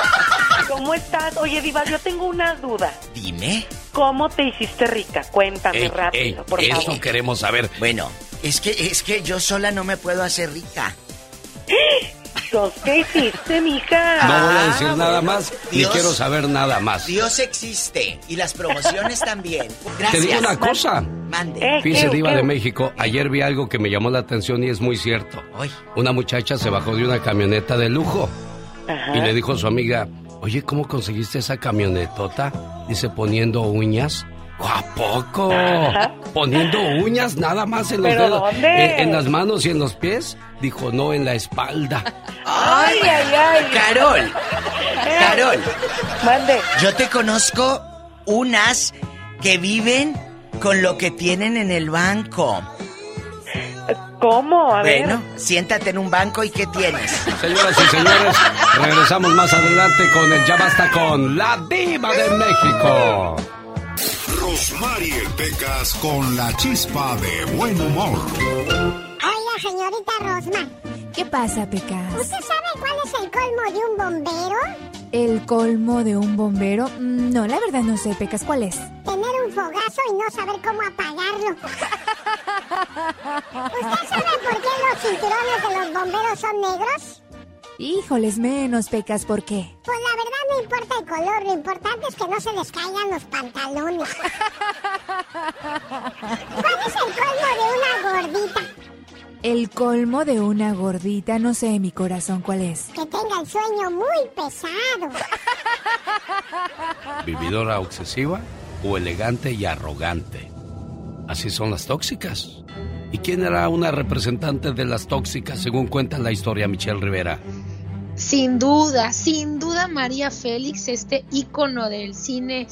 ¿Cómo estás? Oye, Diva, yo tengo una duda. Dime. ¿Cómo te hiciste rica? Cuéntame rápido, por favor. Eso queremos saber. Bueno, es que, es que yo sola no me puedo hacer rica. ¿Qué hiciste, mija? No voy a decir ah, nada más, ni quiero saber nada más. Dios existe y las promociones también. Gracias. Te digo una cosa. Mande. Eh, Fíjese, Diva de México, ayer vi algo que me llamó la atención y es muy cierto. Una muchacha se bajó de una camioneta de lujo y le dijo a su amiga, oye, ¿cómo conseguiste esa camionetota? Dice, poniendo uñas. ¿A poco? Poniendo uñas nada más en los dedos. En, las manos y en los pies. Dijo, no, en la espalda. Ay, ay, ay. Carol. Carol. Mande. Yo te conozco unas que viven con lo que tienen en el banco. ¿Cómo? A bueno, siéntate en un banco y ¿qué tienes? Señoras y señores, regresamos más adelante con el Ya Basta con la Diva de México. Rosmarie Pecas con la chispa de buen humor. Hola, señorita Rosma. ¿Qué pasa, Pecas? ¿Usted sabe cuál es el colmo de un bombero? ¿El colmo de un bombero? Mm, no, la verdad no sé, Pecas, ¿cuál es? Tener un fogazo y no saber cómo apagarlo. ¿Usted sabe por qué los cinturones de los bomberos son negros? Híjoles, menos pecas, ¿por qué? Pues la verdad no importa el color, lo importante es que no se les caigan los pantalones. ¿Cuál es el colmo de una gordita? El colmo de una gordita, no sé, mi corazón, ¿cuál es? Que tenga el sueño muy pesado. ¿Vividora obsesiva o elegante y arrogante? Así son las tóxicas. ¿Y quién era una representante de las tóxicas según cuenta la historia Michelle Rivera? Sin duda, sin duda María Félix, este ícono del cine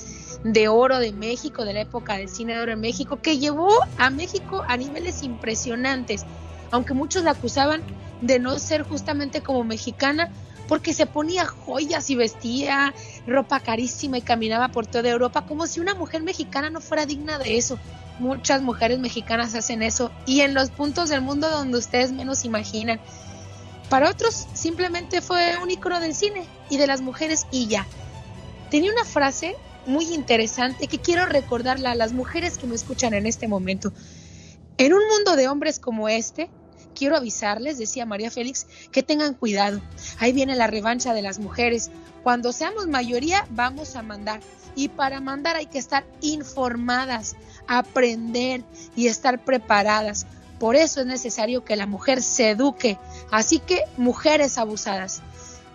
de oro de México, de la época del cine de oro en México, que llevó a México a niveles impresionantes, aunque muchos la acusaban de no ser justamente como mexicana, porque se ponía joyas y vestía ropa carísima y caminaba por toda Europa como si una mujer mexicana no fuera digna de eso muchas mujeres mexicanas hacen eso y en los puntos del mundo donde ustedes menos imaginan. Para otros simplemente fue un icono del cine y de las mujeres y ya. Tenía una frase muy interesante que quiero recordarla a las mujeres que me escuchan en este momento. En un mundo de hombres como este, quiero avisarles, decía María Félix, que tengan cuidado. Ahí viene la revancha de las mujeres. Cuando seamos mayoría, vamos a mandar. Y para mandar hay que estar informadas aprender y estar preparadas. Por eso es necesario que la mujer se eduque. Así que mujeres abusadas.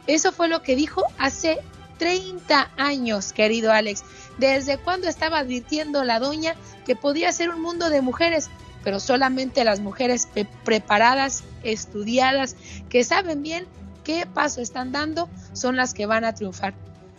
Eso fue lo que dijo hace 30 años, querido Alex. ¿Desde cuando estaba advirtiendo la doña que podía ser un mundo de mujeres? Pero solamente las mujeres preparadas, estudiadas, que saben bien qué paso están dando, son las que van a triunfar.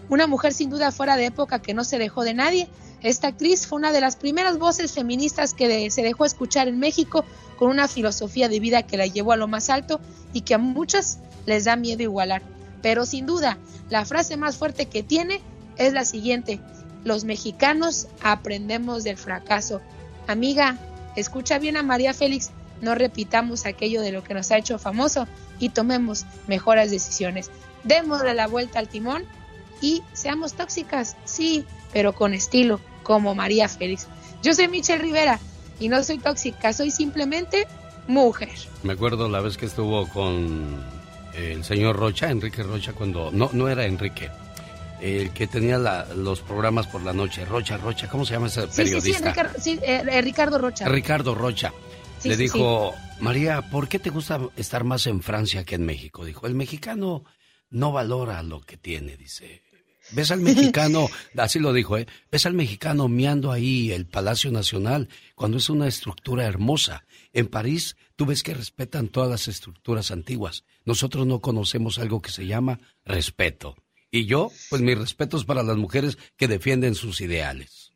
Una mujer sin duda fuera de época que no se dejó de nadie, esta actriz fue una de las primeras voces feministas que se dejó escuchar en México con una filosofía de vida que la llevó a lo más alto y que a muchas les da miedo igualar. Pero sin duda, la frase más fuerte que tiene es la siguiente, los mexicanos aprendemos del fracaso. Amiga, escucha bien a María Félix, no repitamos aquello de lo que nos ha hecho famoso y tomemos mejores decisiones. Démosle la vuelta al timón y seamos tóxicas, sí, pero con estilo, como María Félix. Yo soy Michelle Rivera y no soy tóxica, soy simplemente mujer. Me acuerdo la vez que estuvo con el señor Rocha, Enrique Rocha, cuando... No, no era Enrique. El que tenía los programas por la noche. Rocha, Rocha, ¿cómo se llama ese periodista? Sí, sí, eh, eh, Ricardo Rocha. Ricardo Rocha. Le dijo, María, ¿por qué te gusta estar más en Francia que en México? Dijo, el mexicano no valora lo que tiene, dice. Ves al mexicano, así lo dijo, ¿eh? Ves al mexicano miando ahí el Palacio Nacional cuando es una estructura hermosa. En París tú ves que respetan todas las estructuras antiguas. Nosotros no conocemos algo que se llama respeto. Y yo, pues mis respetos para las mujeres que defienden sus ideales.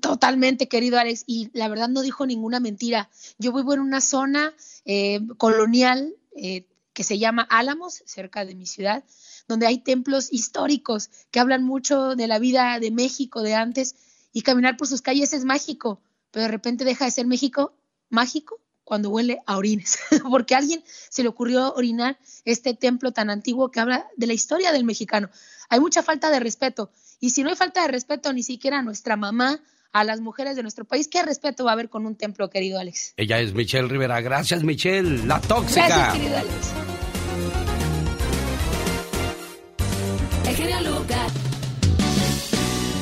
Totalmente, querido Alex. Y la verdad no dijo ninguna mentira. Yo vivo en una zona eh, colonial eh, que se llama Álamos, cerca de mi ciudad, donde hay templos históricos que hablan mucho de la vida de México de antes. Y caminar por sus calles es mágico, pero de repente deja de ser México mágico cuando huele a orines, porque a alguien se le ocurrió orinar este templo tan antiguo que habla de la historia del mexicano. Hay mucha falta de respeto, y si no hay falta de respeto ni siquiera a nuestra mamá, a las mujeres de nuestro país, ¿qué respeto va a haber con un templo, querido Alex? Ella es Michelle Rivera. Gracias, Michelle, la tóxica. Gracias, querido Alex. El Lucas.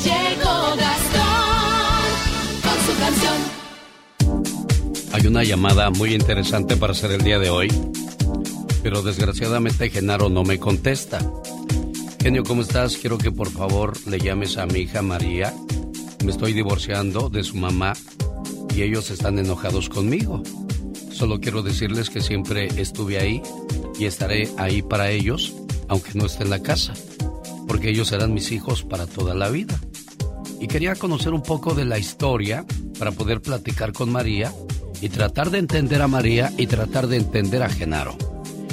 Llegó Gastón con su canción. Hay una llamada muy interesante para hacer el día de hoy, pero desgraciadamente Genaro no me contesta. Genio, ¿cómo estás? Quiero que por favor le llames a mi hija María. Me estoy divorciando de su mamá y ellos están enojados conmigo. Solo quiero decirles que siempre estuve ahí y estaré ahí para ellos, aunque no esté en la casa, porque ellos serán mis hijos para toda la vida. Y quería conocer un poco de la historia para poder platicar con María y tratar de entender a María y tratar de entender a Genaro.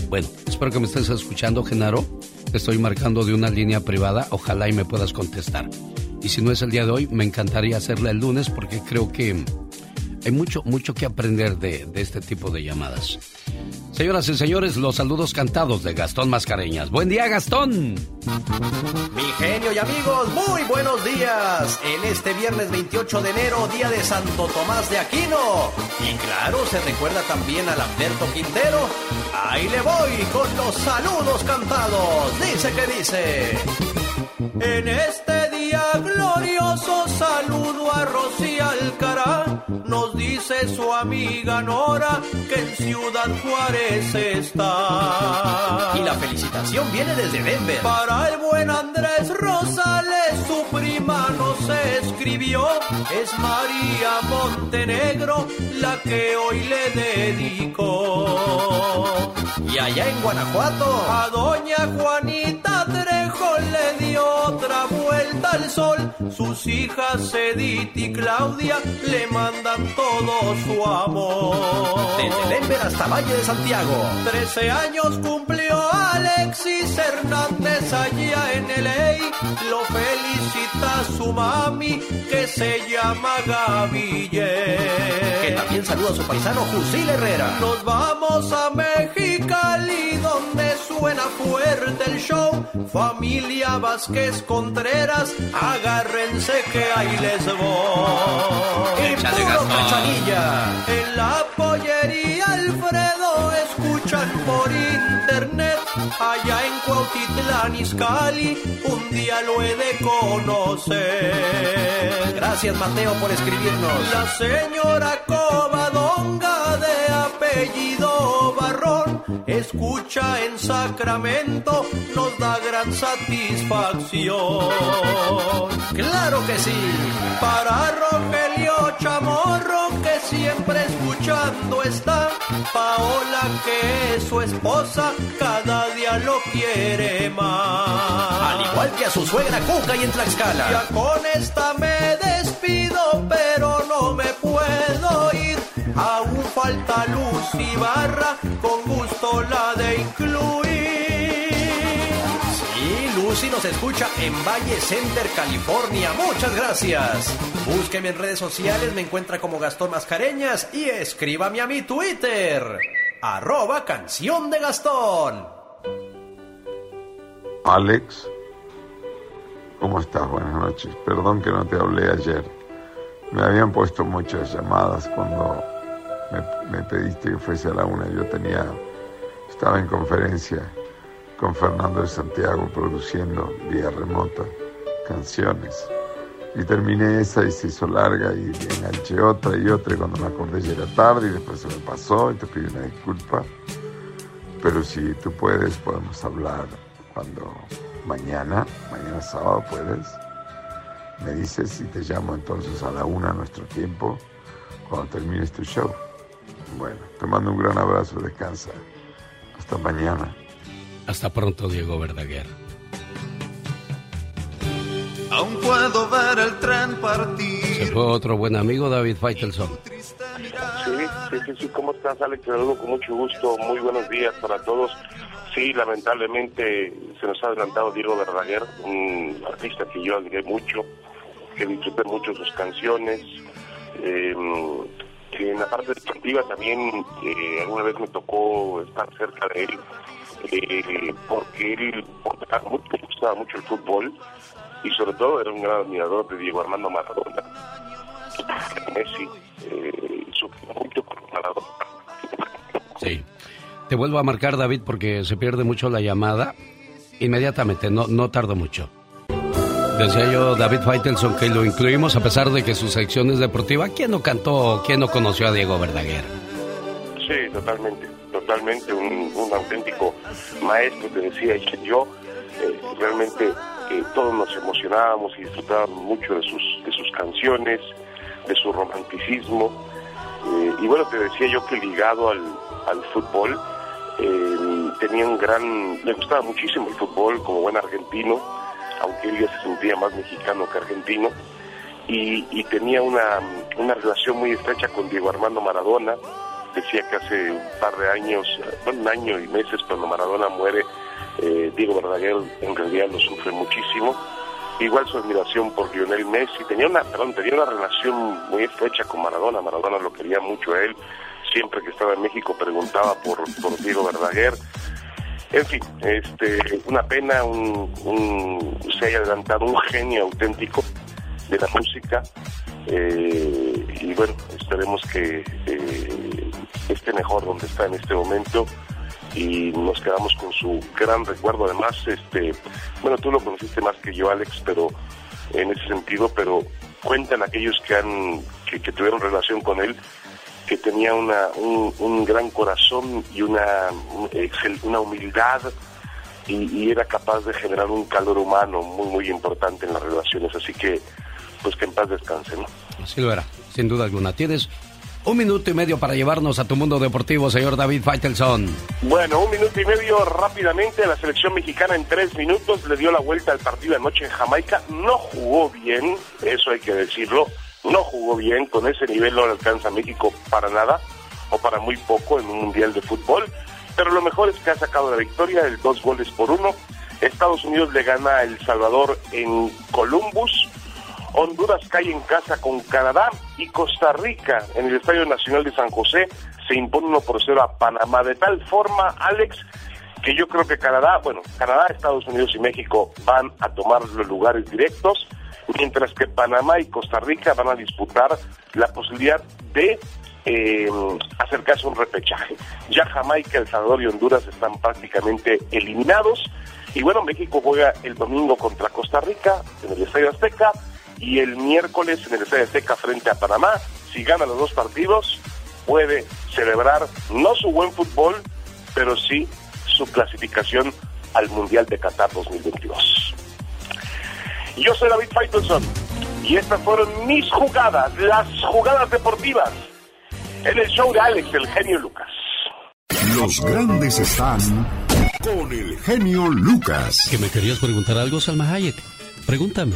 Bueno, espero que me estés escuchando, Genaro. Estoy marcando de una línea privada, ojalá y me puedas contestar. Y si no es el día de hoy, me encantaría hacerla el lunes porque creo que hay mucho, mucho que aprender de, de este tipo de llamadas. Señoras y señores, los saludos cantados de Gastón Mascareñas. Buen día, Gastón. Mi genio y amigos, muy buenos días. En este viernes 28 de enero, día de Santo Tomás de Aquino. Y claro, se recuerda también a Lamberto Quintero. Ahí le voy con los saludos cantados. Dice que dice. En este día glorioso saludo a Rosy Alcará. Dice su amiga Nora que en Ciudad Juárez está. Y la felicitación viene desde Denver. Para el buen Andrés Rosales, su prima nos escribió. Es María Montenegro la que hoy le dedicó. Y allá en Guanajuato, a doña Juanita otra vuelta al sol. Sus hijas Edith y Claudia le mandan todo su amor. Desde Denver hasta Valle de Santiago. Trece años cumplió Alexis Hernández allá en LA. Lo felicita su mami que se llama Gaville. Que también saluda a su paisano Jusil Herrera. Nos vamos a Mexicali donde suena fuerte el show. Familia Vázquez Contreras, agárrense que ahí les voy. Échale, Gastón. En la pollería Alfredo escuchan por internet. Allá en Cuautitlán, Izcalli, un día lo he de conocer. Gracias Mateo por escribirnos. La señora Covadonga de apellido Barrón escucha en Sacramento, nos da gran satisfacción. Claro que sí. Para Rogelio Chamorro, que siempre escuchando está. Paola, que es su esposa, cada día lo quiere más. Al igual que a su suegra Cuca y en Tlaxcala. Ya con esta me despido, pero no me puedo ir. Falta Luz y Barra, con gusto la de incluir. Sí, Lucy nos escucha en Valle Center, California. Muchas gracias. Búsqueme en redes sociales, me encuentra como Gastón Mascareñas y escríbame a mi Twitter. Arroba canción de Gastón. Alex, ¿cómo estás? Buenas noches. Perdón que no te hablé ayer. Me habían puesto muchas llamadas cuando me, pediste que fuese a la una. Yo tenía, estaba en conferencia con Fernando de Santiago produciendo vía remota canciones. Y terminé esa y se hizo larga y enganché otra y otra y cuando me acordé ya era tarde y después se me pasó y te pido una disculpa. Pero si tú puedes, podemos hablar cuando mañana, mañana sábado puedes. Me dices y te llamo entonces a la una a nuestro tiempo cuando termines tu show. Bueno, te mando un gran abrazo, descansa. Hasta mañana. Hasta pronto, Diego Verdaguer. Aún puedo ver el tren partir. Se fue otro buen amigo, David Faitelson. Sí, sí, sí, sí, ¿cómo estás, Alex? Te saludo con mucho gusto. Muy buenos días para todos. Sí, lamentablemente se nos ha adelantado Diego Verdaguer, un artista que yo admiré mucho, que disfruté mucho sus canciones. Eh, en la parte deportiva también eh, alguna vez me tocó estar cerca de él, eh, porque él le gustaba mucho el fútbol y sobre todo era un gran admirador de Diego Armando Maradona. Messi, eh, mucho. Sí. Te vuelvo a marcar, David, porque se pierde mucho la llamada. Inmediatamente, no, no tardo mucho. Decía yo, David Faitelson, que lo incluimos a pesar de que su sección es deportiva. ¿Quién no cantó, quién no conoció a Diego Verdaguer? Sí, totalmente, totalmente un, auténtico maestro, te decía yo. eh, realmente eh, todos nos emocionábamos y disfrutábamos mucho de sus, de sus canciones, de su romanticismo. Eh, y bueno, te decía yo que ligado al, al fútbol, eh, tenía un gran, le gustaba muchísimo el fútbol como buen argentino, aunque él ya se sentía más mexicano que argentino, y, tenía una, una relación muy estrecha con Diego Armando Maradona. Decía que hace un par de años, bueno, un año y meses cuando Maradona muere, eh, Diego Verdaguer en realidad lo sufre muchísimo. Igual su admiración por Lionel Messi, tenía una, perdón, tenía una relación muy estrecha con Maradona, Maradona lo quería mucho a él, siempre que estaba en México preguntaba por, por Diego Verdaguer. En fin, este, una pena un, un- se haya adelantado un genio auténtico de la música eh, y bueno, esperemos que eh, esté mejor donde está en este momento y nos quedamos con su gran recuerdo. Además, este, bueno, tú lo conociste más que yo, Alex, pero en ese sentido, pero cuentan aquellos que han que, que tuvieron relación con él que tenía una, un, un gran corazón y una, una humildad y, y era capaz de generar un calor humano muy, muy importante en las relaciones. Así que, pues que en paz descanse, ¿no? Así lo era, sin duda alguna. Tienes un minuto y medio para llevarnos a tu mundo deportivo, señor David Faitelson. Bueno, un minuto y medio rápidamente. La selección mexicana en tres minutos le dio la vuelta al partido anoche en Jamaica. No jugó bien, eso hay que decirlo. No jugó bien. Con ese nivel no le alcanza México para nada o para muy poco en un mundial de fútbol. Pero lo mejor es que ha sacado la victoria, el dos goles por uno. Estados Unidos le gana a El Salvador en Columbus. Honduras cae en casa con Canadá y Costa Rica en el Estadio Nacional de San José se impone 1 por 0 a Panamá. De tal forma, Alex, que yo creo que Canadá, bueno, Canadá, Estados Unidos y México van a tomar los lugares directos, mientras que Panamá y Costa Rica van a disputar la posibilidad de eh, acercarse a un repechaje. Ya Jamaica, El Salvador y Honduras están prácticamente eliminados. Y bueno, México juega el domingo contra Costa Rica en el Estadio Azteca y el miércoles en el Estadio Azteca frente a Panamá. Si gana los dos partidos, puede celebrar no su buen fútbol, pero sí su clasificación al Mundial de Qatar 2022. Yo soy David Faitelson y estas fueron mis jugadas, las jugadas deportivas, en el show de Alex, el genio Lucas. Los grandes están con el genio Lucas. ¿Que me querías preguntar algo, Salma Hayek? Pregúntame.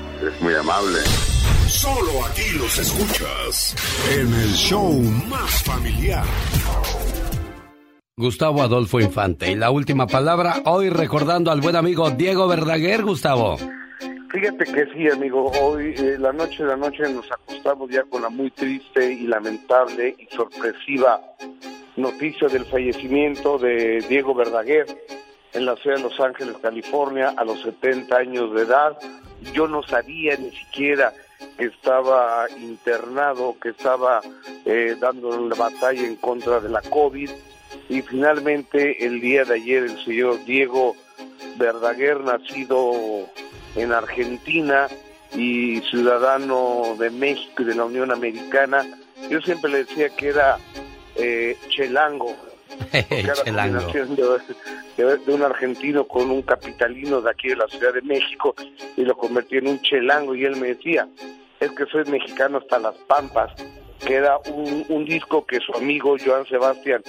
es muy amable. Solo aquí los escuchas en el show más familiar. Gustavo Adolfo Infante. Y la última palabra, hoy recordando al buen amigo Diego Verdaguer, Gustavo. Fíjate que sí, amigo. Hoy, eh, la noche de la noche, nos acostamos ya con la muy triste y lamentable y sorpresiva noticia del fallecimiento de Diego Verdaguer en la ciudad de Los Ángeles, California, a los 70 años de edad. Yo no sabía ni siquiera que estaba internado, que estaba eh, dando la batalla en contra de la COVID. Y finalmente, el día de ayer, el señor Diego Verdaguer, nacido en Argentina y ciudadano de México y de la Unión Americana, yo siempre le decía que era eh, chelango, De, de un argentino con un capitalino de aquí de la Ciudad de México y lo convertí en un chelango y él me decía, es que soy mexicano hasta las pampas, que era un, un disco que su amigo Joan Sebastián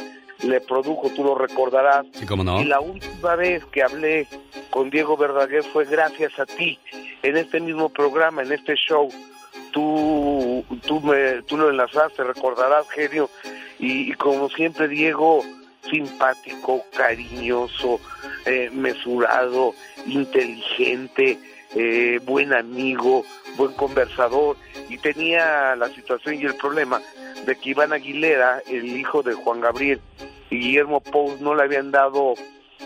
le produjo, tú lo recordarás. Sí, cómo no. Y la última vez que hablé con Diego Verdaguer fue gracias a ti, en este mismo programa, en este show. Tú, tú, me, tú lo enlazaste, recordarás, genio. Y, y como siempre, Diego, simpático, cariñoso, eh, mesurado, inteligente, eh, buen amigo, buen conversador. Y tenía la situación y el problema de que Iván Aguilera, el hijo de Juan Gabriel, y Guillermo Pou no le habían dado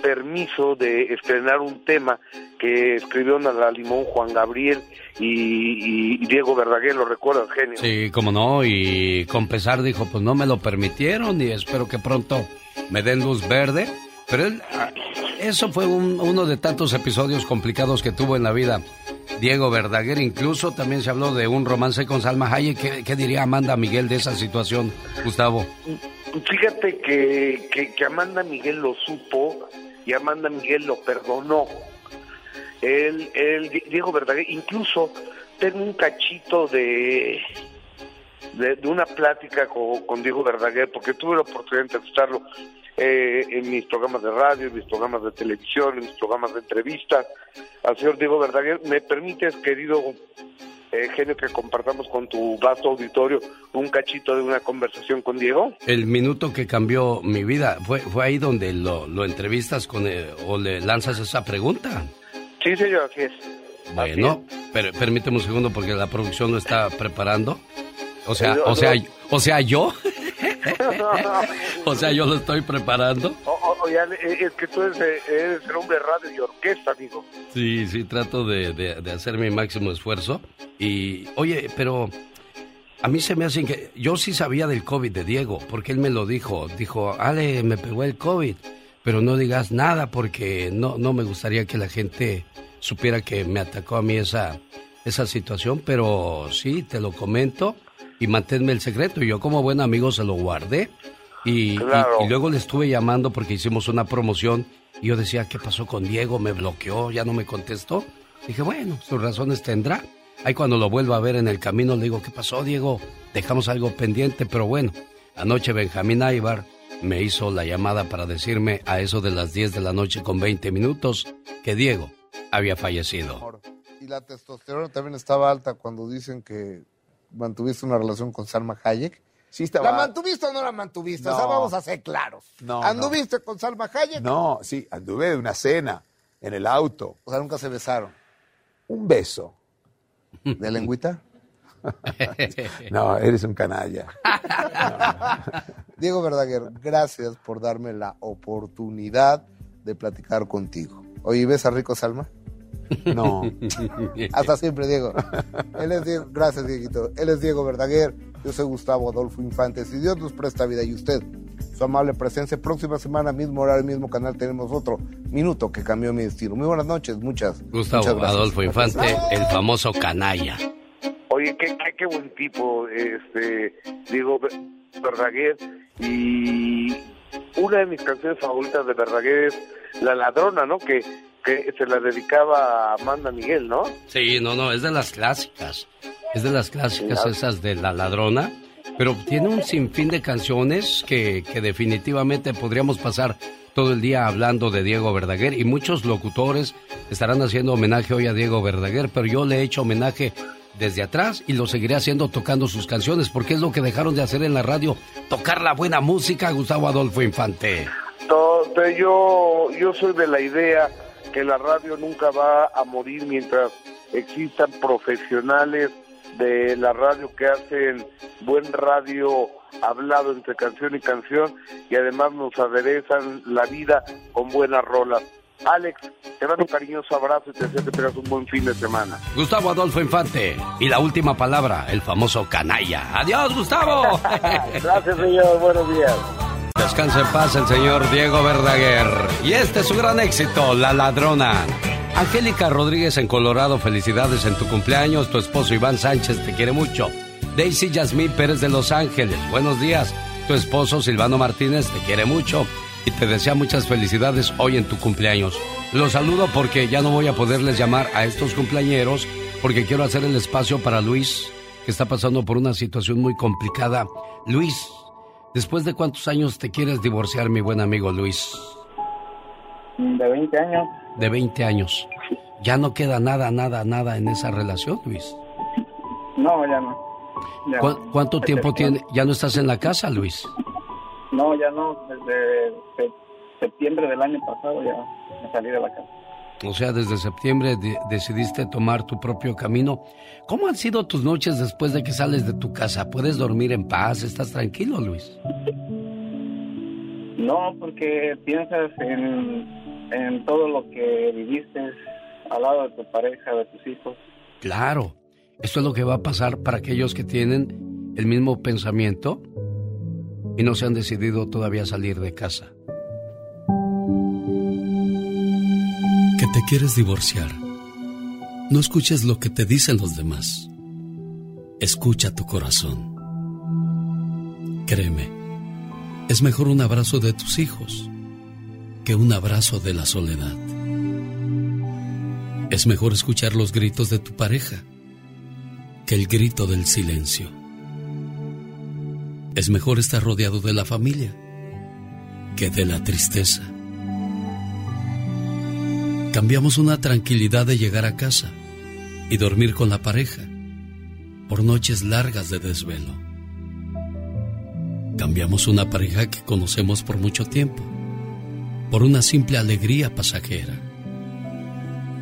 permiso de estrenar un tema que escribió a Limón Juan Gabriel y, y Diego Verdaguer, lo recuerdas, genio. Sí, como no, y con pesar dijo, pues no me lo permitieron y espero que pronto me den luz verde. Pero él, eso fue un- uno de tantos episodios complicados que tuvo en la vida. Diego Verdaguer, incluso también se habló de un romance con Salma Hayek. ¿Qué, diría Amanda Miguel de esa situación, Gustavo? Fíjate que, que, Amanda Miguel lo supo y Amanda Miguel lo perdonó. Él, él, Diego Verdaguer, incluso tengo un cachito de, de, de una plática con, con Diego Verdaguer, porque tuve la oportunidad de entrevistarlo eh, en mis programas de radio, en mis programas de televisión, en mis programas de entrevistas. Al señor Diego Verdaguer, ¿me permites, querido eh, genio, que compartamos con tu vasto auditorio un cachito de una conversación con Diego? El minuto que cambió mi vida, ¿fue, fue ahí donde lo, lo entrevistas con, eh, o le lanzas esa pregunta? Sí, señor, así es. Bueno, pero permíteme un segundo porque la producción lo está preparando. O sea, o sea, o sea, yo. o sea, yo lo estoy preparando. Es que tú eres, eres el hombre de radio y orquesta, amigo. Sí, sí, trato de, de- de hacer mi máximo esfuerzo. Y, oye, pero a mí se me hace que... Yo sí sabía del COVID de Diego, porque él me lo dijo. Dijo, Ale, me pegó el COVID, pero no digas nada porque no, no me gustaría que la gente supiera que me atacó a mí esa, esa situación, pero sí, te lo comento y manténme el secreto. Y yo como buen amigo se lo guardé. Y, y- luego le estuve llamando porque hicimos una promoción y yo decía, ¿qué pasó con Diego? Me bloqueó, ya no me contestó. Dije, bueno, sus razones tendrá. Ahí cuando lo vuelva a ver en el camino le digo, ¿qué pasó, Diego? Dejamos algo pendiente, pero bueno, anoche Benjamín Aybar me hizo la llamada para decirme a eso de las 10 de la noche con 20 minutos que Diego había fallecido. Y la testosterona también estaba alta cuando dicen que mantuviste una relación con Salma Hayek. Sí estaba- ¿La mantuviste o no la mantuviste? O sea, vamos a ser claros. No, ¿Anduviste con Salma Hayek? No, sí, anduve de una cena en el auto. O sea, nunca se besaron. Un beso. ¿De lengüita? No, eres un canalla. Diego Verdaguer, gracias por darme la oportunidad de platicar contigo. Oye, ¿ves a Rico Salma? No. Hasta siempre, Diego. Él es Diego. Gracias, Dieguito. Él es Diego Verdaguer. Yo soy Gustavo Adolfo Infante. Si Dios nos presta vida y usted, su amable presencia, próxima semana, mismo horario, mismo canal, tenemos otro minuto que cambió mi destino. Muy buenas noches, muchas. Gustavo muchas gracias. Adolfo Infante, el famoso canalla. Oye, qué, qué, qué buen tipo, este, Diego Ver- Verdaguer. Y una de mis canciones favoritas de Verdaguer es La Ladrona, ¿no? Que, que se la dedicaba a Amanda Miguel, ¿no? Sí, no, no, es de las clásicas. Es de las clásicas esas de La Ladrona. Pero tiene un sinfín de canciones que, que definitivamente podríamos pasar todo el día hablando de Diego Verdaguer. Y muchos locutores estarán haciendo homenaje hoy a Diego Verdaguer. Pero yo le he hecho homenaje desde atrás y lo seguiré haciendo tocando sus canciones. Porque es lo que dejaron de hacer en la radio. Tocar la buena música, Gustavo Adolfo Infante. yo, yo soy de la idea que la radio nunca va a morir mientras existan profesionales de la radio que hacen buen radio hablado entre canción y canción y además nos aderezan la vida con buenas rolas. Alex, te mando un cariñoso abrazo y te deseo que tengas un buen fin de semana. Gustavo Adolfo Infante. Y la última palabra, el famoso canalla. Adiós, Gustavo. Gracias, señor. Buenos días. Descanse en paz el señor Diego Verdaguer. Y este es su gran éxito, La Ladrona. Angélica Rodríguez en Colorado, felicidades en tu cumpleaños. Tu esposo Iván Sánchez te quiere mucho. Daisy Yasmín Pérez de Los Ángeles, buenos días. Tu esposo Silvano Martínez te quiere mucho y te desea muchas felicidades hoy en tu cumpleaños. Los saludo porque ya no voy a poderles llamar a estos cumpleañeros porque quiero hacer el espacio para Luis, que está pasando por una situación muy complicada. Luis, ¿después de cuántos años te quieres divorciar, mi buen amigo Luis? De 20 años. De 20 años. ¿Ya no queda nada, nada, nada en esa relación, Luis? No, ya no. ¿Cuánto tiempo tiene? ¿Ya no estás en la casa, Luis? No, ya no. Desde septiembre del año pasado ya me salí de la casa. O sea, desde septiembre decidiste tomar tu propio camino. ¿Cómo han sido tus noches después de que sales de tu casa? ¿Puedes dormir en paz? ¿Estás tranquilo, Luis? No, porque piensas en, en todo lo que viviste al lado de tu pareja, de tus hijos. Claro. Esto es lo que va a pasar para aquellos que tienen el mismo pensamiento y no se han decidido todavía salir de casa. Te quieres divorciar. No escuches lo que te dicen los demás. Escucha tu corazón. Créeme, es mejor un abrazo de tus hijos que un abrazo de la soledad. Es mejor escuchar los gritos de tu pareja que el grito del silencio. Es mejor estar rodeado de la familia que de la tristeza. Cambiamos una tranquilidad de llegar a casa y dormir con la pareja por noches largas de desvelo. Cambiamos una pareja que conocemos por mucho tiempo por una simple alegría pasajera.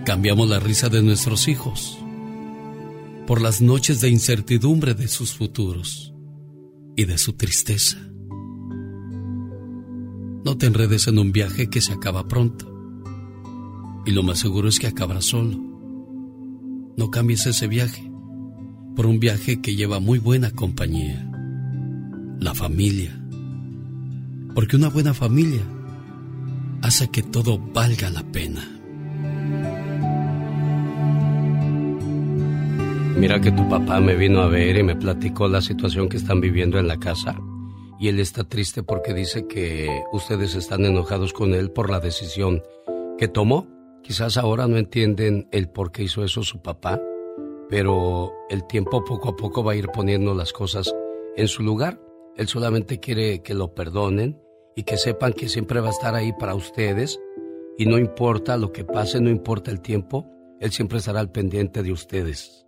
Cambiamos la risa de nuestros hijos por las noches de incertidumbre de sus futuros y de su tristeza. No te enredes en un viaje que se acaba pronto y lo más seguro es que acabará solo. No cambies ese viaje por un viaje que lleva muy buena compañía, la familia, porque una buena familia hace que todo valga la pena. Mira que tu papá me vino a ver y me platicó la situación que están viviendo en la casa. Y él está triste porque dice que ustedes están enojados con él por la decisión que tomó. Quizás ahora no entienden el por qué hizo eso su papá, pero el tiempo poco a poco va a ir poniendo las cosas en su lugar. Él solamente quiere que lo perdonen y que sepan que siempre va a estar ahí para ustedes y no importa lo que pase, no importa el tiempo, él siempre estará al pendiente de ustedes.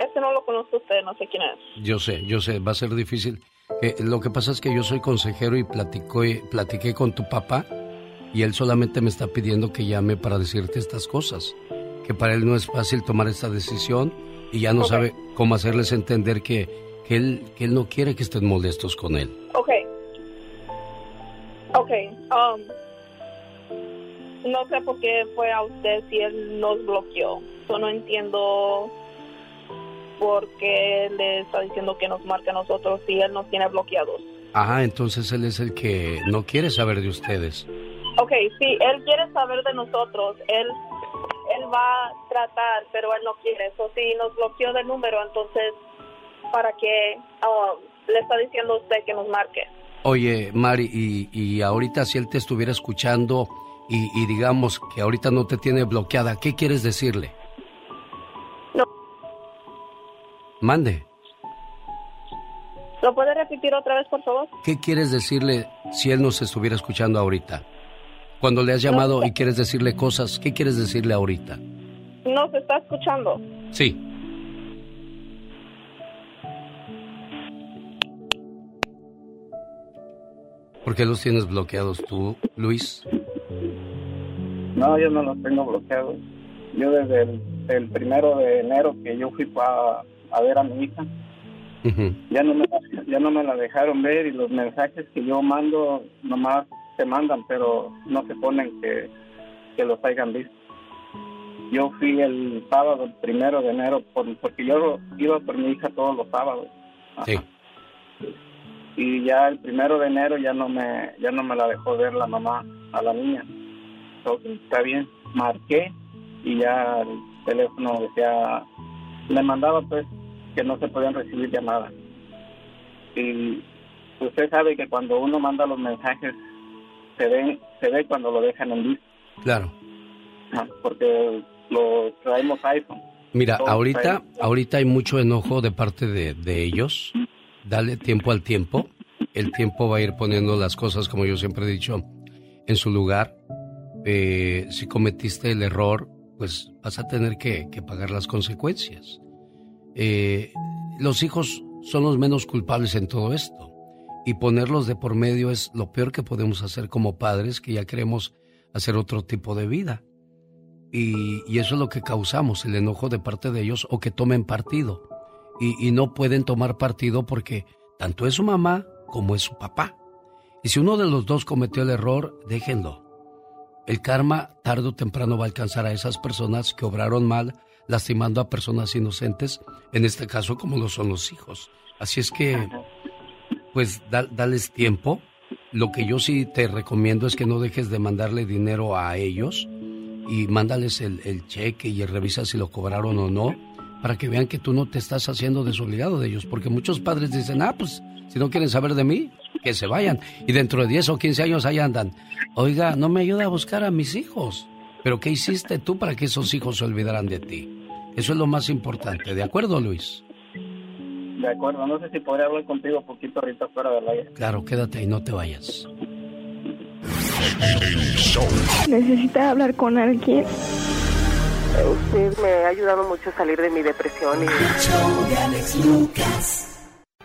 este no lo conozco usted, no sé quién es. Yo sé, yo sé, va a ser difícil. Eh, lo que pasa es que yo soy consejero y platiqué con tu papá y él solamente me está pidiendo que llame para decirte estas cosas. Que para él no es fácil tomar esta decisión y ya no sabe cómo hacerles entender que, que, él, que él no quiere que estén molestos con él. Ok. Ok. Um, no sé por qué fue a usted si él nos bloqueó. Yo no entiendo por qué le está diciendo que nos marque a nosotros si él nos tiene bloqueados. Ajá, entonces él es el que no quiere saber de ustedes. Ok, sí, él quiere saber de nosotros. Él, él va a tratar, pero él no quiere. Eso sí, nos bloqueó del número, entonces, ¿para qué um, le está diciendo a usted que nos marque? Oye, Mari, y, y ahorita si él te estuviera escuchando y, digamos que ahorita no te tiene bloqueada, ¿qué quieres decirle? Mande. ¿Lo puede repetir otra vez, por favor? ¿Qué quieres decirle si él nos estuviera escuchando ahorita? Cuando le has llamado y quieres decirle cosas, ¿qué quieres decirle ahorita? No se está escuchando. Sí. ¿Por qué los tienes bloqueados tú, Luis? No, yo no los tengo bloqueados. Yo desde el, el primero de enero que yo fui pa- a ver a mi hija, ya no, me, la- ya no me la dejaron ver y los mensajes que yo mando nomás se mandan, pero no se ponen que, que los hayan visto. Yo fui el sábado primero de enero por- porque yo iba por mi hija todos los sábados. Sí. y ya el primero de enero ya no me ya no me la dejó ver la mamá a la niña Entonces, está bien marqué y ya el teléfono decía le mandaba pues que no se podían recibir llamadas y usted sabe que cuando uno manda los mensajes se ve se ve cuando lo dejan en visto Claro. porque lo traemos iPhone Mira, ahorita, traemos- ahorita hay mucho enojo de parte de, de ellos. Dale tiempo al tiempo. El tiempo va a ir poniendo las cosas, como yo siempre he dicho, en su lugar. Eh, si cometiste el error, pues vas a tener que, que pagar las consecuencias. Eh, los hijos son los menos culpables en todo esto. Y ponerlos de por medio es lo peor que podemos hacer como padres que ya queremos hacer otro tipo de vida. Y, eso es lo que causamos, el enojo de parte de ellos o que tomen partido. Y, y no pueden tomar partido porque tanto es su mamá como es su papá. Y si uno de los dos cometió el error, déjenlo. El karma tarde o temprano va a alcanzar a esas personas que obraron mal, lastimando a personas inocentes, en este caso como lo son los hijos. Así es que, pues, da- dales tiempo. Lo que yo sí te recomiendo es que no dejes de mandarle dinero a ellos y mándales el, el cheque y revisa si lo cobraron o no, para que vean que tú no te estás haciendo desobligado de ellos, porque muchos padres dicen, ah, pues si no quieren saber de mí, que se vayan. Y dentro de 10 o 15 años ahí andan, oiga, no me ayuda a buscar a mis hijos. Pero ¿qué hiciste tú para que esos hijos se olvidaran de ti? Eso es lo más importante, ¿de acuerdo, Luis? de acuerdo no sé si podría hablar contigo un poquito ahorita fuera del aire Claro, quédate y no te vayas. Necesita hablar con alguien. Usted me ha ayudado mucho a salir de mi depresión y...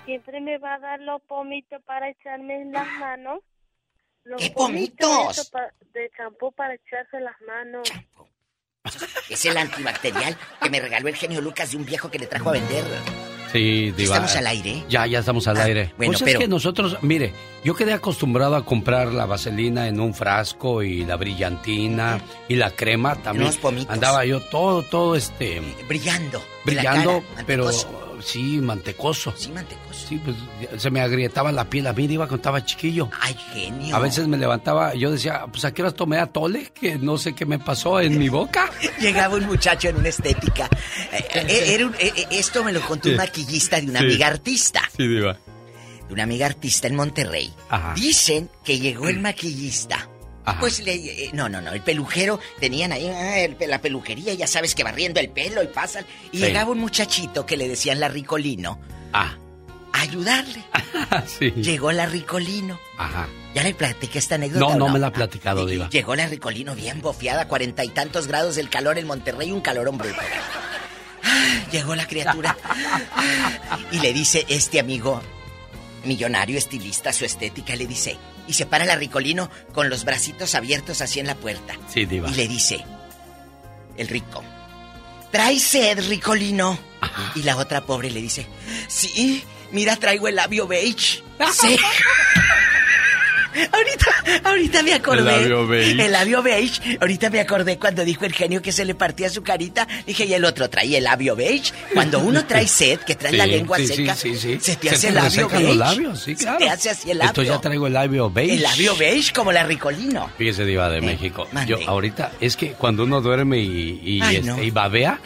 Siempre me va a dar los pomitos para echarme en las manos. Los ¿Qué pomitos de champú para echarse las manos. Es el antibacterial que me regaló el genio Lucas de un viejo que le trajo a vender. Sí, Diva. ¿Estamos al aire? Ya, ya estamos al Ah, aire. bueno, pues pero- es que nosotros, mire, yo quedé acostumbrado a comprar la vaselina en un frasco y la brillantina y la crema también. Unos pomitos. Andaba yo todo, todo este... Brillando. Brillando, pero. Sí, mantecoso. Sí, mantecoso. Sí, pues se me agrietaba la piel a mí, Diva, cuando estaba chiquillo. Ay, genio. A veces me levantaba, yo decía, pues a qué horas tomé atole, que no sé qué me pasó en mi boca. Llegaba un muchacho en una estética. Eh, eh, era un- eh, esto me lo contó un maquillista de una Sí. amiga artista. Sí, Diva. De una amiga artista en Monterrey. Ajá. Dicen que llegó el maquillista. Ajá. Pues le. eh, no, no, no. El pelujero. Tenían ahí ah, el- la peluquería, ya sabes que barriendo el pelo y pasan. Y Sí. llegaba un muchachito que le decían la Ricolino. Ah. A ayudarle. sí. Llegó la Ricolino. Ajá. ¿Ya le platiqué esta anécdota? No, no me la ha platicado, Diva. Llegó la Ricolino bien bofeada, cuarenta y tantos grados del calor en Monterrey, un calorón bruto. Ah, Llegó la criatura y le dice este amigo millonario, estilista, su estética, le dice, y se para la Ricolino con los bracitos abiertos así en la puerta. Sí, Diva. Y le dice, el rico, ¿trae sed, Ricolino? Y la otra pobre le dice, sí, mira, traigo el labio beige. Sí. Ahorita, ahorita me acordé. El labio beige. El labio beige. Ahorita me acordé cuando dijo el genio que se le partía su carita. Dije, y el otro trae el labio beige. Cuando uno trae sed, que trae la lengua sí, seca, sí, se te Se hace te el labio beige. los labios, sí, Se claro. te hace así el labio. Entonces ya traigo el labio beige. El labio beige como la Ricolino. Fíjese, Diva de México. mande. Yo ahorita, es que cuando uno duerme y, y, Ay, este, no. y babea,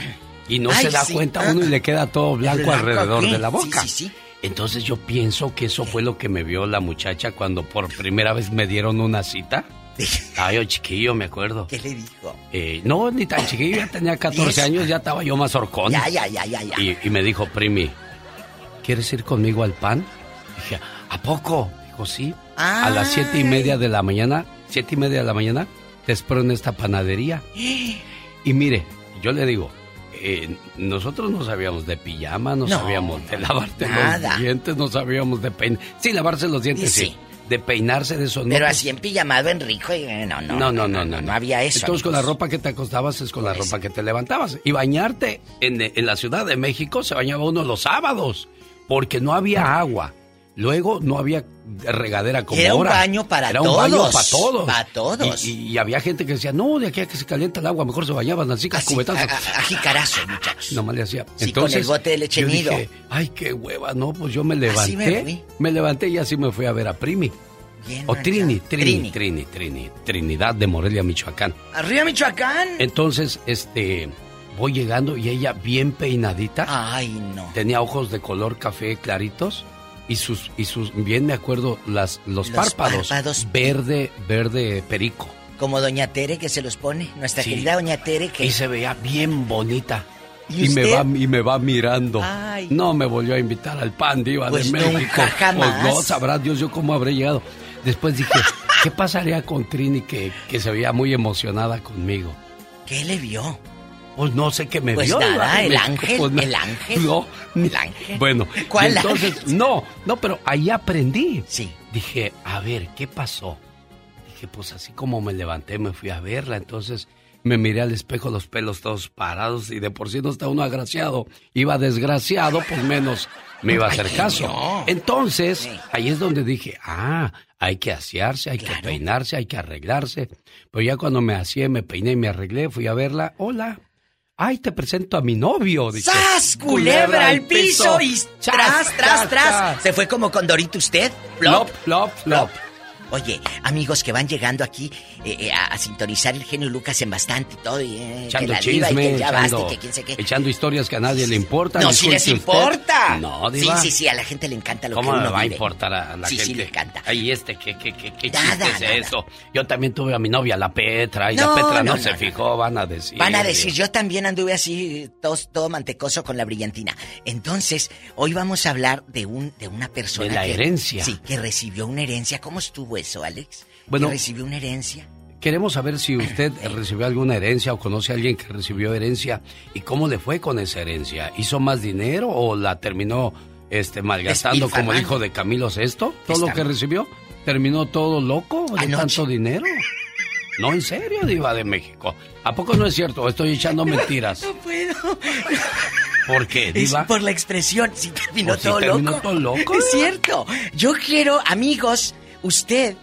y no Ay, se da cuenta Ah. uno y le queda todo blanco, Blanco alrededor de la boca. Sí, sí, sí. Entonces yo pienso que eso fue lo que me vio la muchacha cuando por primera vez me dieron una cita. Ay, yo chiquillo, me acuerdo. ¿Qué le dijo? Eh, no, ni tan chiquillo, ya tenía 14 Diez. años, ya estaba yo más horcón. Ya, ya, ya, ya, ya. Y, y me dijo, Primi, ¿quieres ir conmigo al pan? Dije, ¿a poco? Dijo, sí. A las siete y media de la mañana, siete y media de la mañana, te espero en esta panadería. Y mire, yo le digo, eh, nosotros no sabíamos de pijama, no, No, sabíamos de lavarte nada. los dientes, no sabíamos de peinar. Sí, lavarse los dientes, sí. Sí. de peinarse de eso. no, Pero así en pijamado, Enrico, y, eh, no, no. No, no, no, no, No había eso. Entonces con la ropa que te acostabas es con la ropa que te levantabas. Y bañarte en, en la Ciudad de México se bañaba uno los sábados, porque no había agua. Luego no había regadera como Era un ahora. baño para Era un baño todos, para todos. para todos. Y, y había gente que decía, no, de aquí a que se calienta el agua, mejor se bañaban así, con cubetazos. A, a- a jicarazo, muchachos. Nomás le hacía. Sí, Entonces, con el bote de leche yo nido. dije, ay, qué hueva, no, pues yo me Así me levanté. fui. me levanté y así me fui a ver a Primi. Bien O Trini, Trini. Trini, Trini, Trinidad de Morelia, Michoacán. Arriba, Michoacán. Entonces, este, voy llegando y ella bien peinadita. Ay, no. Tenía ojos de color café claritos y sus, y sus, bien me acuerdo, las, los, Los párpados, párpados. verde, verde perico. Como Doña Tere que se los pone. Nuestra Sí. querida Doña Tere que... Y se veía bien bonita. ¿Y Y, me va, y me va mirando. Ay. No me volvió a invitar al pan diva Pues de México. nunca jamás. Pues no, sabrá Dios yo cómo habré llegado. Después dije, ¿qué pasaría con Trini que, que se veía muy emocionada conmigo? ¿Qué le vio? Pues no sé qué me Pues vio. nada, el Me- ángel, pues, el ángel. No, El ángel. Bueno, ¿Cuál entonces, ángel? no, no, pero ahí aprendí. Sí. Dije, a ver, ¿qué pasó? Dije, pues así como me levanté, me fui a verla. Entonces me miré al espejo, los pelos todos parados y de por sí no está uno agraciado. Iba desgraciado, pues menos me iba a hacer caso. Entonces, ahí es donde dije, ah, hay que asearse, hay que peinarse, hay que arreglarse. Pero ya cuando me aseé, me peiné y me arreglé, fui a verla. Hola. Ay, te presento a mi novio. Dije, ¡Sas! Culebra al piso y tras, tras, tras. Se fue como con Dorito usted. Flop, flop, flop. Oye, amigos que van llegando aquí eh, eh, a, a sintonizar el genio Lucas en bastante y todo, y, eh, que Echando la diva y chisme, que ya echando, basta y que quién sé qué. echando historias que a nadie le importan. No, si les usted. importa. No, Sí, diva. sí, sí, a la gente le encanta lo ¿Cómo que uno va a importar a la Sí, gente? sí, le encanta. Ay, este, ¿qué, qué, qué, qué Nada, chiste es nada. eso? Yo también tuve a mi novia, la Petra, y No, la Petra no, no, se no, fijó, van a decir. Van a decir, yo también anduve así, todo, todo mantecoso con la brillantina. Entonces, hoy vamos a hablar de un de una persona De la que- herencia. Sí, que recibió una herencia. ¿Cómo estuvo eso, Alex? Bueno, ¿Que recibió una herencia? Queremos saber si usted recibió alguna herencia o conoce a alguien que recibió herencia y cómo le fue con esa herencia. ¿Hizo más dinero o la terminó este malgastando como hijo de Camilo VI? ¿Todo lo que recibió? ¿Terminó todo loco de Anoche. tanto dinero? No, en serio, Diva de México. ¿A poco no es cierto? ¿O Estoy echando mentiras. No puedo. ¿Por qué, Es Diva? por la expresión, si terminó todo terminó loco. todo loco. Es cierto. Yo quiero, amigos, usted.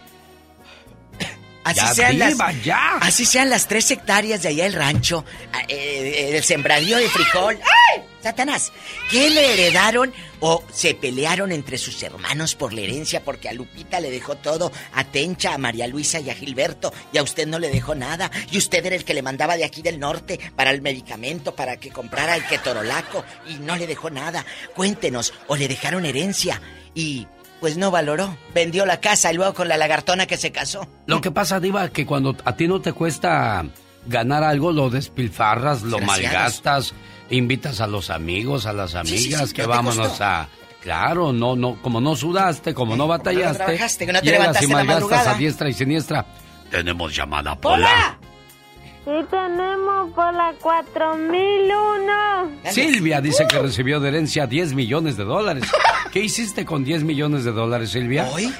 Así Ya, sean diva, las, ya. Así sean las tres hectáreas de allá el rancho, ah, eh, el sembradío de frijol. ¡Ay! Satanás, ¿qué le heredaron o se pelearon entre sus hermanos por la herencia? Porque a Lupita le dejó todo, a Tencha, a María Luisa y a Gilberto, y a usted no le dejó nada. Y usted era el que le mandaba de aquí del norte para el medicamento, para que comprara el ketorolaco, y no le dejó nada. Cuéntenos, o le dejaron herencia y pues no valoró. Vendió la casa y luego con la lagartona que se casó. Lo que pasa, Diva, que cuando a ti no te cuesta ganar algo, lo despilfarras, lo malgastas, invitas a los amigos, a las amigas, sí, sí, que no vámonos a... Claro, no, no, como no sudaste, como no batallaste, trabajaste, que no te levantaste y la malgastas madrugada. a diestra y siniestra. Tenemos llamada, Pola. ¡Hola! Sí tenemos por la 4001. Silvia dice que recibió de herencia 10 millones de dólares. ¿Qué hiciste con 10 millones de dólares, Silvia? ¿Hoy?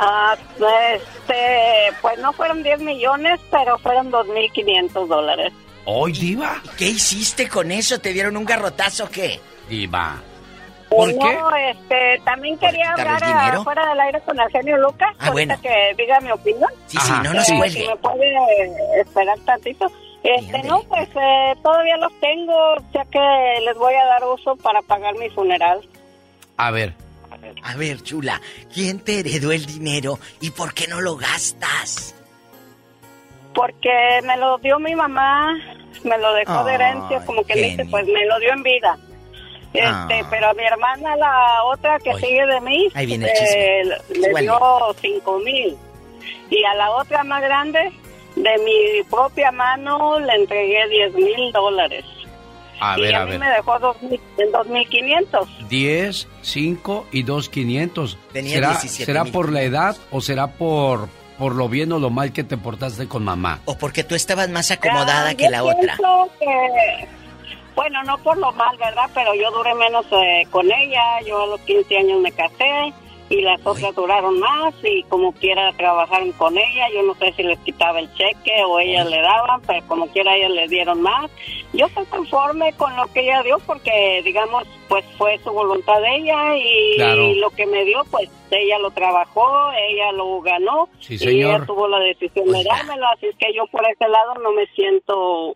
Ah, este, pues no fueron 10 millones, pero fueron 2.500 dólares. ¿Hoy, Diva? ¿Qué hiciste con eso? ¿Te dieron un garrotazo o qué? Diva. ¿Por no, qué? este, también quería hablar fuera del aire con el genio Lucas, Ah, bueno. que diga mi opinión. Sí, sí, no nos Eh. Si me puede esperar tantito. Este, no, pues eh, todavía los tengo, ya que les voy a dar uso para pagar mi funeral. A ver, A ver, chula, ¿quién te heredó el dinero y por qué no lo gastas? Porque me lo dio mi mamá, me lo dejó de herencia, como que dice, pues me lo dio en vida. Este, Ah. pero a mi hermana, la otra que sigue de mí, ahí viene el eh, le dio cinco mil. Y a la otra más grande, de mi propia mano, le entregué diez mil dólares. a y ver, a, a mí ver. me dejó dos mil, dos mil quinientos. 10, 5 y 2, 500. Tenía ¿Será, 17 ¿será por la edad o será por, por lo bien o lo mal que te portaste con mamá? ¿O porque tú estabas más acomodada Ah, que la otra? que, bueno, no por lo mal, ¿verdad? Pero yo duré menos eh, con ella. Yo a los 15 años me casé. y las otras duraron más y como quiera trabajaron con ella. Yo no sé si les quitaba el cheque o ellas le daban, pero como quiera ellas le dieron más. Yo estoy conforme con lo que ella dio porque, digamos, pues fue su voluntad de ella y Claro. lo que me dio, pues ella lo trabajó, ella lo ganó Sí, y señor. ella tuvo la decisión de dármelo. Así es que yo por ese lado no me siento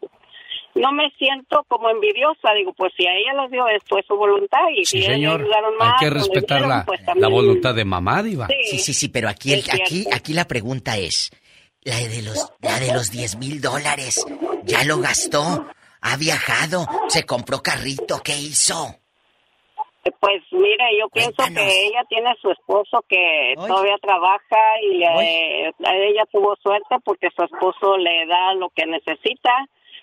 no me siento como envidiosa, digo, pues si a ella les dio esto, es su voluntad y Sí, si a señor. le ayudaron más, Hay que respetar dieron, la, pues la voluntad de mamá, Diva. Sí, sí, sí, pero aquí, el- aquí, aquí la pregunta es, la de los, la de los 10 mil dólares, ¿ya lo gastó? ¿Ha viajado? ¿Se compró carrito? ¿Qué hizo? Pues mire, yo pienso que ella tiene su esposo que todavía trabaja y le- ella tuvo suerte porque su esposo le da lo que necesita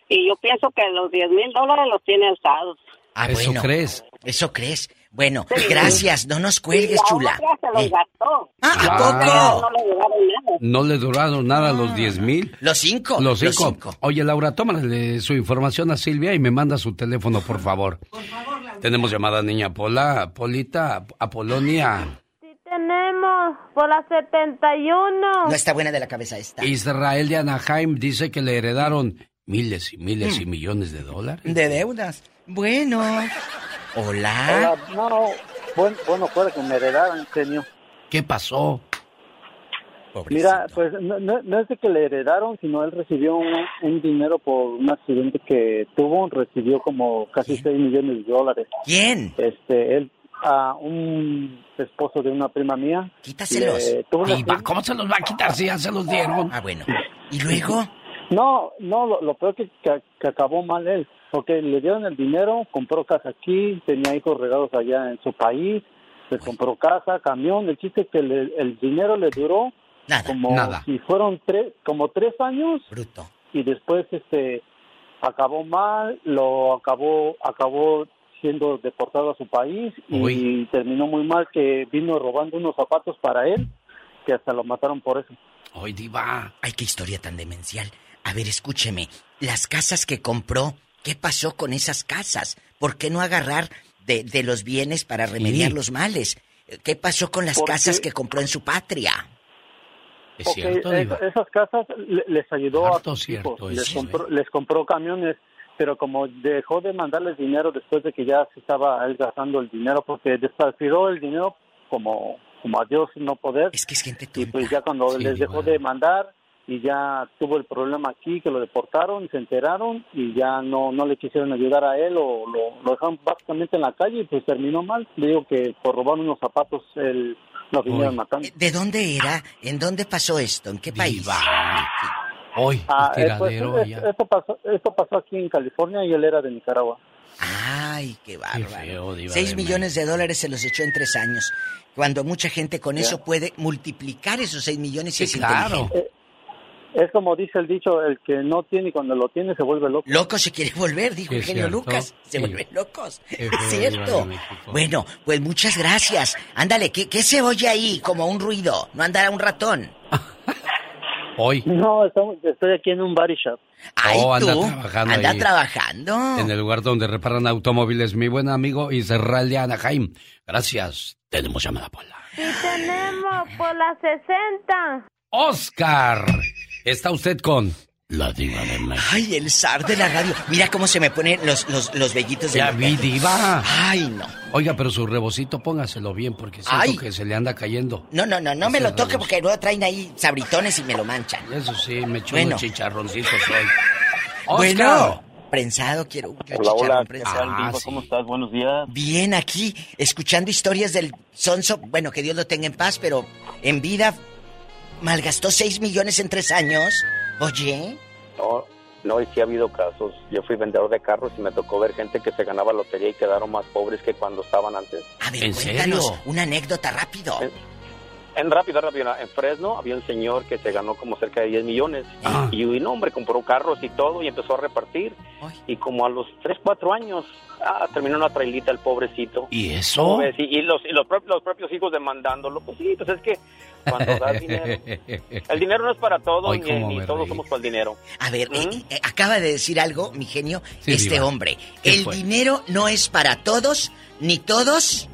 y yo pienso que los 10 mil dólares los tiene alzados. Ah, ¿Eso bueno. crees? Eso crees. Bueno, gracias, no nos cuelgues, chula. se los Eh, gastó. Ah, ¿a Ah. poco? No le llevaron nada. No le duraron nada los 10 mil. Los cinco. Los los cinco. cinco. Oye, Laura, tómale su información a Silvia y me manda su teléfono, por favor. Tenemos llamada niña Pola, Polita, Apolonia. Tenemos por la 71. No está buena de la cabeza esta. Israel de Anaheim dice que le heredaron miles y miles y millones de dólares. De deudas. Bueno. Hola. Hola, no, bueno, bueno, fuera que me heredaran, genio. ¿Qué pasó? Mira, pues no, no- no es de que le heredaron, sino él recibió un, un dinero por un accidente que tuvo, recibió como casi 6 millones de dólares. ¿Quién? Este, él, a un esposo de una prima mía. Quítaselos. le- ¿Cómo se los va a quitar si ya se los dieron? Ah, bueno. ¿Y luego? No, no, lo, lo peor que, que, que acabó mal él, porque le dieron el dinero, compró casa aquí, tenía hijos regados allá en su país, le compró casa, camión, el chiste es que le- el dinero le duró como Nada. si fueron tres, como tres años. Bruto. Y después este acabó mal, lo acabó, acabó siendo deportado a su país y terminó muy mal que vino robando unos zapatos para él, que hasta lo mataron por eso. Ay, diva. Ay, qué historia tan demencial. A ver, escúcheme. Las casas que compró, ¿qué pasó con esas casas? ¿Por qué no agarrar de, de los bienes para remediar los males? ¿Qué pasó con las Porque- casas que compró en su patria? Es cierto, es- esas casas le- les ayudó Harto a sus cierto hijos, les, compró, les compró camiones, pero como dejó de mandarles dinero después de que ya se estaba él gastando el dinero, porque despació el dinero como, como a Dios no poder. Es que es gente Y pues ya cuando Sí, les dejó de mandar y ya tuvo el problema aquí, que lo deportaron, se enteraron y ya no, no le quisieron ayudar a él o lo, lo dejaron básicamente en la calle y pues terminó mal. Le digo que por robar unos zapatos él lo vinieron matando. ¿De dónde era? ¿En dónde pasó esto? ¿En qué país? Hoy, Ah, el eh, pues, tiradero es- allá. esto, pasó, esto pasó aquí en California y él era de Nicaragua. Ay, qué bárbaro. feo, Seis de millones de dólares se los echó en tres años. Cuando mucha gente con eso puede multiplicar esos seis millones y es inteligente. Eh, es como dice el dicho, el que no tiene y cuando lo tiene se vuelve loco. Loco se quiere volver, dijo Sí, el es genio cierto. Lucas. Se Sí. vuelven locos. Es cierto. Bueno, pues muchas gracias. Ándale, ¿qué, ¿qué se oye ahí? Como un ruido. No andará un ratón. Hoy. No, estamos- estoy aquí en un body shop. Ay, oh, anda tú, trabajando anda ahí. trabajando. En el lugar donde reparan automóviles, mi buen amigo Israel de Anaheim. Gracias. Tenemos llamada Pola. Y tenemos por la 60. Oscar. Está usted con la diva de México. Ay, el zar de la radio. Mira cómo se me ponen los, los, los vellitos de Ya vi, diva. Ay, no. Oiga, pero su rebocito póngaselo bien porque siento Ay. que se le anda cayendo. No, no, no, no me lo toque porque luego traen ahí sabritones y me lo manchan. Eso sí, me echó Bueno. unos chicharroncitos hoy. Bueno, prensado quiero. yo Hola, hola, chicharrón ¿qué Diva? ¿Cómo estás? Buenos días. Bien, aquí, escuchando historias del Sonso. Bueno, que Dios lo tenga en paz, pero en vida malgastó 6 millones en tres años. Oye, No, no, y sí ha habido casos. Yo fui vendedor de carros y me tocó ver gente que se ganaba lotería y quedaron más pobres que cuando estaban antes. a ver, ¿En cuéntanos serio? una anécdota rápido. En rápido, rápido, en Fresno había un señor que se ganó como cerca de 10 millones. Ah. Y un hombre compró carros y todo y empezó a repartir. Y como a los 3, 4 años, ah, terminó una trailita el pobrecito. ¿Y ¿Cómo eso? Y, y los, y los, propios, los propios hijos demandándolo. Pues sí, pues es que cuando das dinero... El dinero no es para todos, ni, todos somos para el dinero. A ver, eh, eh, acaba de decir algo, mi genio, Sí, este Diva. hombre. ¿Qué El fue? dinero no es para todos, ni todos.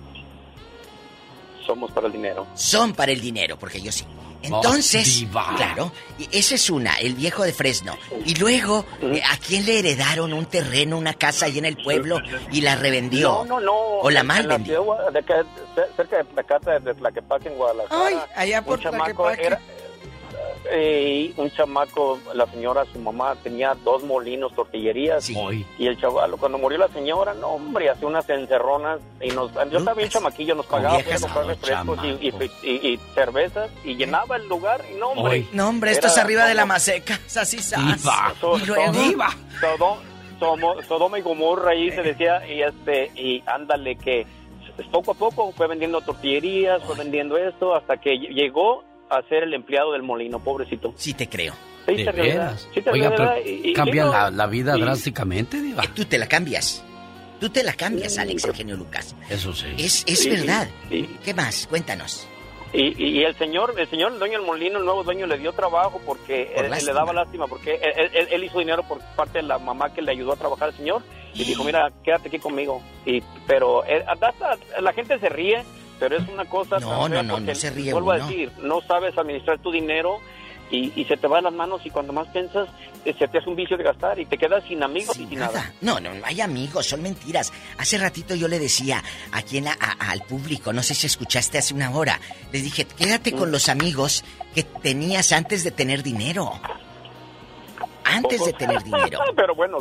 somos para el dinero. Son para el dinero, porque yo sí. Entonces, diva. claro, esa es una, el viejo de Fresno. Y luego, ¿a quién le heredaron un terreno, una casa ahí en el pueblo y la revendió? No, no, no. O la En- mal en la vendió. ciudad de acá, cer- cerca de la casa de Tlaquepaque, en Guadalajara. Ay, allá por un chamaco Tlaquepaque. era eh, un chamaco, la señora, su mamá tenía dos molinos, tortillerías. Y el chaval, cuando murió la señora, no, hombre, hacía unas encerronas. Y nos, yo estaba bien chamaquillo, nos pagaba para comprar refrescos y, y- y- y cervezas y llenaba el lugar. Y no, hombre. No, hombre, esto era es arriba de la masseca. Es así, sas. So- Y luego. Sodo- Sodo- Somo- Sodoma y Gomorra ahí se decía y este y ándale que poco a poco fue vendiendo tortillerías, fue vendiendo esto hasta que ll- llegó a ser el empleado del molino, pobrecito. Sí te creo. Sí, ¿De te veras? Sí, te Oiga, realidad. pero Y- y- cambia la, la vida y- drásticamente, Diva. Tú te la cambias. Tú te la cambias, Alex, el genio Lucas. Eso sí. Es, es Sí, verdad. sí. ¿Qué más? Cuéntanos. Y, y- y el señor, el señor, el dueño del molino, el nuevo dueño, le dio trabajo porque Por él- le daba lástima, porque él, él- él hizo dinero por parte de la mamá que le ayudó a trabajar al señor y dijo, mira, quédate aquí conmigo. Y, pero hasta la gente se ríe, pero es una cosa... No, no, no, no se ríe Vuelvo a decir, no sabes administrar tu dinero y, y se te va de las manos y cuando más piensas, eh, se te hace un vicio de gastar y te quedas sin amigos y sin nada. No, no, no hay amigos, son mentiras. Hace ratito yo le decía aquí en la- a- al público, no sé si escuchaste hace una hora, les dije, quédate con los amigos que tenías antes de tener dinero. Antes de tener dinero. pero bueno,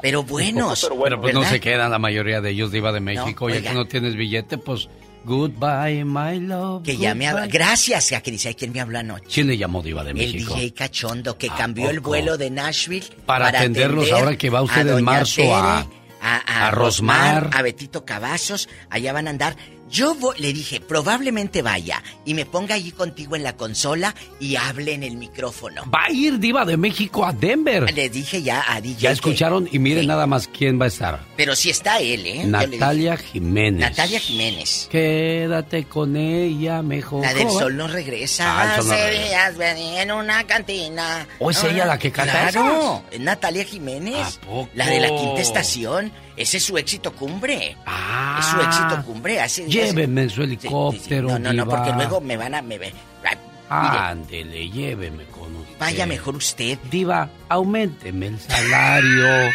Pero buenos. Pero pues no se quedan la mayoría de ellos, Diva de México. ya oiga. que no tienes billete, pues goodbye, my love. Que ya me goodbye. Gracias, a que dice, ¿quién me habló anoche? ¿Quién le llamó Diva de El México? DJ Cachondo, que ¿A cambió el vuelo de Nashville Para atenderlos atender ahora que va usted en marzo Tere, a- a, a Rosmar. Rosmar, a Betito Cavazos, allá van a andar. Yo le dije, probablemente vaya y me ponga allí contigo en la consola y hable en el micrófono. Va a ir Diva de México a Denver. Le dije ya a DJ. Ya que- escucharon y miren nada más quién va a estar. pero si está él, ¿eh? Natalia Jiménez. Natalia Jiménez. Quédate con ella mejor. La del sol no regresa. Ah, no regresa. en una cantina. ¿O es ella la que canta Claro, Natalia Jiménez. ¿A poco? La de la quinta estación. Ese es su éxito cumbre. Ah. Es su éxito cumbre. Hace Lléveme en su Sí, sí, sí. helicóptero. No, no, no, porque luego me van a. Me, mire, Ándele, lléveme con usted. vaya mejor usted. Diva, aumenteme el salario.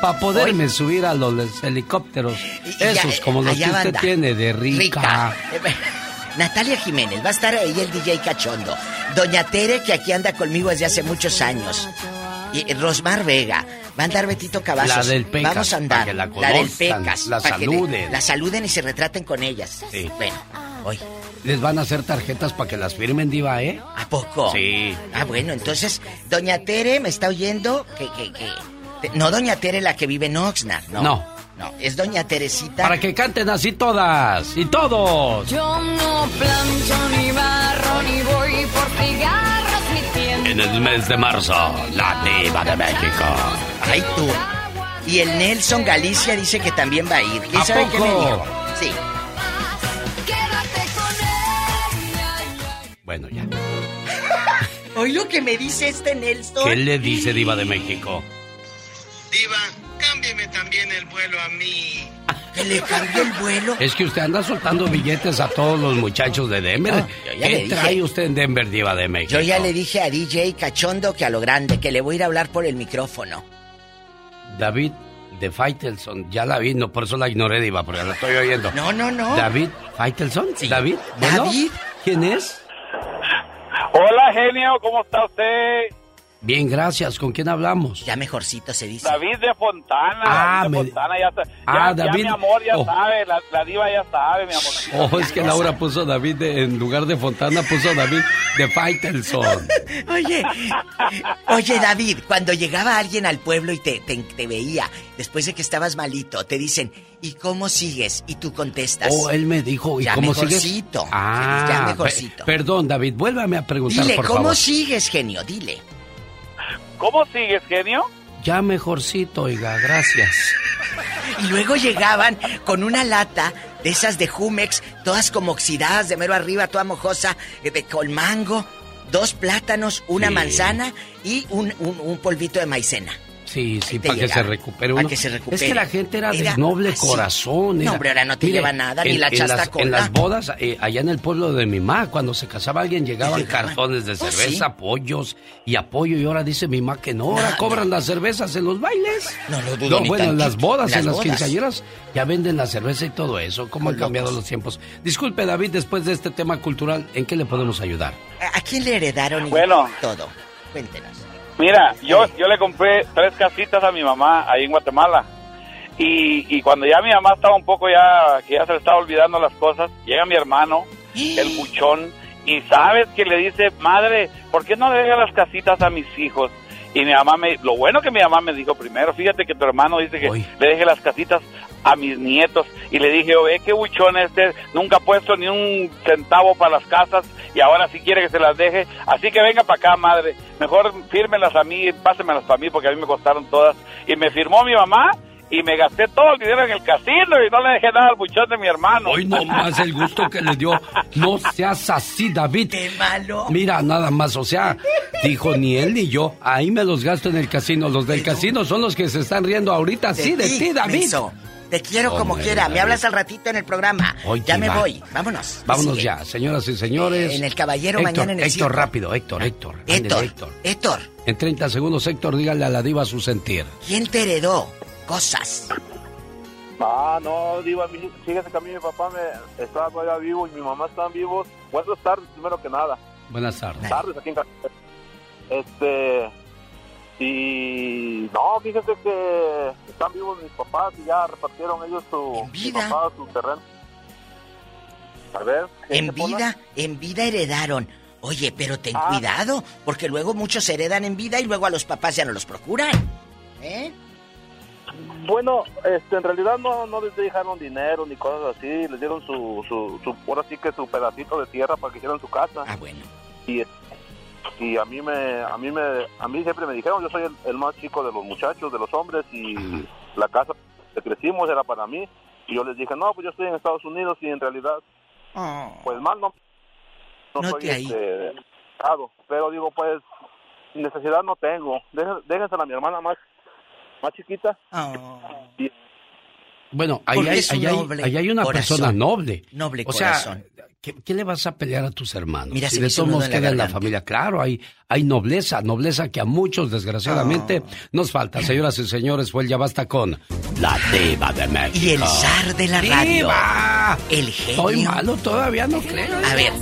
Para poderme subir a los helicópteros. Y- y ya, Esos como los que usted anda. tiene de rica. Natalia Jiménez, va a estar ahí el DJ Cachondo. Doña Tere, que aquí anda conmigo desde hace muchos años. Y Rosmar Vega. Va a andar Betito Cavazos. La del Pecas, Vamos a andar. que la del Pecas. la le- saluden. la saluden y se retraten con ellas. Sí. Bueno, hoy. Les van a hacer tarjetas para que las firmen, Diva, ¿eh? ¿A poco? Sí. Ah, bueno, entonces, Doña Tere me está oyendo que, que, que... No, Doña Tere la que vive en Oxnard, no. No. No, es Doña Teresita. Para que canten así todas y todos. Yo no plancho ni barro ni voy por tiendas. En el mes de marzo, la Diva de México. Ay, tú. Y el Nelson Galicia dice que también va a ir. ¿Quién ¿A sabe qué me poco? dijo? Sí. Quédate con ella. Bueno, ya. Hoy lo que me dice este Nelson. ¿Qué le dice Diva de México? Diva, cámbieme también el vuelo a mí. Que le cambió el vuelo. Es que usted anda soltando billetes a todos los muchachos de Denver. No, yo ya le ¿Qué dije. trae usted en Denver, Diva de México? Yo ya le dije a DJ Cachondo que a lo grande, que le voy a ir a hablar por el micrófono. David de Faitelson, ya la vi, no, por eso la ignoré, Diva, porque la estoy oyendo. No, no, no. David Faitelson, David. Bueno, David. ¿Quién es? Hola, genio, ¿cómo está usted? Bien, gracias. ¿Con quién hablamos? Ya mejorcito se dice. David de Fontana. Ah, David de me- Fontana, ya, Ah, ya- ya David. mi amor ya Oh. sabe, la, la diva ya sabe, mi amor. Oh, es que Laura puso David de- en lugar de Fontana, puso David de Faitelson. Oye, oye David, cuando llegaba alguien al pueblo y te, te, te veía, después de que estabas malito, te dicen, ¿y cómo sigues? Y tú contestas. Oh, él me dijo, ¿y Ya cómo sigues? mejorcito. Ah, Ya mejorcito. perdón, David, vuélvame a preguntar, Dile, por ¿cómo favor. sigues, genio? Dile. ¿Cómo sigues, genio? Ya mejorcito, oiga, gracias. Y luego llegaban con una lata de esas de Jumex, todas como oxidadas de mero arriba, toda mojosa, eh, de, con mango, dos plátanos, una Sí. manzana y un, un- un polvito de maicena. Sí, sí, para que se recupere uno. que se recupere. Es que la gente era, Era de noble así. corazón. No, era- hombre, ahora no te Mire, lleva nada, ni en- la en las, chastacola. en las bodas, eh, allá en el pueblo de mi mamá, cuando se casaba alguien, llegaban cartones de Oh, cerveza, sí. pollos y apoyo. Y ahora dice mi mamá que no, ahora No, cobran las cervezas en los bailes. No lo dudo ni bueno, en las bodas, Las en las bodas. quinceañeras, ya venden la cerveza y todo eso. ¿Cómo han cambiado los tiempos? Disculpe, David, después de este tema cultural, ¿en qué le podemos ayudar? ¿A, a quién le heredaron y Bueno. todo? Cuéntenos. Mira, yo, yo le compré tres casitas a mi mamá ahí en Guatemala. Y, y cuando ya mi mamá estaba un poco ya, que ya se le estaba olvidando las cosas, llega mi hermano, el buchón, y sabes que le dice, madre, ¿por qué no le dejas las casitas a mis hijos? Y mi mamá me, lo bueno que mi mamá me dijo primero, fíjate que tu hermano dice que le deje las casitas a mis nietos. Y le dije, oye, qué buchón este, nunca ha puesto ni un centavo para las casas y ahora sí quiere que se las deje. Así que venga para acá, madre. Mejor fírmelas a mí, pásemelas para mí porque a mí me costaron todas. Y me firmó mi mamá y me gasté todo el dinero en el casino y no le dejé nada al buchón de mi hermano. Hoy no más el gusto que le dio. No seas así, David. ¡Qué malo! Mira, nada más, o sea, dijo ni él ni yo. Ahí me los gasto en el casino. Los del casino son los que se están riendo ahorita, sí, de ti, David. menso. Te quiero como Hombre, quiera. Me hablas al ratito en el programa. Hoy ya me va. voy. Vámonos. Vámonos Sigue. ya, señoras y señores. En el Caballero Héctor, mañana en el Héctor, circo. rápido, Héctor, Héctor. Héctor, Héctor. Héctor, En 30 segundos, Héctor, dígale a la diva su sentir. ¿quién te heredó cosas? Ah, no, Diva, mi- fíjese que a mí mi papá me estaba todavía vivo y mi mamá estaban vivos. Buenas tardes, primero que nada. Buenas tardes. Tardes aquí en casa. Este. Y. No, fíjese que están vivos mis papás y ya repartieron ellos su. Mi papá su terreno. A ver. ¿qué En vida, en vida heredaron. Oye, pero ten Ah. cuidado, porque luego muchos heredan en vida y luego a los papás ya no los procuran. ¿Eh? Bueno, este, en realidad no, no les dejaron dinero ni cosas así, les dieron su, su, su, ahora sí que su pedacito de tierra para que hicieran su casa. Ah, bueno. Y, y a mí me, a mí me, a mí siempre me dijeron, yo soy el, el más chico de los muchachos, de los hombres y la casa que crecimos era para mí. Y yo les dije, no, pues yo estoy en Estados Unidos y en realidad, pues mal no, no No soy este, pero digo, pues necesidad no tengo. Déjensela a mi hermana más, más chiquita. Y- Bueno, ahí hay, es un ahí hay- noble ahí hay una corazón. persona noble. Noble o sea, corazón. ¿qué, qué le vas a pelear a tus hermanos? Mira, si de la queda en la familia, claro, hay, hay nobleza, nobleza que a muchos, desgraciadamente, Ah. nos falta. Señoras y señores, fue el ya basta con la diva de México. Y el zar de la radio. ¡Diva! El genio. Estoy malo todavía, no creo. A ver,